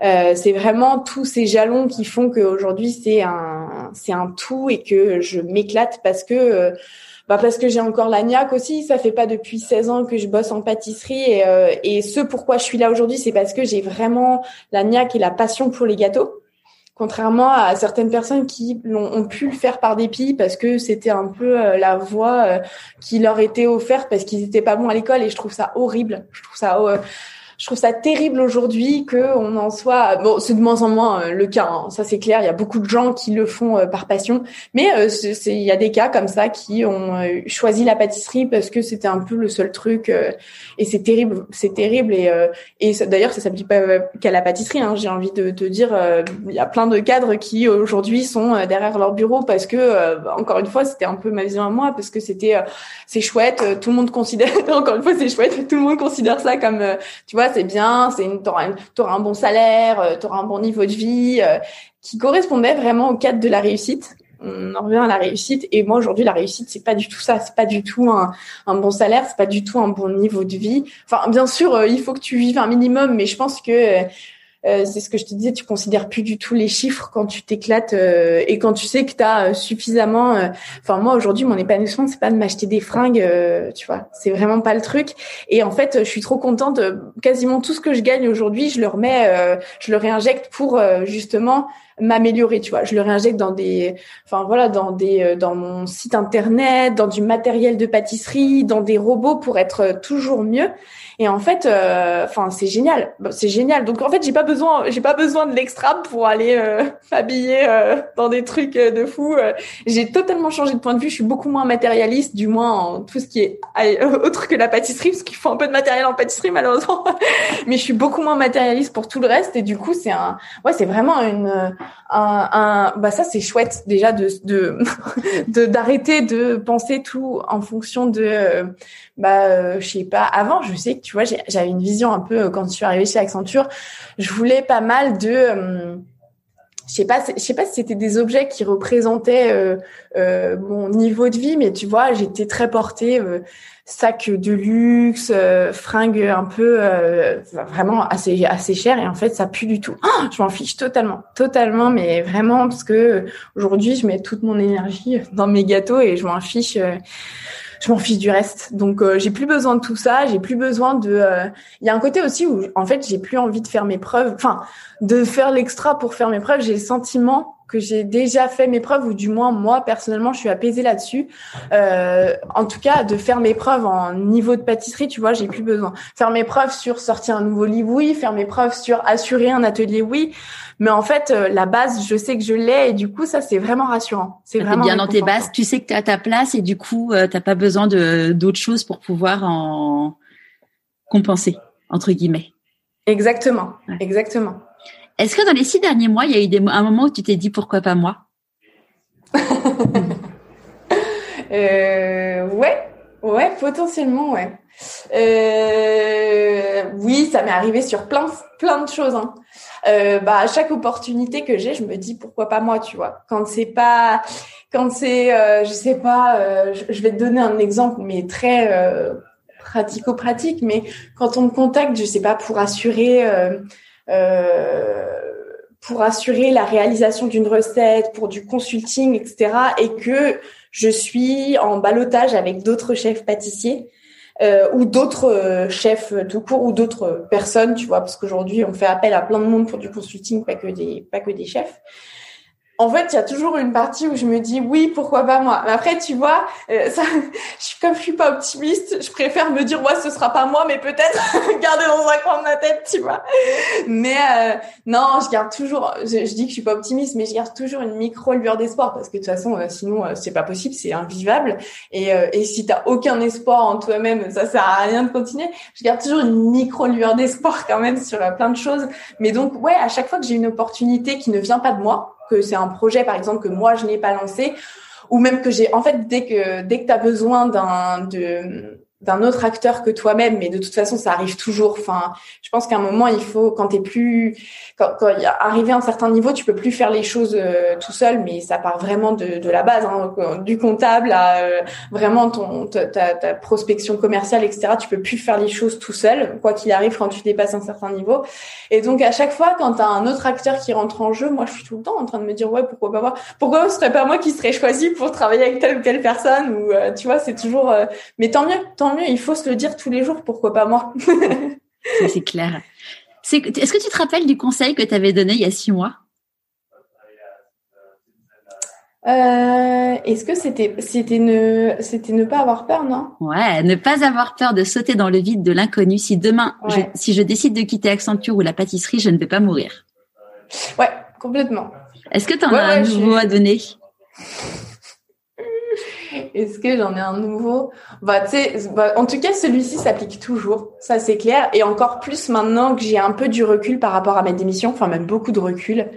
Euh, c'est vraiment tous ces jalons qui font qu'aujourd'hui c'est un c'est un tout et que je m'éclate parce que euh, bah parce que j'ai encore la niaque aussi. Ça fait pas depuis 16 ans que je bosse en pâtisserie et, euh, et ce pourquoi je suis là aujourd'hui, c'est parce que j'ai vraiment la niaque et la passion pour les gâteaux. Contrairement à certaines personnes qui l'ont ont pu le faire par dépit parce que c'était un peu euh, la voie qui leur était offerte parce qu'ils étaient pas bons à l'école et je trouve ça horrible. Je trouve ça je trouve ça terrible aujourd'hui que on en soit. Bon, c'est de moins en moins euh, le cas. Hein. Ça c'est clair. Il y a beaucoup de gens qui le font euh, par passion, mais euh, il y a des cas comme ça qui ont choisi la pâtisserie parce que c'était un peu le seul truc. et c'est terrible. C'est terrible. Et et d'ailleurs ça s'applique pas qu'à la pâtisserie. Hein. J'ai envie de te dire, il y a plein de cadres qui aujourd'hui sont derrière leur bureau parce que encore une fois c'était un peu ma vision à moi parce que c'était c'est chouette. Tout le monde considère encore une fois c'est chouette. Tout le monde considère ça comme tu vois c'est bien, c'est une, t'auras, un bon salaire, euh, t'auras un bon niveau de vie, euh, qui correspondait vraiment au cadre de la réussite. On en revient à la réussite. Et moi aujourd'hui, la réussite, c'est pas du tout ça. C'est pas du tout un, un bon salaire, c'est pas du tout un bon niveau de vie. Enfin, bien sûr, euh, il faut que tu vives un minimum, mais je pense que euh, c'est ce que je te disais, tu considères plus du tout les chiffres quand tu t'éclates euh, et quand tu sais que tu as euh, suffisamment. Enfin moi aujourd'hui, mon épanouissement c'est pas de m'acheter des fringues, tu vois, c'est vraiment pas le truc. Et en fait, je suis trop contente. Quasiment tout ce que je gagne aujourd'hui, je le remets, je le réinjecte pour justement m'améliorer, tu vois. Je le réinjecte dans des, enfin voilà, dans des, dans mon site internet, dans du matériel de pâtisserie, dans des robots pour être toujours mieux. Et en fait, euh, enfin, c'est génial, c'est génial. Donc en fait, j'ai pas besoin, j'ai pas besoin de l'extra pour aller euh, m'habiller euh, dans des trucs de fou. J'ai totalement changé de point de vue. Je suis beaucoup moins matérialiste, du moins en tout ce qui est autre que la pâtisserie, parce qu'il faut un peu de matériel en pâtisserie malheureusement. Mais je suis beaucoup moins matérialiste pour tout le reste. Et du coup, c'est un, ouais, c'est vraiment une, un, un, bah ça c'est chouette déjà de de d'arrêter de, penser tout en fonction de, bah, je sais pas. Avant, je sais que tu vois, j'avais une vision un peu euh, quand je suis arrivée chez Accenture. Je voulais pas mal de euh, je sais pas, je sais pas si c'était des objets qui représentaient euh, euh, mon niveau de vie, mais tu vois, j'étais très portée euh, sac de luxe, fringues un peu vraiment assez assez cher et en fait ça pue du tout. Oh, je m'en fiche totalement, totalement, mais vraiment parce que aujourd'hui je mets toute mon énergie dans mes gâteaux et je m'en fiche je m'en fiche du reste. Donc euh, j'ai plus besoin de tout ça, j'ai plus besoin de euh, il y a un côté aussi où en fait, j'ai plus envie de faire mes preuves, enfin de faire l'extra pour faire mes preuves, j'ai le sentiment que j'ai déjà fait mes preuves ou du moins moi personnellement je suis apaisée là-dessus. Euh, en tout cas de faire mes preuves en niveau de pâtisserie, tu vois, j'ai plus besoin. Faire mes preuves sur sortir un nouveau livre, oui. Faire mes preuves sur assurer un atelier, oui. Mais en fait, euh, la base, je sais que je l'ai et du coup, ça, c'est vraiment rassurant. C'est vraiment bien dans tes bases. Tu sais que tu as ta place et du coup, euh, t'as pas besoin de d'autres choses pour pouvoir en compenser entre guillemets. Exactement, exactement. Est-ce que dans les six derniers mois, il y a eu un moment où tu t'es dit pourquoi pas moi? Euh, Ouais, potentiellement, ouais. Euh, oui, ça m'est arrivé sur plein, plein de choses. Hein. Euh, bah, à chaque opportunité que j'ai, je me dis pourquoi pas moi, tu vois? Quand c'est pas, quand c'est, euh, je sais pas, euh, je, vais te donner un exemple, mais très pratico-pratique. Mais quand on me contacte, je sais pas, pour assurer. Pour assurer la réalisation d'une recette, pour du consulting, etc., et que je suis en balotage avec d'autres chefs pâtissiers, euh, ou d'autres euh, chefs tout court ou d'autres personnes, tu vois, parce qu'aujourd'hui on fait appel à plein de monde pour du consulting, pas que des pas que des chefs en fait, il y a toujours une partie où je me dis oui, pourquoi pas moi? Mais après, tu vois, euh, ça, je comme je suis pas optimiste, je préfère me dire ouais, ce sera pas moi, mais peut-être garder dans un coin de ma tête, tu vois. Mais euh, non, je garde toujours. Je, dis que je suis pas optimiste, mais je garde toujours une micro lueur d'espoir parce que de toute façon, euh, sinon c'est pas possible, c'est invivable. Et, et si t'as aucun espoir en toi-même, ça sert à rien de continuer. Je garde toujours une micro lueur d'espoir quand même sur plein de choses. Mais donc ouais, à chaque fois que j'ai une opportunité qui ne vient pas de moi que c'est un projet, par exemple, que moi, je n'ai pas lancé, ou même que j'ai, en fait, dès que, dès que tu as besoin d'un, de, d'un autre acteur que toi-même, mais de toute façon, ça arrive toujours. Enfin, je pense qu'à un moment, il faut, quand t'es plus, quand, quand arrivé un certain niveau, tu peux plus faire les choses euh, tout seul, mais ça part vraiment de, de la base, hein, du comptable à euh, vraiment ton ta, ta, prospection commerciale, etc. Tu peux plus faire les choses tout seul, quoi qu'il arrive quand tu dépasses un certain niveau. Et donc à chaque fois, quand t'as un autre acteur qui rentre en jeu, moi, je suis tout le temps en train de me dire ouais, pourquoi pas moi? Pourquoi ce serait pas moi qui serais choisi pour travailler avec telle ou telle personne? Ou euh, tu vois, c'est toujours. mais tant mieux, tant mieux, il faut se le dire tous les jours, pourquoi pas moi C'est clair. Est-ce que tu te rappelles du conseil que tu avais donné il y a six mois? Euh, Est-ce que c'était c'était ne c'était ne pas avoir peur, non? Ouais, ne pas avoir peur de sauter dans le vide de l'inconnu. Si demain, si je décide de quitter Accenture ou la pâtisserie, je ne vais pas mourir. Ouais, complètement. Est-ce que tu en as un nouveau à donner? Est-ce que j'en ai un nouveau? Bah, tu sais, bah, en tout cas, celui-ci s'applique toujours. Ça, c'est clair. Et encore plus maintenant que j'ai un peu du recul par rapport à ma démission, enfin même beaucoup de recul.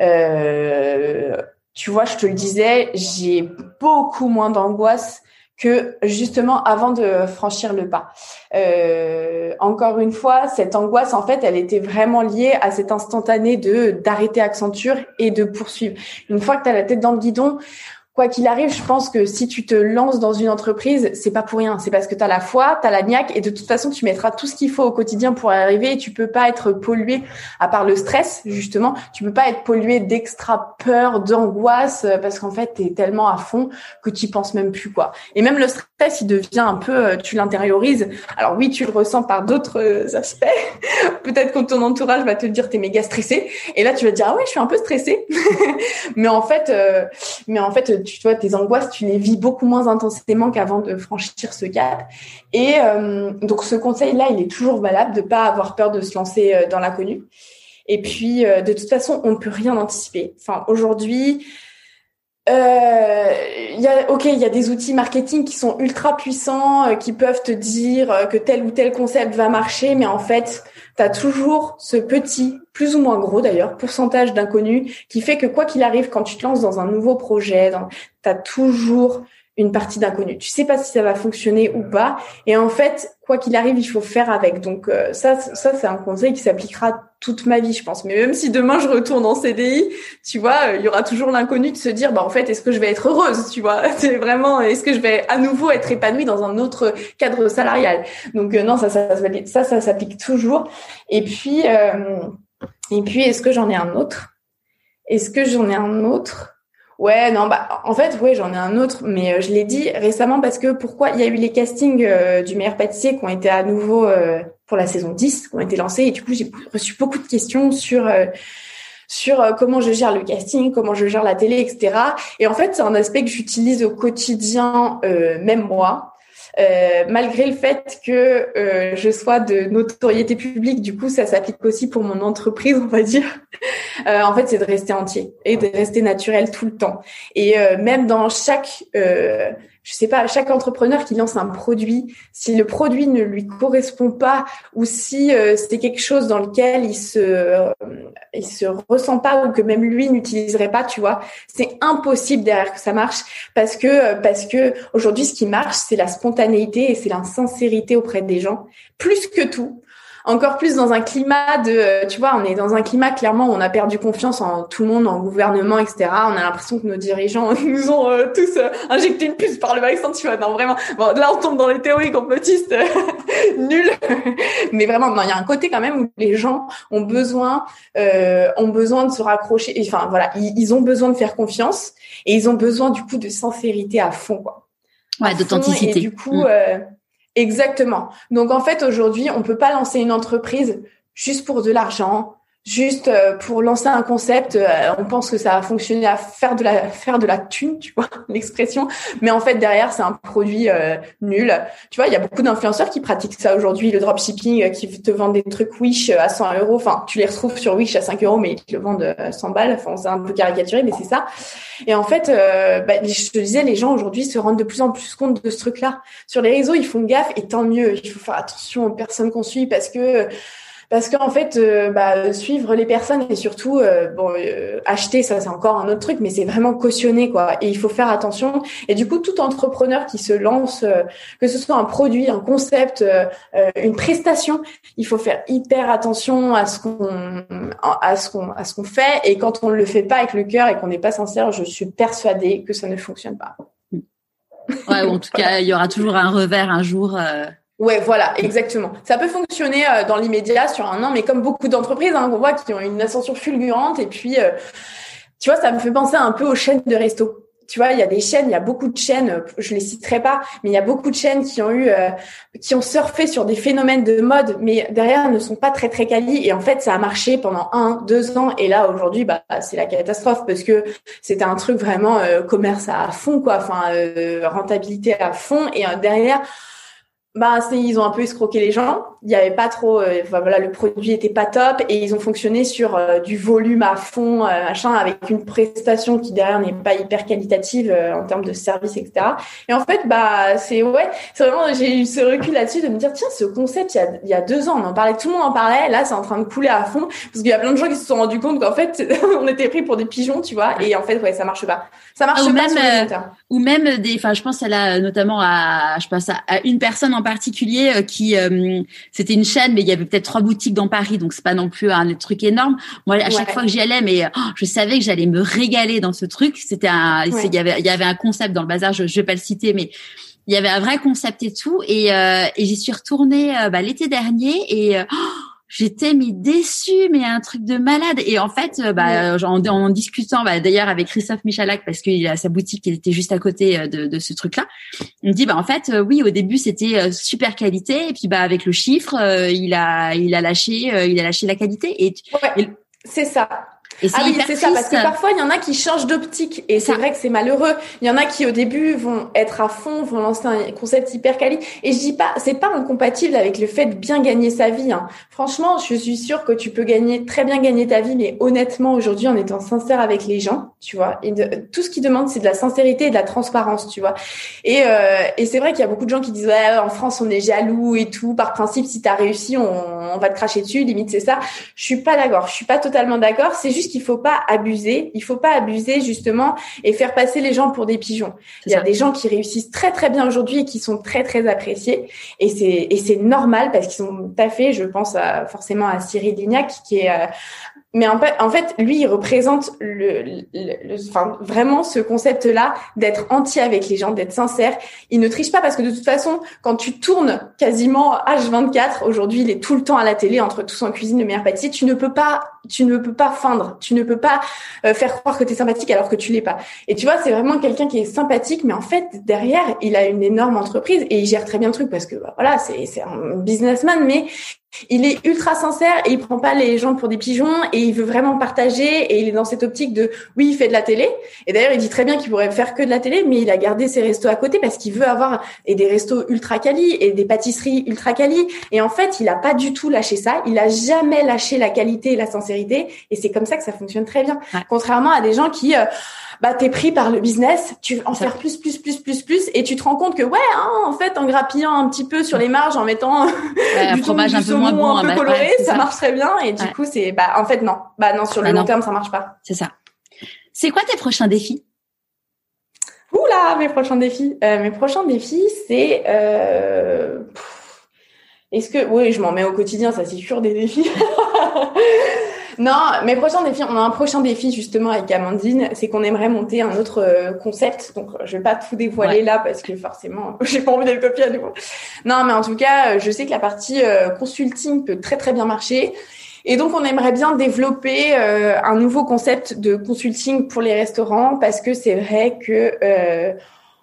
Euh, tu vois, je te le disais, j'ai beaucoup moins d'angoisse que justement avant de franchir le pas. Euh, encore une fois, cette angoisse, en fait, elle était vraiment liée à cet instantané de d'arrêter Accenture et de poursuivre. Une fois que tu as la tête dans le guidon, quoi qu'il arrive, je pense que si tu te lances dans une entreprise, c'est pas pour rien. C'est parce que tu as la foi, tu as la niaque et de toute façon, tu mettras tout ce qu'il faut au quotidien pour arriver et tu peux pas être pollué à part le stress, justement. Tu peux pas être pollué d'extra peur, d'angoisse parce qu'en fait, tu es tellement à fond que tu penses même plus quoi. Et même le stress, il devient un peu euh, tu l'intériorises. Alors oui, tu le ressens par d'autres euh, aspects. Peut-être que ton entourage va te dire tu es méga stressé et là tu vas te dire ah ouais, je suis un peu stressé. mais en fait euh, mais en fait tu vois, tes angoisses, tu les vis beaucoup moins intensément qu'avant de franchir ce cap. Et euh, donc, ce conseil-là, il est toujours valable de pas avoir peur de se lancer euh, dans l'inconnu. Et puis, euh, de toute façon, on ne peut rien anticiper. Enfin, aujourd'hui, il y a, ok, il y a des outils marketing qui sont ultra puissants, qui peuvent te dire que tel ou tel concept va marcher, mais en fait, tu as toujours ce petit, plus ou moins gros d'ailleurs, pourcentage d'inconnus qui fait que quoi qu'il arrive, quand tu te lances dans un nouveau projet, tu as toujours une partie d'inconnu. Tu sais pas si ça va fonctionner ou pas. Et en fait, quoi qu'il arrive, il faut faire avec. Donc euh, ça, ça c'est un conseil qui s'appliquera toute ma vie, je pense. Mais même si demain je retourne en CDI, tu vois, il y aura toujours l'inconnu de se dire, bah en fait, est-ce que je vais être heureuse, tu vois? C'est vraiment, est-ce que je vais à nouveau être épanouie dans un autre cadre salarial? Donc euh, non, ça, ça, ça, ça, s'applique toujours. Et puis, euh, et puis, est-ce que j'en ai un autre? Est-ce que j'en ai un autre? Ouais, non, bah en fait, ouais, j'en ai un autre, mais euh, je l'ai dit récemment parce que pourquoi il y a eu les castings euh, du meilleur pâtissier qui ont été à nouveau euh, pour la saison 10, qui ont été lancés, et du coup j'ai reçu beaucoup de questions sur sur comment je gère le casting, comment je gère la télé, etc. Et en fait, c'est un aspect que j'utilise au quotidien, même moi. Malgré le fait que je sois de notoriété publique, du coup, ça s'applique aussi pour mon entreprise, on va dire. Euh, en fait, c'est de rester entier et de rester naturel tout le temps. Et même dans chaque je sais pas, chaque entrepreneur qui lance un produit, si le produit ne lui correspond pas ou si euh, c'est quelque chose dans lequel il se euh, il se ressent pas ou que même lui n'utiliserait pas, tu vois, c'est impossible derrière que ça marche parce que parce que aujourd'hui ce qui marche, c'est la spontanéité et c'est la sincérité auprès des gens plus que tout encore plus dans un climat de, euh, tu vois, on est dans un climat clairement où on a perdu confiance en tout le monde, en gouvernement, etc. On a l'impression que nos dirigeants nous ont euh, tous euh, injecté une puce par le vaccin, tu vois. Non, vraiment. Bon, là, on tombe dans les théories complotistes nul. Mais vraiment, non, il y a un côté quand même où les gens ont besoin, ont besoin de se raccrocher. Enfin, voilà, ils, ont besoin de faire confiance et ils ont besoin du coup de sincérité à fond, quoi. Ouais, d'authenticité. Du coup. Mm. Exactement. Donc en fait aujourd'hui, on peut pas lancer une entreprise juste pour de l'argent, juste euh, pour lancer un concept, euh, on pense que ça va fonctionner à faire de la faire de la thune, tu vois l'expression, mais en fait derrière c'est un produit euh, nul. Tu vois, il y a beaucoup d'influenceurs qui pratiquent ça aujourd'hui, le dropshipping, qui te vendent des trucs Wish à 100 euros. Enfin, tu les retrouves sur Wish à 5 euros, mais ils te le vendent 100 balles. Enfin, c'est un peu caricaturé, mais c'est ça. Et en fait, bah, je te disais, les gens aujourd'hui se rendent de plus en plus compte de ce truc-là. Sur les réseaux, ils font gaffe et tant mieux. Il faut faire attention aux personnes qu'on suit parce que parce qu'en fait, euh, bah, suivre les personnes et surtout, euh, bon, euh, acheter, ça c'est encore un autre truc, mais c'est vraiment cautionné, quoi. Et il faut faire attention. Et du coup, tout entrepreneur qui se lance, que ce soit un produit, un concept, une prestation, il faut faire hyper attention à ce qu'on, à ce qu'on, à ce qu'on fait. Et quand on le fait pas avec le cœur et qu'on n'est pas sincère, je suis persuadée que ça ne fonctionne pas. Ouais, ou en tout cas, il y aura toujours un revers un jour. Ouais, voilà, exactement. Ça peut fonctionner euh, dans l'immédiat sur un an, mais comme beaucoup d'entreprises, hein, voit qui ont une ascension fulgurante. Et puis, euh, tu vois, ça me fait penser un peu aux chaînes de resto. Tu vois, il y a des chaînes, il y a beaucoup de chaînes, euh, je les citerai pas, mais il y a beaucoup de chaînes qui ont eu, qui ont surfé sur des phénomènes de mode, mais derrière ne sont pas très très quali. Et en fait, ça a marché pendant un, deux ans. Et là, aujourd'hui, bah, c'est la catastrophe parce que c'était un truc vraiment commerce à fond, quoi. Enfin, rentabilité à fond. Et derrière bah, ils ont un peu escroqué les gens. Il y avait pas trop, euh, voilà, le produit était pas top et ils ont fonctionné sur euh, du volume à fond, euh, machin, avec une prestation qui derrière n'est pas hyper qualitative en termes de service, etc. Et en fait, bah, c'est ouais, c'est vraiment, j'ai eu ce recul là-dessus de me dire, tiens, ce concept, il y a, il y a deux ans, on en parlait, tout le monde en parlait. Là, c'est en train de couler à fond parce qu'il y a plein de gens qui se sont rendus compte qu'en fait, on était pris pour des pigeons, tu vois. Et en fait, ouais, ça marche pas. Ça marche ou pas même, ou même des, enfin, je pense à la, notamment à, je pense à, à une personne en particulier euh, qui euh, c'était une chaîne mais il y avait peut-être trois boutiques dans Paris donc c'est pas non plus un truc énorme. Moi à chaque fois que j'y allais mais oh, je savais que j'allais me régaler dans ce truc. C'était un il y avait il y avait un concept dans le bazar je, je vais pas le citer mais il y avait un vrai concept et tout et, euh, et j'y suis retournée bah, l'été dernier et oh, j'étais mais déçue, mais un truc de malade. Et en fait, euh, bah, en, en, discutant, bah, d'ailleurs avec Christophe Michalak, parce qu'il a sa boutique qui était juste à côté euh, de, de ce truc-là, on me dit, bah en fait, euh, oui, au début c'était super qualité, et puis bah avec le chiffre, il a, il a lâché, il a lâché la qualité. Et, et c'est ça. Et ah oui, c'est ça, parce que parfois il y en a qui changent d'optique et c'est vrai que c'est malheureux. Il y en a qui au début vont être à fond, vont lancer un concept hyper quali. Et je dis pas, c'est pas incompatible avec le fait de bien gagner sa vie. Hein. Franchement, je suis sûre que tu peux gagner très bien gagner ta vie, mais honnêtement aujourd'hui en étant sincère avec les gens, tu vois. Et de, tout ce qu'ils demandent, c'est de la sincérité et de la transparence, tu vois. Et, euh, et c'est vrai qu'il y a beaucoup de gens qui disent ouais, en France on est jaloux et tout. Par principe, si t'as réussi, on, on va te cracher dessus. Limite c'est ça. Je suis pas d'accord. Je suis pas totalement d'accord. C'est juste qu'il faut pas abuser. Il faut pas abuser justement et faire passer les gens pour des pigeons. Il y a des gens qui réussissent très très bien aujourd'hui et qui sont très très appréciés et c'est et c'est normal parce qu'ils sont taffés. Je pense à, forcément à Cyril Lignac qui est euh, mais en fait, en fait, lui, il représente le, le, enfin, vraiment ce concept-là d'être entier avec les gens, d'être sincère. Il ne triche pas parce que de toute façon, quand tu tournes quasiment H24, aujourd'hui, il est tout le temps à la télé entre tous en cuisine, le meilleur pâtissier, tu ne peux pas, tu ne peux pas feindre, tu ne peux pas euh, faire croire que tu es sympathique alors que tu l'es pas. Et tu vois, c'est vraiment quelqu'un qui est sympathique, mais en fait, derrière, il a une énorme entreprise et il gère très bien le truc parce que, bah, voilà, c'est, c'est un businessman, mais il est ultra sincère et il prend pas les gens pour des pigeons et il veut vraiment partager et il est dans cette optique de oui il fait de la télé. Et d'ailleurs il dit très bien qu'il pourrait faire que de la télé mais il a gardé ses restos à côté parce qu'il veut avoir et des restos ultra quali et des pâtisseries ultra quali. Et en fait il a pas du tout lâché ça. Il a jamais lâché la qualité et la sincérité et c'est comme ça que ça fonctionne très bien contrairement à des gens qui euh, bah t'es pris par le business, tu veux en faire plus, plus, plus, plus, plus, et tu te rends compte que ouais, hein, en fait, en grappillant un petit peu sur les marges, en mettant un fromage un peu moins bon, un peu coloré, ça, marche très bien. Et du coup, c'est bah en fait non, bah non sur le bah, long terme, ça marche pas. C'est ça. C'est quoi tes prochains défis? Oula, mes prochains défis. Euh, mes prochains défis, c'est euh... est-ce que oui, je m'en mets au quotidien, ça c'est sûr des défis. Non, mes prochains défis, on a un prochain défi justement avec Amandine, c'est qu'on aimerait monter un autre euh, concept. Donc, je vais pas tout dévoiler là parce que forcément, j'ai pas envie d'être copiée à nouveau. Non, mais en tout cas, euh, je sais que la partie euh, consulting peut très très bien marcher. Et donc, on aimerait bien développer un nouveau concept de consulting pour les restaurants parce que c'est vrai que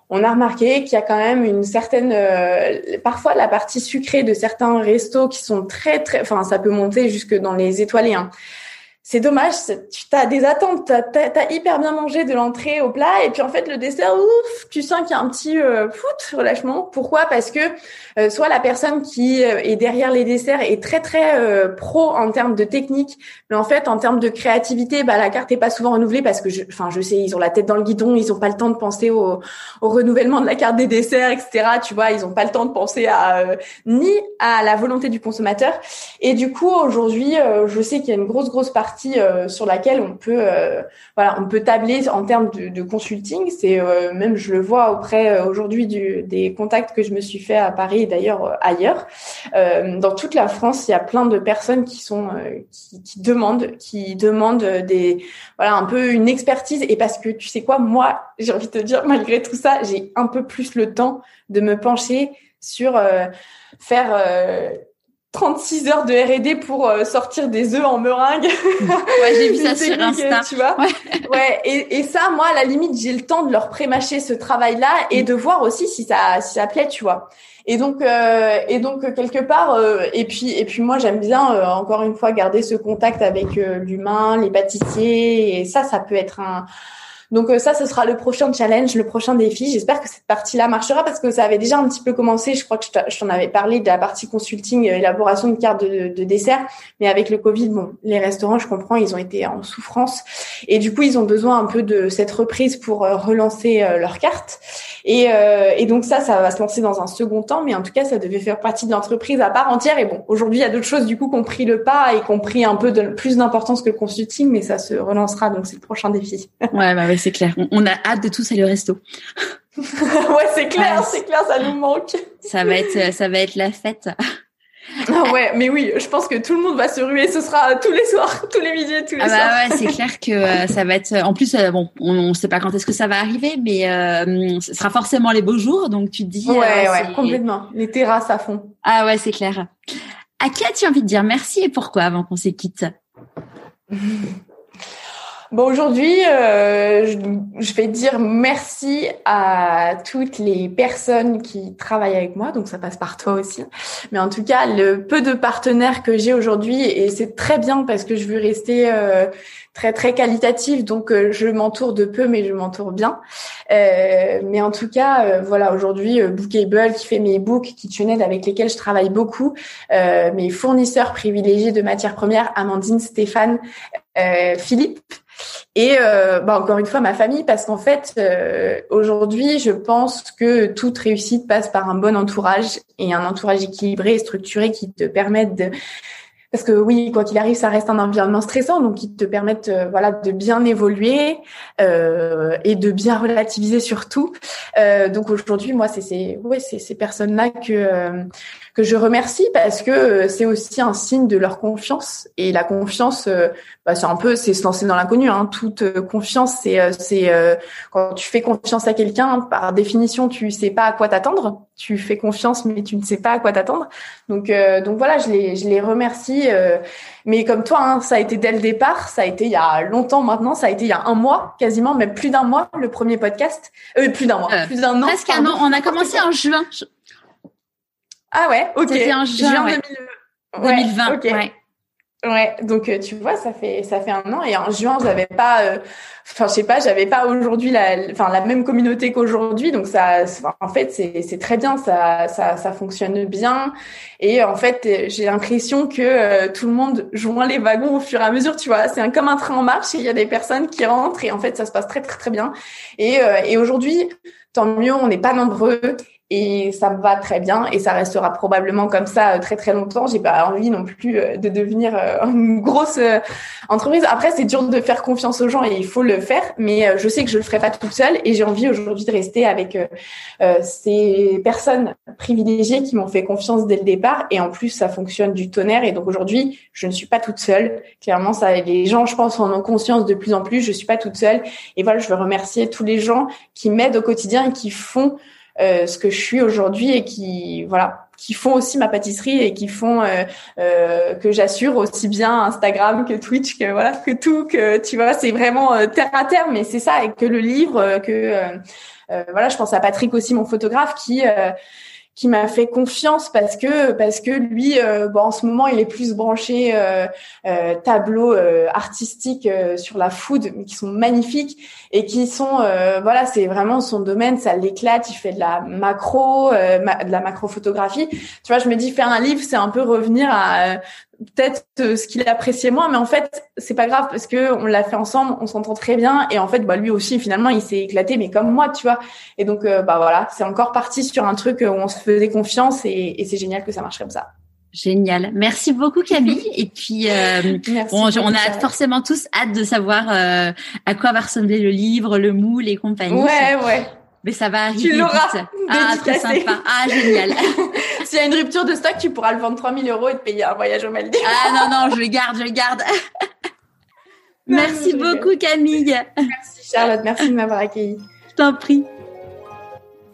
on a remarqué qu'il y a quand même une certaine, parfois la partie sucrée de certains restos qui sont très très, enfin ça peut monter jusque dans les étoilés. Hein c'est dommage, tu as des attentes, tu as, hyper bien mangé de l'entrée au plat, et puis en fait le dessert, ouf, tu sens qu'il y a un petit euh, foot relâchement. Pourquoi? Parce que euh, soit la personne qui euh, est derrière les desserts est très très euh, pro en termes de technique, mais en fait en termes de créativité, bah la carte est pas souvent renouvelée parce que, enfin je, sais, ils ont la tête dans le guidon, ils ont pas le temps de penser au, au renouvellement de la carte des desserts, etc. Tu vois, ils ont pas le temps de penser à ni à la volonté du consommateur. Et du coup aujourd'hui, je sais qu'il y a une grosse grosse partie euh, sur laquelle on peut, euh, voilà, on peut tabler en termes de, consulting. C'est euh, même, je le vois auprès aujourd'hui des contacts que je me suis fait à Paris et d'ailleurs ailleurs. dans toute la France, il y a plein de personnes qui sont qui, demandent, qui demandent des, voilà, un peu une expertise. Et parce que tu sais quoi, moi, j'ai envie de te dire, malgré tout ça, j'ai un peu plus le temps de me pencher sur faire 36 heures de R&D pour euh, sortir des œufs en meringue. ouais, j'ai vu ça sur Insta. Tu vois ouais. Et, et, ça, moi, à la limite, j'ai le temps de leur prémâcher ce travail-là et de voir aussi si ça, si ça plaît, tu vois. Et donc, euh, et donc quelque part, euh, et puis, et puis moi, j'aime bien encore une fois garder ce contact avec l'humain, les pâtissiers, et ça, ça peut être un donc euh, ça, ce sera le prochain challenge, le prochain défi. J'espère que cette partie-là marchera parce que ça avait déjà un petit peu commencé. Je crois que je t'en avais parlé de la partie consulting, euh, élaboration de cartes de, de, dessert. Mais avec le Covid, bon, les restaurants, je comprends, ils ont été en souffrance et du coup, ils ont besoin un peu de cette reprise pour euh, relancer leurs cartes. Et, et donc ça, ça va se lancer dans un second temps. Mais en tout cas, ça devait faire partie de l'entreprise à part entière. Et bon, aujourd'hui, il y a d'autres choses du coup qui ont pris le pas et qui ont pris un peu de, plus d'importance que le consulting, mais ça se relancera. Donc c'est le prochain défi. Ouais, bah c'est clair. On, a hâte de tous aller au resto. ouais, c'est clair, c'est clair, ça nous manque. Ça va être, ça va être la fête. Ah ouais, mais oui, je pense que tout le monde va se ruer. Ce sera tous les soirs, tous les midis, tous les ah bah soirs. Ouais, c'est clair que euh, ça va être. En plus, euh, bon, on ne sait pas quand est-ce que ça va arriver, mais euh, ce sera forcément les beaux jours. Donc tu te dis. Ouais, ouais, complètement. Les terrasses à fond. Ah ouais, c'est clair. À qui as-tu envie de dire merci et pourquoi avant qu'on se quitte Bon, aujourd'hui, euh, je, vais dire merci à toutes les personnes qui travaillent avec moi, donc ça passe par toi aussi. Mais en tout cas, le peu de partenaires que j'ai aujourd'hui, et c'est très bien parce que je veux rester euh, très très qualitatif, donc euh, je m'entoure de peu, mais je m'entoure bien. mais en tout cas, voilà, aujourd'hui, Bookable qui fait mes books, KitchenAid avec lesquels je travaille beaucoup, mes fournisseurs privilégiés de matières premières, Amandine, Stéphane, Philippe et euh, bah encore une fois ma famille parce qu'en fait euh, aujourd'hui je pense que toute réussite passe par un bon entourage et un entourage équilibré et structuré qui te permettent de parce que oui, quoi qu'il arrive, ça reste un environnement stressant, donc qui te permettent euh, voilà de bien évoluer euh, et de bien relativiser surtout. Euh, donc aujourd'hui, moi, c'est ces ouais, ces personnes-là que que je remercie parce que euh, c'est aussi un signe de leur confiance et la confiance, bah, c'est un peu c'est se lancer dans l'inconnu. Hein. Toute confiance, c'est c'est quand tu fais confiance à quelqu'un, par définition, tu sais pas à quoi t'attendre. Tu fais confiance, mais tu ne sais pas à quoi t'attendre. Donc donc voilà, je les je les remercie euh, mais comme toi, hein, ça a été dès le départ. Ça a été il y a longtemps maintenant. Ça a été il y a un mois, quasiment, même plus d'un mois, le premier podcast. Euh, plus d'un mois, euh, plus d'un an. Presque un an. On a commencé en juin. Ah ouais, ok. C'était en juin, 2020. Ouais. Ouais, donc euh, tu vois, ça fait ça fait un an et en juin, j'avais pas, euh, enfin je sais pas, j'avais pas aujourd'hui la, enfin la même communauté qu'aujourd'hui, donc ça, en fait c'est c'est très bien, ça ça ça fonctionne bien et en fait j'ai l'impression que euh, tout le monde joint les wagons au fur et à mesure, tu vois, c'est un, comme un train en marche, il y a des personnes qui rentrent et en fait ça se passe très très très bien et et aujourd'hui tant mieux, on n'est pas nombreux et ça me va très bien et ça restera probablement comme ça euh, très très longtemps. J'ai pas envie non plus euh, de devenir euh, une grosse entreprise. Après, c'est dur de faire confiance aux gens et il faut le faire, mais je sais que je le ferai pas toute seule et j'ai envie aujourd'hui de rester avec ces personnes privilégiées qui m'ont fait confiance dès le départ et en plus ça fonctionne du tonnerre et donc aujourd'hui je ne suis pas toute seule. Clairement, ça les gens, je pense, en ont conscience de plus en plus. Je suis pas toute seule et voilà, je veux remercier tous les gens qui m'aident au quotidien et qui font euh, ce que je suis aujourd'hui et qui voilà qui font aussi ma pâtisserie et qui font euh, euh, que j'assure aussi bien Instagram que Twitch que voilà que tout que tu vois c'est vraiment euh, terre à terre mais c'est ça et que le livre que voilà je pense à Patrick aussi mon photographe qui qui m'a fait confiance parce que parce que lui euh, bon en ce moment il est plus branché euh, euh, tableaux euh, artistiques euh, sur la food mais qui sont magnifiques et qui sont voilà c'est vraiment son domaine ça l'éclate il fait de la macro de la macrophotographie. Tu vois je me dis faire un livre c'est un peu revenir à peut-être ce qu'il appréciait moins mais en fait c'est pas grave parce que on l'a fait ensemble on s'entend très bien et en fait bah lui aussi finalement il s'est éclaté mais comme moi tu vois et donc bah voilà c'est encore parti sur un truc où on se faisait confiance et, et c'est génial que ça marche comme ça Génial. Merci beaucoup Camille. Et puis, euh, bon, on a forcément tous hâte de savoir euh, à quoi va ressembler le livre, le moule et compagnie. Ouais, ouais. Mais ça va arriver Tu l'auras. Ah, très sympa. Ah, génial. S'il y a une rupture de stock, tu pourras le vendre 3000 euros et te payer un voyage au Maldives. Ah non, non, je le garde, je le garde. merci beaucoup Camille. Merci Charlotte, merci de m'avoir accueillie. Je t'en prie.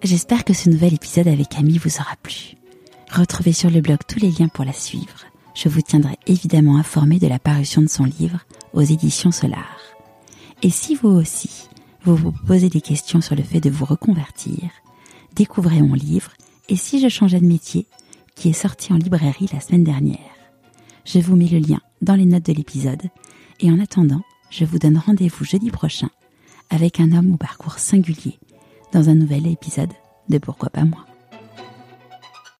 J'espère que ce nouvel épisode avec Camille vous aura plu. Retrouvez sur le blog tous les liens pour la suivre. Je vous tiendrai évidemment informé de la parution de son livre aux éditions Solar. Et si vous aussi, vous vous posez des questions sur le fait de vous reconvertir, découvrez mon livre Et si je changeais de métier, qui est sorti en librairie la semaine dernière? Je vous mets le lien dans les notes de l'épisode. Et en attendant, je vous donne rendez-vous jeudi prochain avec un homme au parcours singulier dans un nouvel épisode de Pourquoi pas moi?